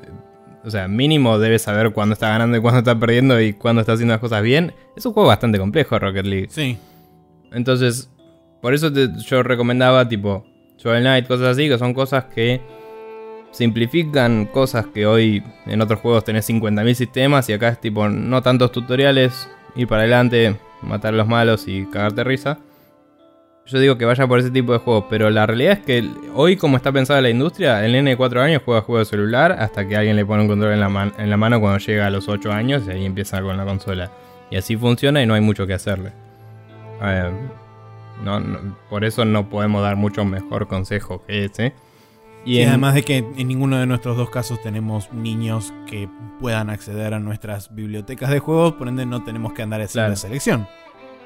o sea, mínimo debe saber cuándo está ganando y cuándo está perdiendo y cuándo está haciendo las cosas bien. Es un juego bastante complejo Rocket League. Sí. Entonces, por eso yo recomendaba tipo Shovel Knight, cosas así, que son cosas que simplifican cosas que hoy en otros juegos tenés 50.000 sistemas y acá es tipo no tantos tutoriales, ir para adelante, matar a los malos y cagarte risa. Yo digo que vaya por ese tipo de juegos, pero la realidad es que hoy como está pensada la industria, el nene de 4 años juega juegos de celular hasta que alguien le pone un control en la, en la mano cuando llega a los 8 años y ahí empieza con la consola. Y así funciona y no hay mucho que hacerle. Eh, por eso no podemos dar mucho mejor consejo que ese. Y además de que en ninguno de nuestros dos casos tenemos niños que puedan acceder a nuestras bibliotecas de juegos, por ende no tenemos que andar haciendo la selección.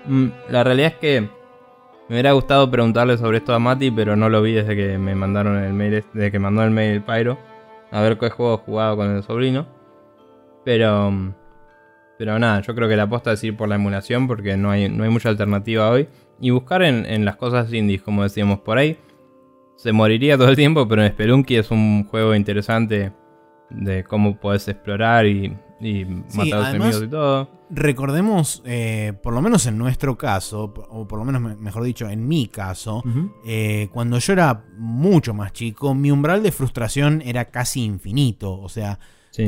Mm, la realidad es que me hubiera gustado preguntarle sobre esto a Mati, pero no lo vi desde que me mandaron el mail, desde que mandó el mail el Pyro, a ver qué juego jugado con el sobrino. Pero, pero nada, yo creo que la aposta es ir por la emulación porque no hay, no hay mucha alternativa hoy. Y buscar en, en las cosas indies, como decíamos por ahí se moriría todo el tiempo, pero en Spelunky es un juego interesante de cómo puedes explorar y, matar a los enemigos y todo. Recordemos, eh, por lo menos en nuestro caso, o por lo menos mejor dicho, en mi caso, eh, cuando yo era mucho más chico, mi umbral de frustración era casi infinito. O sea,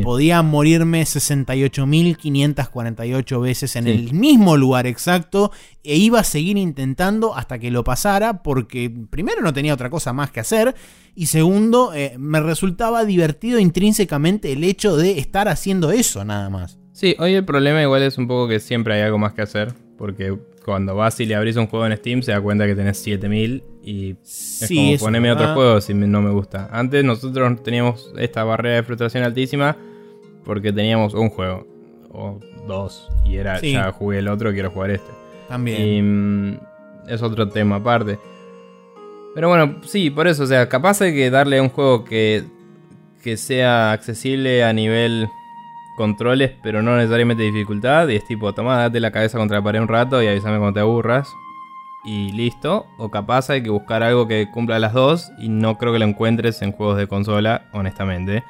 Podía morirme 68.548 veces en el mismo lugar exacto e iba a seguir intentando hasta que lo pasara porque primero no tenía otra cosa más que hacer y segundo eh, me resultaba divertido intrínsecamente el hecho de estar haciendo eso nada más. Sí, hoy el problema igual es un poco que siempre hay algo más que hacer porque cuando vas y le abrís un juego en Steam se da cuenta que tenés 7000 y es como poneme otro juego si no me gusta. Antes nosotros teníamos esta barrera de frustración altísima porque teníamos un juego o dos y era ya jugué el otro, quiero jugar este. También. Y mm, es otro tema aparte. Pero bueno, sí, por eso, o sea, capaz hay que darle un juego que, que sea accesible a nivel controles, pero no necesariamente dificultad. Y es tipo, toma, date la cabeza contra la pared un rato y avísame cuando te aburras. Y listo. O capaz hay que buscar algo que cumpla las dos. Y no creo que lo encuentres en juegos de consola, honestamente.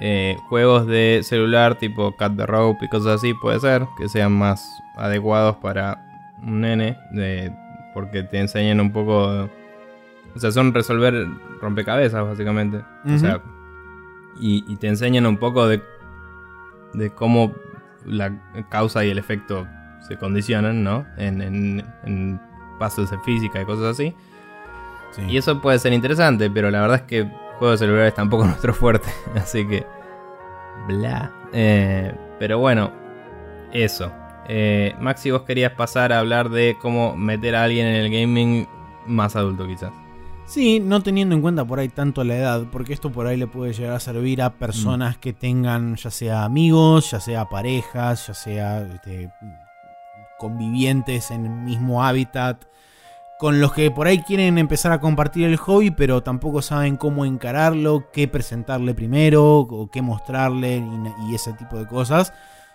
Eh, juegos de celular tipo Cut the Rope y cosas así puede ser que sean más adecuados para un nene. De, porque te enseñan un poco. O sea, son resolver rompecabezas, básicamente. O sea. Y, y te enseñan un poco de de cómo la causa y el efecto se condicionan, ¿no? En, pasos de física y cosas así. Y eso puede ser interesante, pero la verdad es que juegos celulares tampoco es nuestro fuerte, así que... Bla. Eh, pero bueno, eso. Eh, Maxi, vos querías pasar a hablar de cómo meter a alguien en el gaming más adulto quizás. Sí, no teniendo en cuenta por ahí tanto la edad, porque esto por ahí le puede llegar a servir a personas mm. que tengan ya sea amigos, ya sea parejas, ya sea este, convivientes en el mismo hábitat, con los que por ahí quieren empezar a compartir el hobby, pero tampoco saben cómo encararlo, qué presentarle primero, o qué mostrarle y, ese tipo de cosas.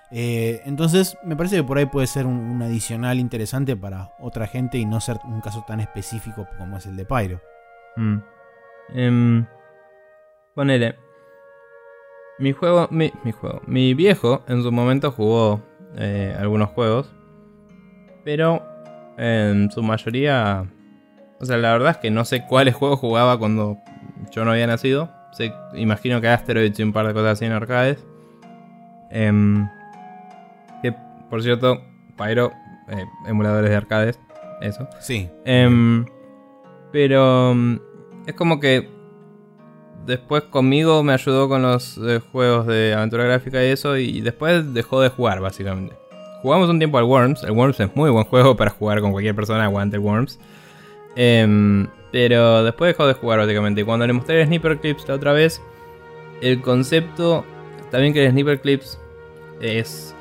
Eh, entonces me parece que por ahí puede ser un, adicional interesante para otra gente y no ser un caso tan específico como es el de Pyro. Mm. Em, ponele. Mi juego, mi, juego. Mi viejo en su momento jugó eh, algunos juegos. Pero en su mayoría. O sea, la verdad es que no sé cuáles juegos jugaba cuando yo no había nacido. imagino que Asteroids y un par de cosas así en arcades. Em, que por cierto, Pyro, eh, emuladores de arcades. Eso. Sí. Em, pero es como que después conmigo me ayudó con los eh, juegos de aventura gráfica y eso, y después dejó de jugar, básicamente. Jugamos un tiempo al Worms. El Worms es muy buen juego para jugar con cualquier persona, aguante el Worms. Em, pero después dejó de jugar, básicamente. Y cuando le mostré el Sniper Clips la otra vez, el concepto. Está bien que el Sniper Clips es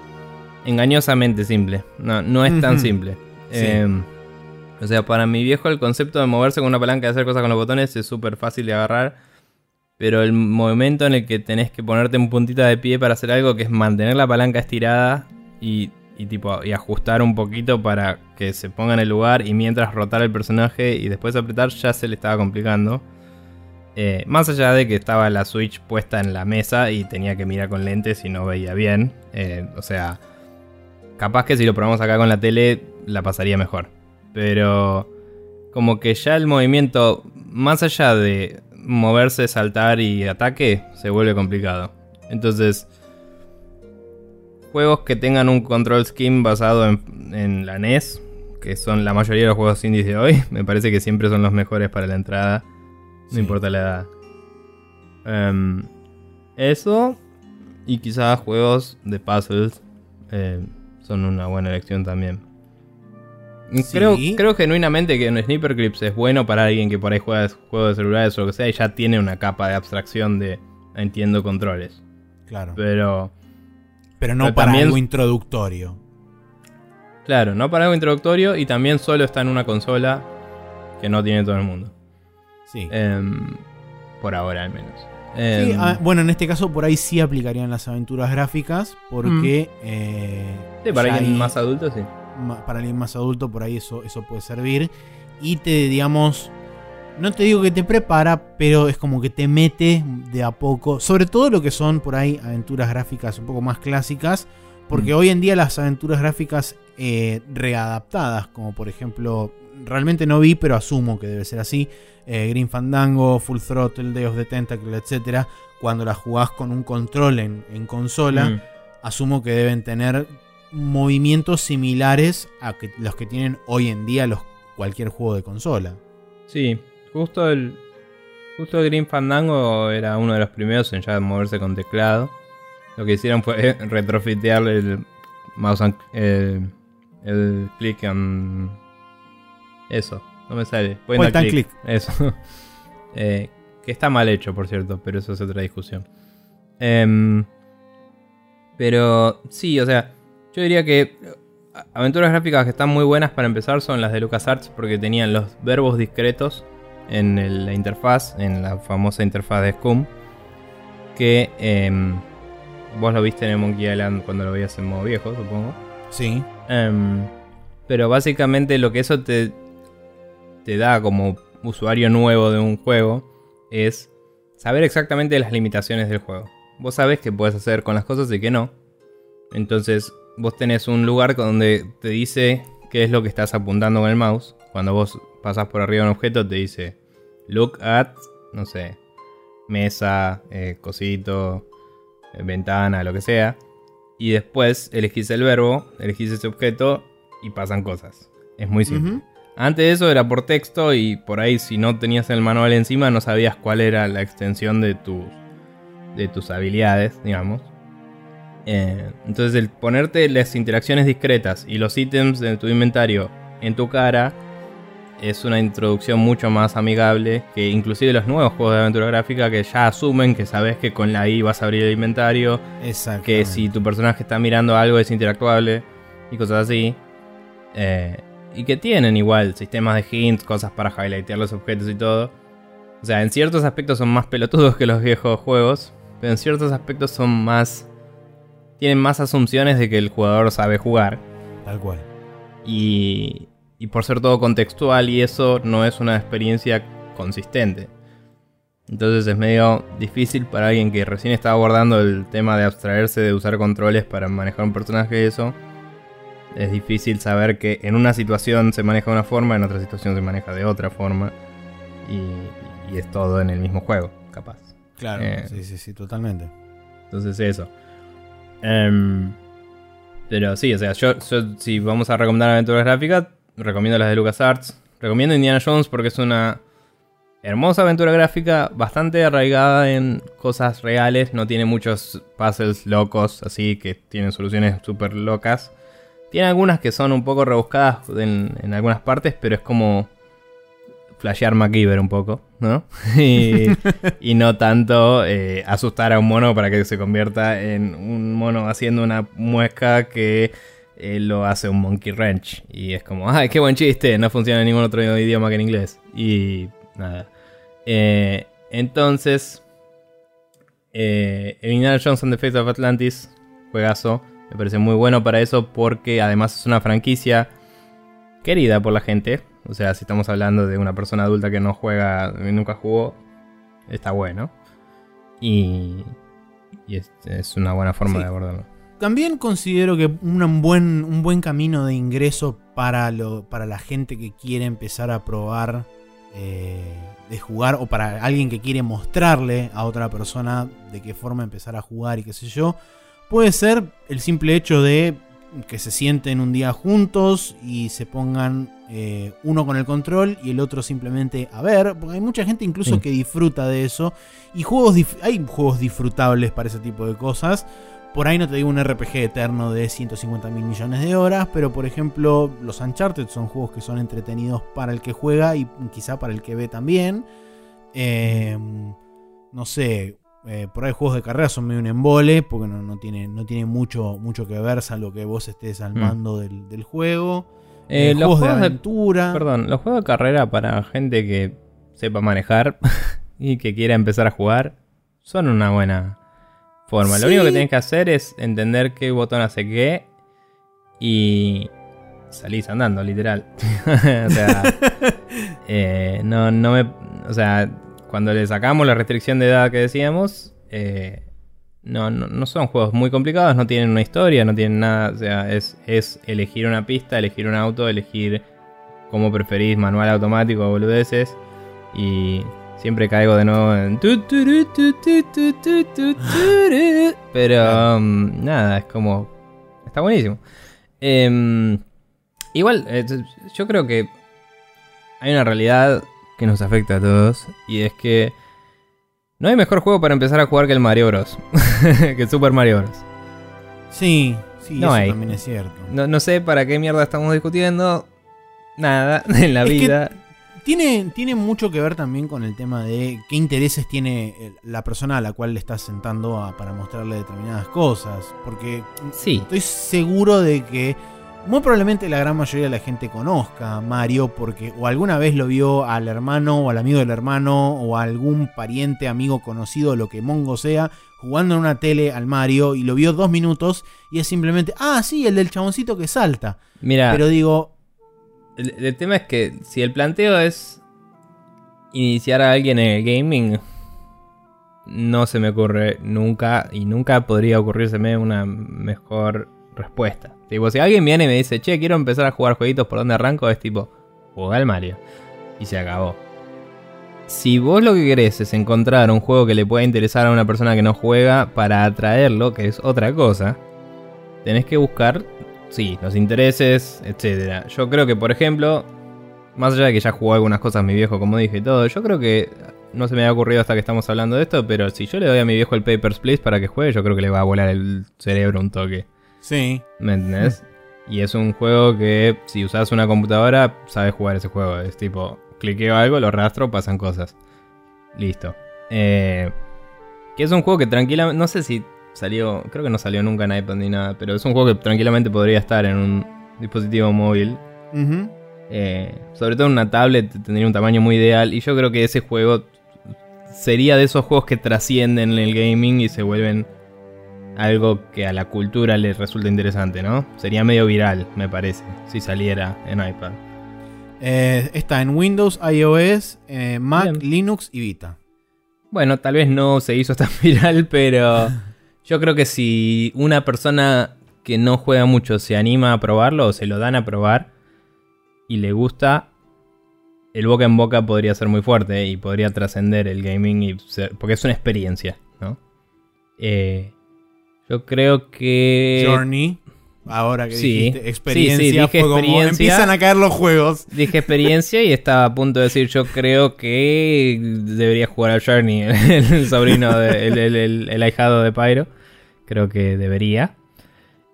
engañosamente simple. No, no es tan simple. Em, o sea, para mi viejo el concepto de moverse con una palanca y hacer cosas con los botones es súper fácil de agarrar. pero el momento en el que tenés que ponerte en puntita de pie para hacer algo, que es mantener la palanca estirada y, tipo, y ajustar un poquito para que se ponga en el lugar y mientras rotar el personaje y después apretar, ya se le estaba complicando. Eh, más allá de que estaba la Switch puesta en la mesa y tenía que mirar con lentes y no veía bien. Eh, o sea, capaz que si lo probamos acá con la tele la pasaría mejor. Pero como que ya el movimiento, más allá de moverse, saltar y ataque, se vuelve complicado. Entonces, juegos que tengan un control scheme basado en, la NES, que son la mayoría de los juegos indies de hoy, me parece que siempre son los mejores para la entrada, no importa la edad. Em, eso, y quizás juegos de puzzles eh, son una buena elección también. Creo, creo genuinamente que un Sniper Clips es bueno para alguien que por ahí juega juegos de celulares o lo que sea y ya tiene una capa de abstracción de entiendo controles. Claro. Pero. Pero no para algo introductorio. Claro, no para algo introductorio y también solo está en una consola que no tiene todo el mundo. Sí. Em, por ahora al menos. Em, ah, bueno, en este caso por ahí sí aplicarían las aventuras gráficas porque... Mm. Eh, sí, para alguien más adulto sí para alguien más adulto, por ahí eso, eso puede servir. Y te, digamos, no te digo que te prepara, pero es como que te mete de a poco, sobre todo lo que son por ahí aventuras gráficas un poco más clásicas, porque mm. hoy en día las aventuras gráficas eh, readaptadas, como por ejemplo, realmente no vi, pero asumo que debe ser así, eh, Green Fandango, Full Throttle, Deus de Tentacle, etc., cuando las jugás con un control en, consola, mm. asumo que deben tener movimientos similares a los que tienen hoy en día los, cualquier juego de consola. Sí, justo el, justo el Green Fandango era uno de los primeros en ya moverse con teclado. Lo que hicieron fue retrofitear el mouse el, el click en eso, no me sale. Point click. click. Eso. Eh, que está mal hecho, por cierto, pero eso es otra discusión. Em, pero sí, o sea, yo diría que eh, aventuras gráficas que están muy buenas para empezar son las de LucasArts porque tenían los verbos discretos en la interfaz, en la famosa interfaz de Scum, que em, vos lo viste en el Monkey Island cuando lo veías en modo viejo, supongo. Sí. Em, pero básicamente lo que eso te, te da como usuario nuevo de un juego es saber exactamente las limitaciones del juego. Vos sabés qué puedes hacer con las cosas y qué no. Entonces, vos tenés un lugar donde te dice qué es lo que estás apuntando con el mouse. Cuando vos pasas por arriba de un objeto te dice look at, no sé, mesa, eh, cosito, eh, ventana, lo que sea. Y después elegís el verbo, elegís ese objeto y pasan cosas. Es muy simple. Antes de eso era por texto y por ahí si no tenías el manual encima no sabías cuál era la extensión de tus, de tus habilidades, digamos. Eh, entonces el ponerte las interacciones discretas y los ítems de tu inventario en tu cara es una introducción mucho más amigable que inclusive los nuevos juegos de aventura gráfica que ya asumen que sabes que con la I vas a abrir el inventario, que si tu personaje está mirando algo es interactuable y cosas así. Eh, y que tienen igual sistemas de hints, cosas para highlightear los objetos y todo. O sea, en ciertos aspectos son más pelotudos que los viejos juegos, pero en ciertos aspectos son más tienen más asunciones de que el jugador sabe jugar. Tal cual. Y, y por ser todo contextual y eso no es una experiencia consistente. Entonces es medio difícil para alguien que recién está abordando el tema de abstraerse de usar controles para manejar un personaje y eso. Es difícil saber que en una situación se maneja de una forma, en otra situación se maneja de otra forma. Y, es todo en el mismo juego, capaz. Claro, eh, sí, sí, sí, totalmente. Entonces eso. Em, pero sí, o sea, yo, si vamos a recomendar aventuras gráficas, recomiendo las de LucasArts. Recomiendo Indiana Jones porque es una hermosa aventura gráfica, bastante arraigada en cosas reales. No tiene muchos puzzles locos, así que tienen soluciones súper locas. Tiene algunas que son un poco rebuscadas en, algunas partes, pero es como flashear MacGyver un poco, ¿no? y, no tanto eh, asustar a un mono para que se convierta en un mono haciendo una muesca que eh, lo hace un Monkey Wrench. Y es como, ¡ay, qué buen chiste! No funciona en ningún otro idioma que en inglés. Y nada. Eh, entonces, Eh, el Indiana Jones and the Fate of Atlantis, juegazo. Me parece muy bueno para eso porque además es una franquicia querida por la gente. O sea, si estamos hablando de una persona adulta que no juega, nunca jugó, está bueno. Y, es, una buena forma de abordarlo. También considero que un buen, un buen camino de ingreso para, lo, para la gente que quiere empezar a probar eh, de jugar o para alguien que quiere mostrarle a otra persona de qué forma empezar a jugar y qué sé yo, puede ser el simple hecho de que se sienten un día juntos y se pongan eh, uno con el control y el otro simplemente a ver, porque hay mucha gente incluso que disfruta de eso y juegos hay juegos disfrutables para ese tipo de cosas. Por ahí no te digo un RPG eterno de 150 mil millones de horas, pero por ejemplo los Uncharted son juegos que son entretenidos para el que juega y quizá para el que ve también. Em, no sé, eh, por ahí juegos de carrera son medio un embole, porque no, no, tiene, no tiene mucho, mucho que ver, salvo que vos estés al mm. mando del, juego. Eh, eh, los juegos, de aventura. perdón, los juegos de carrera para gente que sepa manejar y que quiera empezar a jugar son una buena forma. Lo único que tienes que hacer es entender qué botón hace qué y salís andando, literal. o sea, no, no me. O sea, cuando le sacamos la restricción de edad que decíamos, eh, no, no, son juegos muy complicados, no tienen una historia, no tienen nada. O sea, es, es elegir una pista, elegir un auto, elegir cómo preferís, manual automático o boludeces. Y siempre caigo de nuevo en. Pero um, nada, es como. Está buenísimo. Em, igual, eh, yo creo que hay una realidad que nos afecta a todos. Y es que no hay mejor juego para empezar a jugar que el Mario Bros. que el Super Mario Bros. Sí, sí, eso también es cierto. No, sé para qué mierda estamos discutiendo. Nada en la vida. Tiene, tiene mucho que ver también con el tema de qué intereses tiene la persona a la cual le estás sentando para mostrarle determinadas cosas. Porque sí. estoy seguro de que muy probablemente la gran mayoría de la gente conozca a Mario porque o alguna vez lo vio al hermano o al amigo del hermano o a algún pariente, amigo conocido, lo que mongo sea, jugando en una tele al Mario y lo vio dos minutos y es simplemente, ah, sí, el del chaboncito que salta. Mira. Pero digo... El, tema es que si el planteo es iniciar a alguien en el gaming, no se me ocurre nunca y nunca podría ocurrírseme una mejor respuesta. Tipo, si alguien viene y me dice, che, quiero empezar a jugar jueguitos, ¿por dónde arranco? Es tipo, juega al Mario. Y se acabó. Si vos lo que querés es encontrar un juego que le pueda interesar a una persona que no juega para atraerlo, que es otra cosa, tenés que buscar, sí, los intereses, etc. Yo creo que, por ejemplo, más allá de que ya jugó algunas cosas mi viejo, como dije y todo, yo creo que no se me ha ocurrido hasta que estamos hablando de esto, pero si yo le doy a mi viejo el Papers, Please para que juegue, yo creo que le va a volar el cerebro un toque. Sí. ¿Me entendés? y es un juego que si usas una computadora, sabes jugar ese juego. Es tipo, cliqueo algo, lo rastro, pasan cosas. Listo. Eh, que es un juego que tranquilamente, no sé si salió, creo que no salió nunca en iPad ni nada, pero es un juego que tranquilamente podría estar en un dispositivo móvil. Eh, sobre todo en una tablet tendría un tamaño muy ideal y yo creo que ese juego sería de esos juegos que trascienden el gaming y se vuelven algo que a la cultura le resulta interesante, ¿no? Sería medio viral, me parece, si saliera en iPad. Eh, está en Windows, iOS, eh, Mac, Linux y Vita. Bueno, tal vez no se hizo tan viral, pero yo creo que si una persona que no juega mucho se anima a probarlo o se lo dan a probar y le gusta, el boca en boca podría ser muy fuerte y podría trascender el gaming y porque es una experiencia, ¿no? Eh, yo creo que. Journey. Ahora que dijiste experiencia, sí, sí, empiezan a caer los juegos. Dije experiencia y estaba a punto de decir, yo creo que debería jugar al Journey, el, sobrino, de, el, el, ahijado de Pyro. Creo que debería.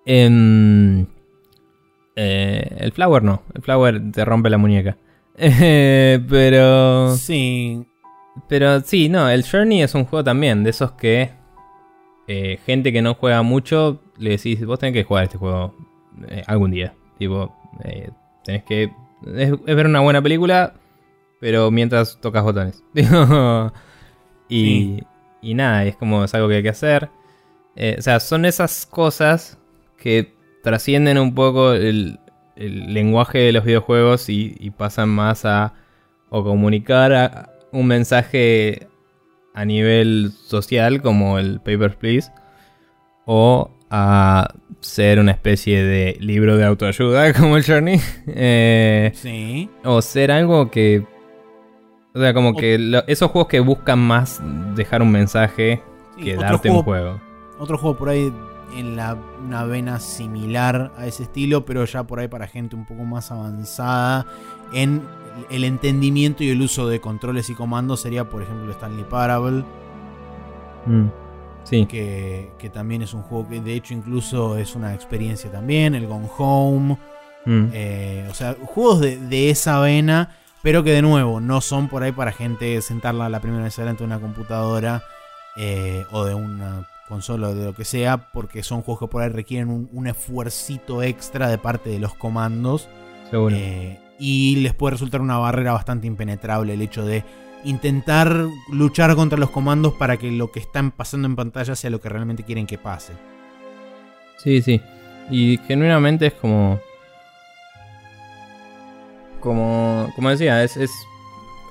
Em, eh, el Flower no, el Flower te rompe la muñeca. pero... Sí. Pero sí, no, el Journey es un juego también, de esos que eh, gente que no juega mucho, le decís, vos tenés que jugar este juego eh, algún día. Tipo, eh, tenés que... Es, ver una buena película, pero mientras tocas botones. y, y nada, es como es algo que hay que hacer. Eh, o sea, son esas cosas que trascienden un poco el, lenguaje de los videojuegos y, pasan más a o comunicar un mensaje a nivel social como el Papers, Please o a ser una especie de libro de autoayuda como el Journey. Eh, sí. O ser algo que... O sea, como que esos juegos que buscan más dejar un mensaje que darte un juego. Otro juego por ahí en la, una vena similar a ese estilo, pero ya por ahí para gente un poco más avanzada en el entendimiento y el uso de controles y comandos sería, por ejemplo, Stanley Parable. Mm. Sí. Que, también es un juego que de hecho incluso es una experiencia también, el Gone Home. Mm. Eh, o sea, juegos de, esa vena, pero que de nuevo no son por ahí para gente sentarla la primera vez delante de una computadora eh, o de una consola o de lo que sea, porque son juegos que por ahí requieren un, un esfuercito extra de parte de los comandos. Seguro. Eh, y les puede resultar una barrera bastante impenetrable el hecho de intentar luchar contra los comandos para que lo que están pasando en pantalla sea lo que realmente quieren que pase. Sí, sí. Y genuinamente es como. Como, como decía, es, es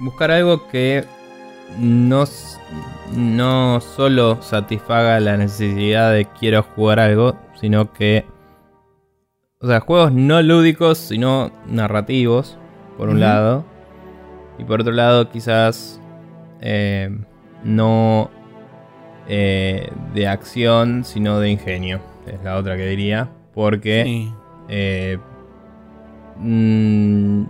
buscar algo que no, no solo satisfaga la necesidad de quiero jugar algo, sino que. O sea, juegos no lúdicos, sino narrativos, por un lado y por otro lado, quizás eh, no eh, de acción, sino de ingenio. Es la otra que diría. Porque... Eh, mm,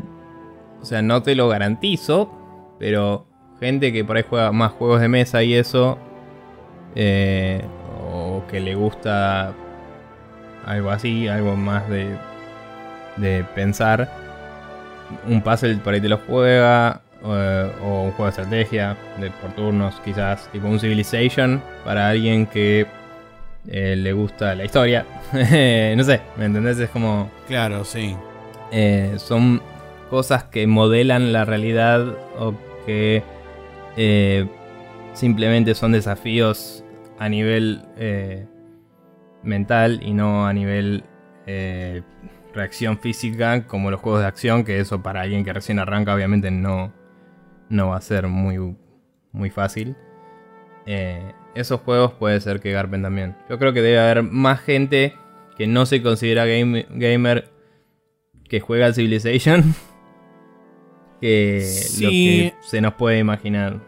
o sea, no te lo garantizo. Pero gente que por ahí juega más juegos de mesa y eso. o que le gusta algo así, algo más de, de pensar un puzzle por ahí te lo juega. Eh, o un juego de estrategia de por turnos, quizás tipo un Civilization para alguien que eh, le gusta la historia. no sé, ¿me entendés? Es como. Claro, sí. Eh, son cosas que modelan la realidad o que simplemente son desafíos a nivel mental y no a nivel reacción física como los juegos de acción, que eso para alguien que recién arranca obviamente no, no va a ser muy, muy fácil. Eh, esos juegos puede ser que garpen también. Yo creo que debe haber más gente que no se considera gamer que juega al Civilization que lo que se nos puede imaginar.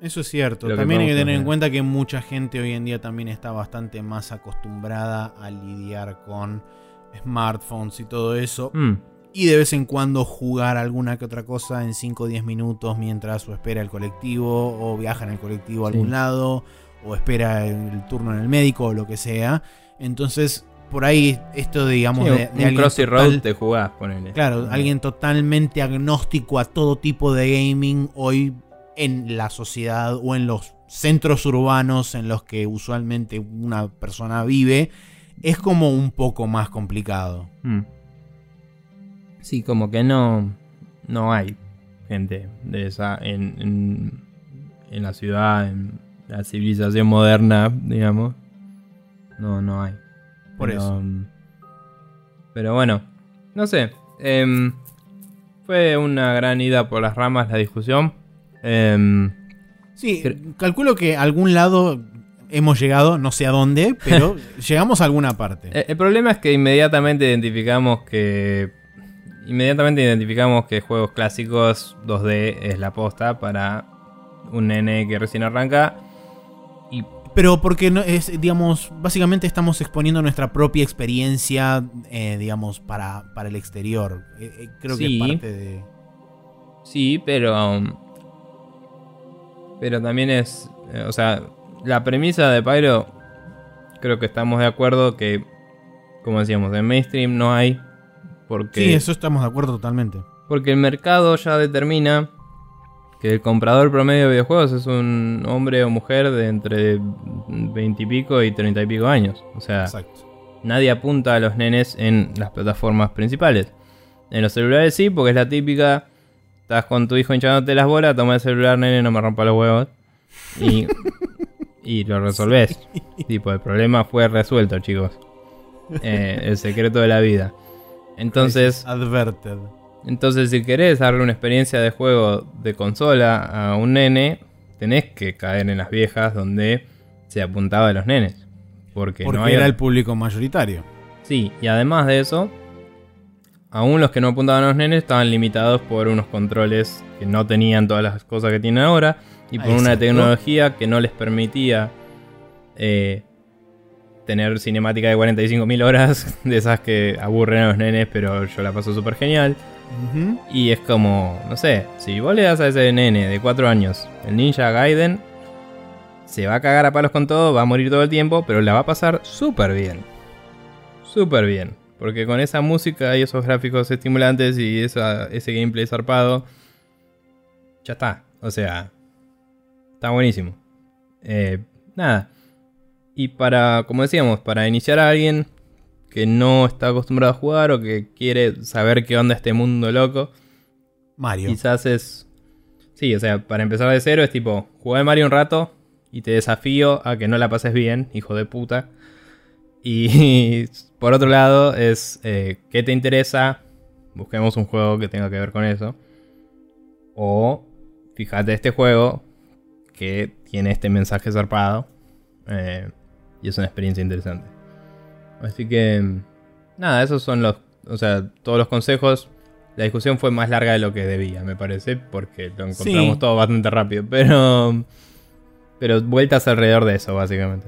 Eso es cierto. También hay que tener en cuenta que mucha gente hoy en día también está bastante más acostumbrada a lidiar con smartphones y todo eso. Mm. Y de vez en cuando jugar alguna que otra cosa en 5 o 10 minutos mientras o espera el colectivo o viaja en el colectivo a algún lado o espera el turno en el médico o lo que sea. Entonces, por ahí esto, digamos, de, un crossy road te jugás, Claro, alguien totalmente agnóstico a todo tipo de gaming hoy en la sociedad o en los centros urbanos en los que usualmente una persona vive es como un poco más complicado. Hmm. Sí, como que no, no hay gente de esa en, en, la ciudad, en la civilización moderna, digamos. No, no hay. Por eso. Pero bueno, no sé. Em, fue una gran ida por las ramas la discusión. Eh, sí, calculo que algún lado hemos llegado, no sé a dónde, pero llegamos a alguna parte. El, problema es que inmediatamente identificamos que. Inmediatamente identificamos que juegos clásicos 2D es la posta para un nene que recién arranca. Y pero porque no es, digamos, básicamente estamos exponiendo nuestra propia experiencia, eh, digamos, para, para el exterior. Eh, eh, creo que es parte de. Sí, pero. Um, pero también es. o sea, la premisa de Pyro, creo que estamos de acuerdo que, como decíamos, en mainstream no hay. Porque, sí, eso estamos de acuerdo totalmente. Porque el mercado ya determina que el comprador promedio de videojuegos es un hombre o mujer de entre 20 y pico y 30 y pico años. O sea, nadie apunta a los nenes en las plataformas principales. En los celulares sí, porque es la típica. Estás con tu hijo hinchándote las bolas, toma el celular, nene, no me rompa los huevos. Y, y lo resolvés. Tipo, el problema fue resuelto, chicos. Eh, el secreto de la vida. Entonces. Adverted. Entonces, si querés darle una experiencia de juego de consola a un nene, tenés que caer en las viejas donde se apuntaba a los nenes. Porque, no era el público mayoritario. Sí, y además de eso, aún los que no apuntaban a los nenes estaban limitados por unos controles que no tenían todas las cosas que tienen ahora y por una tecnología que no les permitía eh, tener cinemática de 45.000 horas, de esas que aburren a los nenes, pero yo la paso súper genial. Y es como, no sé, si vos le das a ese nene de 4 años el Ninja Gaiden, se va a cagar a palos con todo, va a morir todo el tiempo, pero la va a pasar súper bien. Súper bien. Porque con esa música y esos gráficos estimulantes y ese gameplay zarpado, ya está. O sea, está buenísimo. Eh, nada. Y para, como decíamos, para iniciar a alguien que no está acostumbrado a jugar o que quiere saber qué onda este mundo loco. Mario. Quizás es... Sí, o sea, para empezar de cero es tipo, jugué Mario un rato y te desafío a que no la pases bien, hijo de puta. Y por otro lado es, eh, ¿qué te interesa? Busquemos un juego que tenga que ver con eso. O fíjate este juego que tiene este mensaje zarpado. Eh, y es una experiencia interesante. Así que, nada, esos son los, o sea, todos los consejos. La discusión fue más larga de lo que debía, me parece, porque lo encontramos todo bastante rápido. Pero, pero vueltas alrededor de eso, básicamente.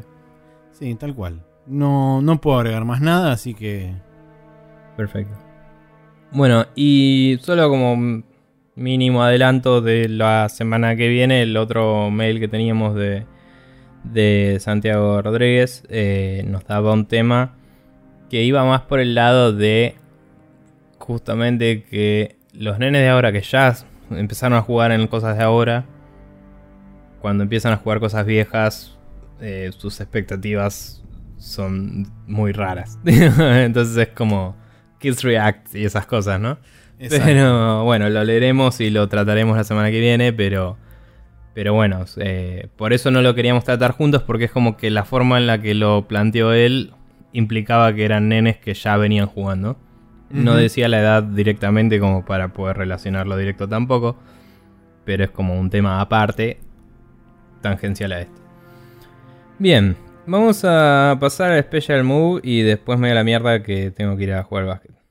Sí, tal cual. No, no puedo agregar más nada, así que... Perfecto. Bueno, y solo como mínimo adelanto de la semana que viene, el otro mail que teníamos de, de Santiago Rodríguez eh, nos daba un tema que iba más por el lado de justamente que los nenes de ahora que ya empezaron a jugar en cosas de ahora, cuando empiezan a jugar cosas viejas, eh, sus expectativas son muy raras. Entonces es como Kids React y esas cosas, ¿no? Pero bueno, lo leeremos y lo trataremos la semana que viene, pero, pero bueno, eh, por eso no lo queríamos tratar juntos porque es como que la forma en la que lo planteó él implicaba que eran nenes que ya venían jugando. No decía la edad directamente como para poder relacionarlo directo tampoco, pero es como un tema aparte, tangencial a este. Bien, vamos a pasar al Special Move y después me da la mierda que tengo que ir a jugar básquet.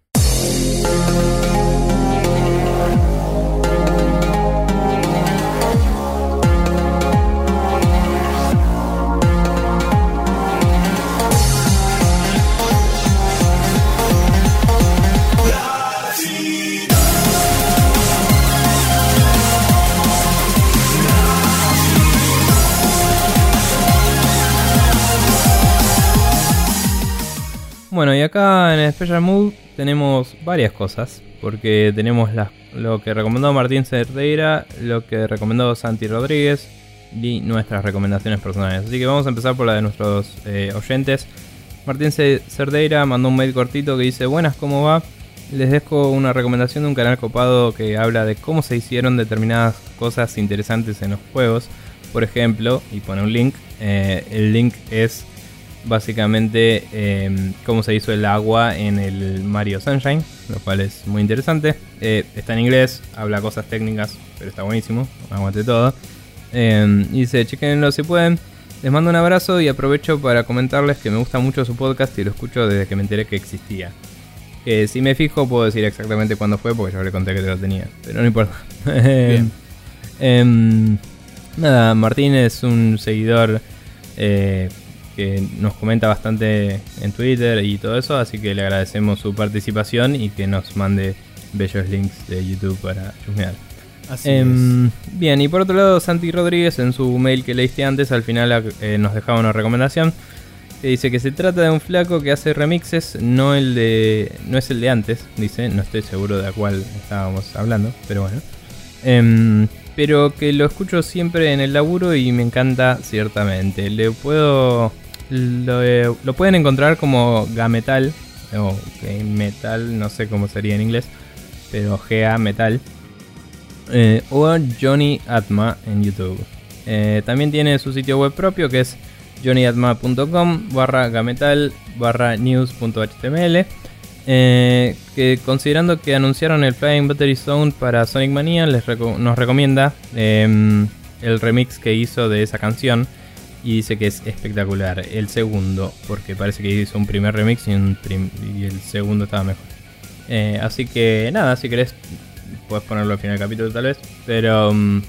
Bueno, y acá en Special Mood tenemos varias cosas, porque tenemos lo que recomendó Martín Cerdeira, lo que recomendó Santi Rodríguez y nuestras recomendaciones personales. Así que vamos a empezar por la de nuestros eh, oyentes. Martín Cerdeira mandó un mail cortito que dice, buenas, ¿cómo va? Les dejo una recomendación de un canal copado que habla de cómo se hicieron determinadas cosas interesantes en los juegos. Por ejemplo, y pone un link, eh, el link es básicamente eh, cómo se hizo el agua en el Mario Sunshine, lo cual es muy interesante. Eh, está en inglés, habla cosas técnicas, pero está buenísimo, aguante todo. Eh, dice, chequenlo si pueden. Les mando un abrazo y aprovecho para comentarles que me gusta mucho su podcast y lo escucho desde que me enteré que existía. Que si me fijo puedo decir exactamente cuándo fue porque ya le conté que te lo tenía, pero no importa. Em, nada, Martín es un seguidor eh, que nos comenta bastante en Twitter y todo eso, así que le agradecemos su participación y que nos mande bellos links de YouTube para chusmear. Em, bien, y por otro lado, Santi Rodríguez en su mail que leíste antes, al final eh, nos dejaba una recomendación. Que dice que se trata de un flaco que hace remixes, no el de. no es el de antes, dice, no estoy seguro de cuál estábamos hablando, pero bueno. Em, pero que lo escucho siempre en el laburo y me encanta ciertamente. Le puedo lo, lo, pueden encontrar como Gametal o Metal, no sé cómo sería en inglés, pero GA Metal. Eh, o Johnny Atma en YouTube. Eh, también tiene su sitio web propio que es johnnyatma.com barra gametal barra news.html. Eh, que considerando que anunciaron el Flying Battery Zone para Sonic Mania, les nos recomienda em, el remix que hizo de esa canción y dice que es espectacular. El segundo, porque parece que hizo un primer remix y, el segundo estaba mejor. Eh, así que nada, si querés, puedes ponerlo al final del capítulo tal vez. Pero mm,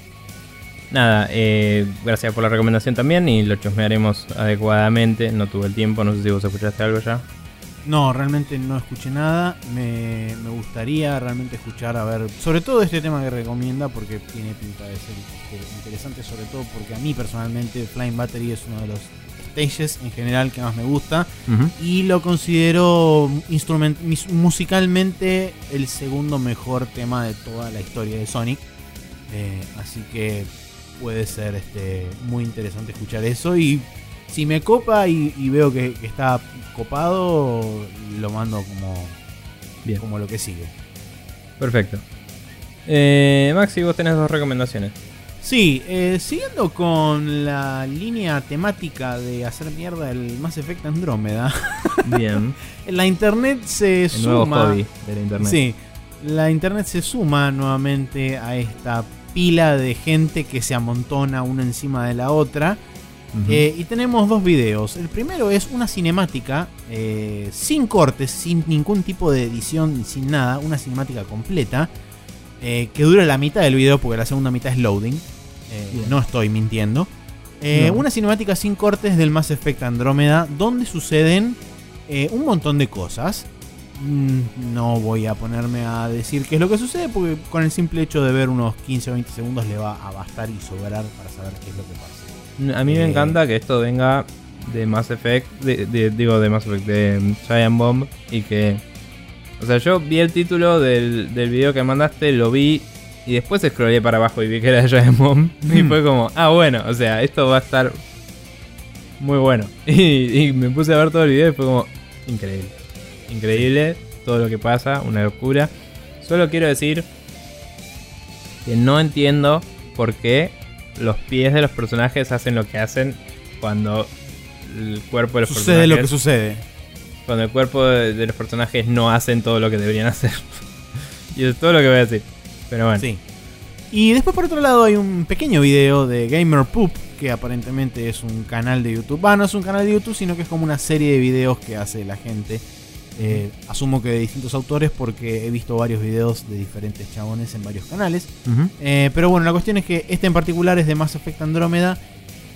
nada, eh, gracias por la recomendación también y lo chusmearemos adecuadamente. No tuve el tiempo, no sé si vos escuchaste algo ya. No, realmente no escuché nada. Me, gustaría realmente escuchar, a ver, sobre todo este tema que recomienda, porque tiene pinta de ser este, interesante, sobre todo porque a mí personalmente Flying Battery es uno de los stages en general que más me gusta. Y lo considero instrument musicalmente el segundo mejor tema de toda la historia de Sonic. Eh, así que puede ser este, muy interesante escuchar eso y si me copa y, veo que, está copado, lo mando como, Bien. como lo que sigue. Perfecto. Eh, Maxi, vos tenés dos recomendaciones. Sí, eh, siguiendo con la línea temática de hacer mierda el Mass Effect Andrómeda. Bien. la internet se suma. de la internet. Sí, la internet se suma nuevamente a esta pila de gente que se amontona una encima de la otra eh, y tenemos dos videos. El primero es una cinemática eh, sin cortes, sin ningún tipo de edición, sin nada, una cinemática completa eh, que dura la mitad del video porque la segunda mitad es loading. no estoy mintiendo. Una cinemática sin cortes del Mass Effect Andrómeda donde suceden un montón de cosas. Mm, no voy a ponerme a decir qué es lo que sucede porque con el simple hecho de ver unos 15 o 20 segundos le va a bastar y sobrar para saber qué es lo que pasa. A mí me eh, encanta que esto venga de Mass Effect, digo de Mass Effect, de Giant Bomb y que... O sea, yo vi el título del, del video que mandaste, lo vi y después scrollé para abajo y vi que era Giant Bomb y mm. fue como, ah bueno, o sea, esto va a estar muy bueno. Y, y, me puse a ver todo el video y fue como, increíble. Increíble todo lo que pasa, una locura. Solo quiero decir que no entiendo por qué los pies de los personajes hacen lo que hacen cuando el cuerpo de los sucede personajes. lo que sucede. Cuando el cuerpo de, los personajes no hacen todo lo que deberían hacer. y es todo lo que voy a decir. Pero bueno. Sí. Y después por otro lado hay un pequeño video de Gamer Poop, que aparentemente es un canal de YouTube. Bueno, no es un canal de YouTube, sino que es como una serie de videos que hace la gente eh, asumo que de distintos autores porque he visto varios videos de diferentes chabones en varios canales. Eh, pero bueno, la cuestión es que este en particular es de Mass Effect Andrómeda.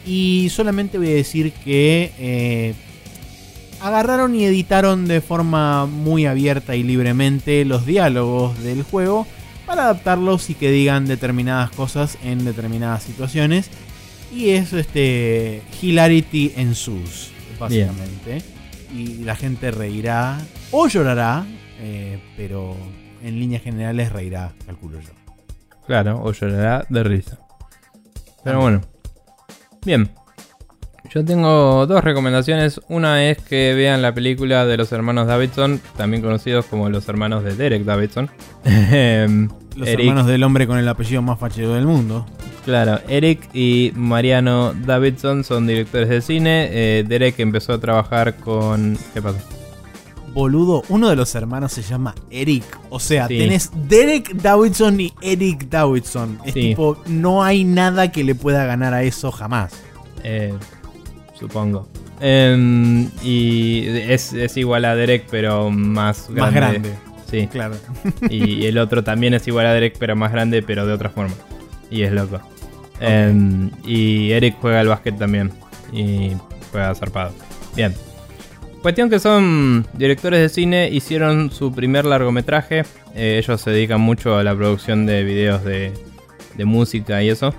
Y solamente voy a decir que eh, agarraron y editaron de forma muy abierta y libremente los diálogos del juego para adaptarlos y que digan determinadas cosas en determinadas situaciones. Y eso este hilarity en sus, básicamente y la gente reirá o llorará, eh, pero en líneas generales reirá, calculo yo. Claro, o llorará de risa. Pero bueno. Bien. Yo tengo dos recomendaciones. Una es que vean la película de los hermanos Davidson, también conocidos como los hermanos de Derek Davidson. Los hermanos del hombre con el apellido más fachero del mundo. Claro, Eric y Mariano Davidson son directores de cine. Eh, Derek empezó a trabajar con. ¿Qué pasa? Boludo, uno de los hermanos se llama Eric. O sea, tenés Derek Davidson y Eric Davidson. Es tipo, no hay nada que le pueda ganar a eso jamás. Eh, supongo. Em, y es, igual a Derek, pero más grande. Más grande. Sí. Claro. y el otro también es igual a Derek, pero más grande, pero de otra forma. Y es loco. Em, y Eric juega al básquet también. Y juega zarpado. Bien. Cuestión que son directores de cine, hicieron su primer largometraje. Eh, ellos se dedican mucho a la producción de videos de, música y eso.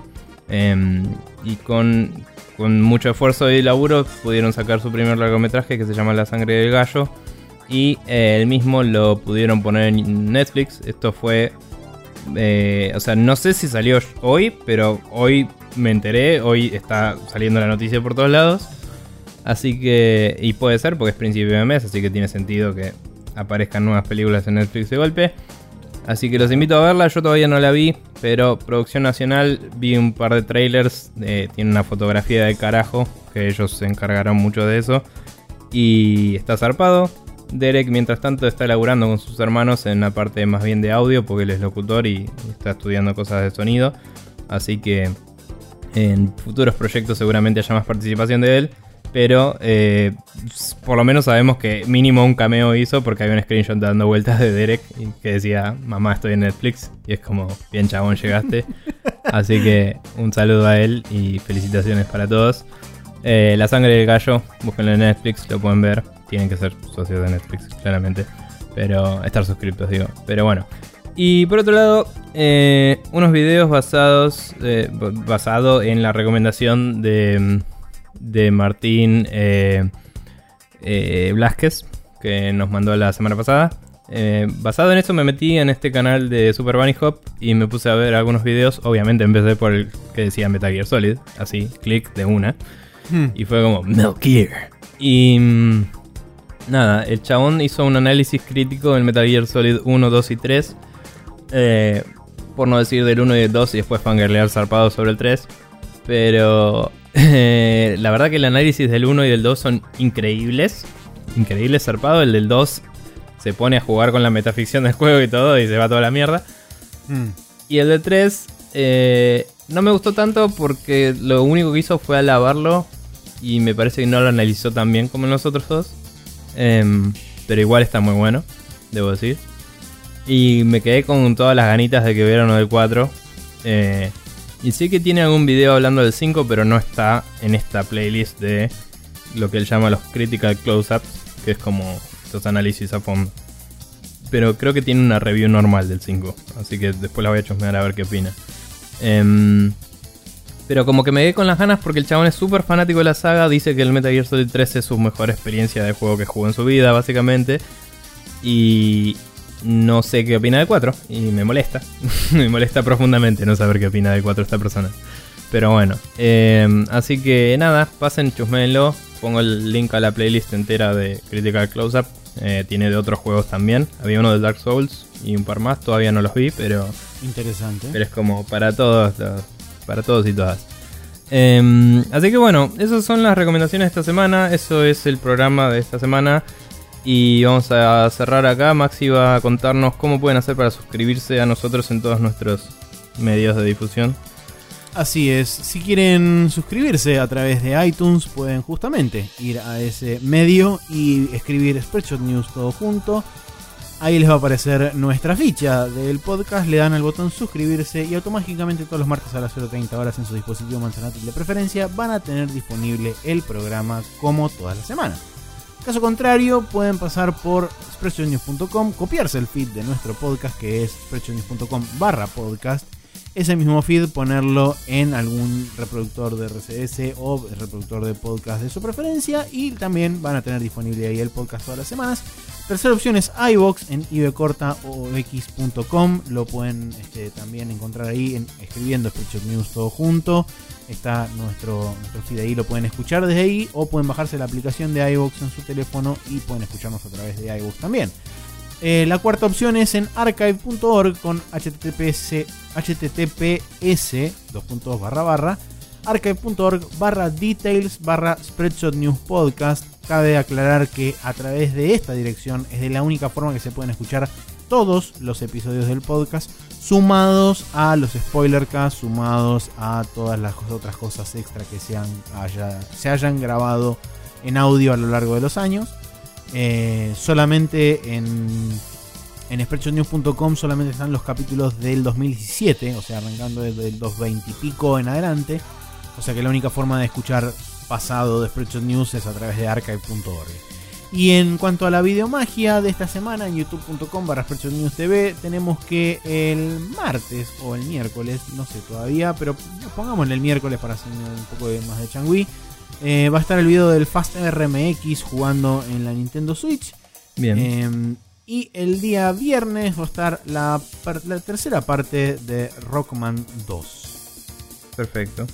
Em, y con, mucho esfuerzo y laburo pudieron sacar su primer largometraje que se llama La sangre del gallo. Y eh, el mismo lo pudieron poner en Netflix. Esto fue eh, o sea, no sé si salió hoy, pero hoy me enteré, hoy está saliendo la noticia por todos lados. Así que, y puede ser porque es principio de mes, así que tiene sentido que aparezcan nuevas películas en Netflix de golpe. Así que los invito a verla, yo todavía no la vi, pero Producción Nacional vi un par de trailers, eh, tiene una fotografía de carajo, que ellos se encargaron mucho de eso, y está zarpado. Derek, mientras tanto, está laburando con sus hermanos en la parte más bien de audio, porque él es locutor y está estudiando cosas de sonido. Así que en futuros proyectos seguramente haya más participación de él. Pero eh, por lo menos sabemos que mínimo un cameo hizo porque había un screenshot dando vueltas de Derek que decía, mamá estoy en Netflix. Y es como, bien chabón, llegaste. Así que un saludo a él y felicitaciones para todos. Eh, la sangre del gallo, búsquenlo en Netflix, lo pueden ver. Tienen que ser socios de Netflix, claramente. Pero estar suscritos, digo. Pero bueno. Y por otro lado, eh, unos videos basados eh, basado en la recomendación de, de Martín eh, eh que nos mandó la semana pasada. basado en eso me metí en este canal de Super Bunny Hop y me puse a ver algunos videos. Obviamente empecé por el que decía Metal Gear Solid, así, clic de una. Hmm. Y fue como Metal Gear. Y mm, nada, el chabón hizo un análisis crítico del Metal Gear Solid 1, 2 y 3. Eh, por no decir del 1 y del 2 y después fangirlear zarpado sobre el 3. Pero eh, la verdad que el análisis del 1 y del 2 son increíbles. Increíbles zarpado. El del 2 se pone a jugar con la metaficción del juego y todo y se va toda la mierda. Hmm. Y el del 3 eh, no me gustó tanto porque lo único que hizo fue alabarlo y me parece que no lo analizó tan bien como en los otros dos. Em, pero igual está muy bueno, debo decir. Y me quedé con todas las ganitas de que uno del 4. Eh, y sé que tiene algún video hablando del 5, pero no está en esta playlist de lo que él llama los critical close-ups, que es como estos análisis a fondo. Pero creo que tiene una review normal del 5, así que después la voy a chusmear a ver qué opina. Eh, pero como que me quedé con las ganas porque el chabón es súper fanático de la saga. Dice que el Metal Gear Solid 3 es su mejor experiencia de juego que jugó en su vida, básicamente. Y no sé qué opina del 4. Y me molesta. me molesta profundamente no saber qué opina del 4 esta persona. Pero bueno. Em, así que nada, pasen, chusmenlo. Pongo el link a la playlist entera de Critical Close-Up. Eh, tiene de otros juegos también. Había uno de Dark Souls y un par más. Todavía no los vi, pero... Interesante. Pero es como para todos los para todos y todas. Em, así que bueno, esas son las recomendaciones de esta semana. Eso es el programa de esta semana. Y vamos a cerrar acá. Maxi va a contarnos cómo pueden hacer para suscribirse a nosotros en todos nuestros medios de difusión. Así es, si quieren suscribirse a través de iTunes pueden justamente ir a ese medio y escribir Spreadshot News todo junto Ahí les va a aparecer nuestra ficha del podcast, le dan al botón suscribirse y automáticamente todos los martes a las 0.30 horas en su dispositivo manzanátil de preferencia van a tener disponible el programa como todas las semanas. Caso contrario, pueden pasar por spreadshotnews.com, copiarse el feed de nuestro podcast que es spreadshotnews.com barra podcast ese mismo feed ponerlo en algún reproductor de RCS o reproductor de podcast de su preferencia y también van a tener disponible ahí el podcast todas las semanas. Tercera opción es iBox en ibcortaox.com. Lo pueden este, también encontrar ahí en, escribiendo Spreadshot News todo junto. Está nuestro, nuestro feed ahí, lo pueden escuchar desde ahí o pueden bajarse la aplicación de iBox en su teléfono y pueden escucharnos a través de iBox también. Eh, la cuarta opción es en archive.org con https, https dos barra barra archive.org barra details barra spreadshot news podcast. Cabe aclarar que a través de esta dirección es de la única forma que se pueden escuchar todos los episodios del podcast, sumados a los spoilercasts, sumados a todas las otras cosas extra que se, se hayan grabado en audio a lo largo de los años. Eh, solamente en, en spreadshotnews.com solamente están los capítulos del 2017, o sea, arrancando desde el 220 y pico en adelante. O sea que la única forma de escuchar pasado de Spreadshot News es a través de archive.org. Y en cuanto a la videomagia de esta semana en youtube.com barra News TV, tenemos que el martes o el miércoles, no sé todavía, pero pongámosle el miércoles para hacer un poco más de changui. Eh, va a estar el video del Fast RMX jugando en la Nintendo Switch. Bien. Em, y el día viernes va a estar la, tercera parte de Rockman 2. Perfecto.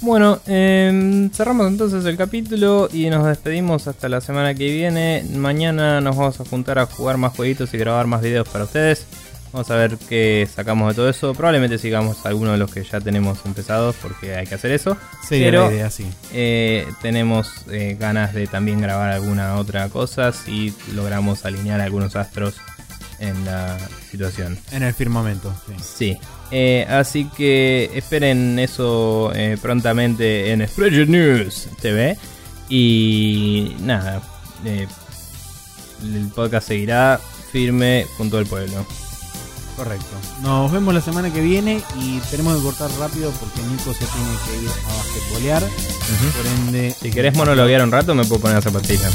Bueno, em, cerramos entonces el capítulo y nos despedimos hasta la semana que viene. Mañana nos vamos a juntar a jugar más jueguitos y grabar más videos para ustedes. Vamos a ver qué sacamos de todo eso. Probablemente sigamos algunos de los que ya tenemos empezados porque hay que hacer eso. Sería Pero, la idea, sí. Eh, tenemos eh, ganas de también grabar alguna otra cosa si logramos alinear algunos astros en la situación. En el firmamento, sí. Sí. Eh, así que esperen eso prontamente en Spreadsheet News TV. Y nada, el podcast seguirá firme junto al pueblo. Correcto. Nos vemos la semana que viene y tenemos que cortar rápido porque Nico se tiene que ir a basquetbolear. Por ende. Si querés monologuear un rato, me puedo poner a zapatillas.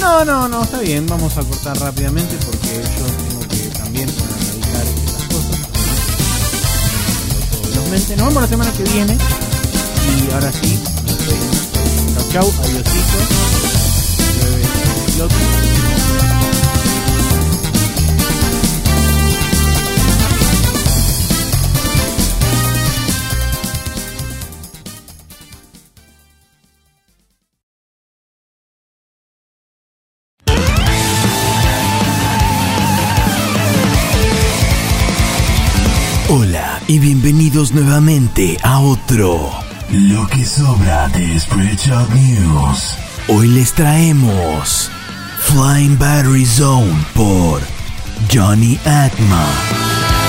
No, no, no, está bien. Vamos a cortar rápidamente porque yo tengo que también dedicar estas cosas. Nos vemos la semana que viene. Y ahora sí, chau, chau, adiosito. Nuevamente a otro Lo que sobra de Spreadshot News. Hoy les traemos Flying Battery Zone por Johnny Atma.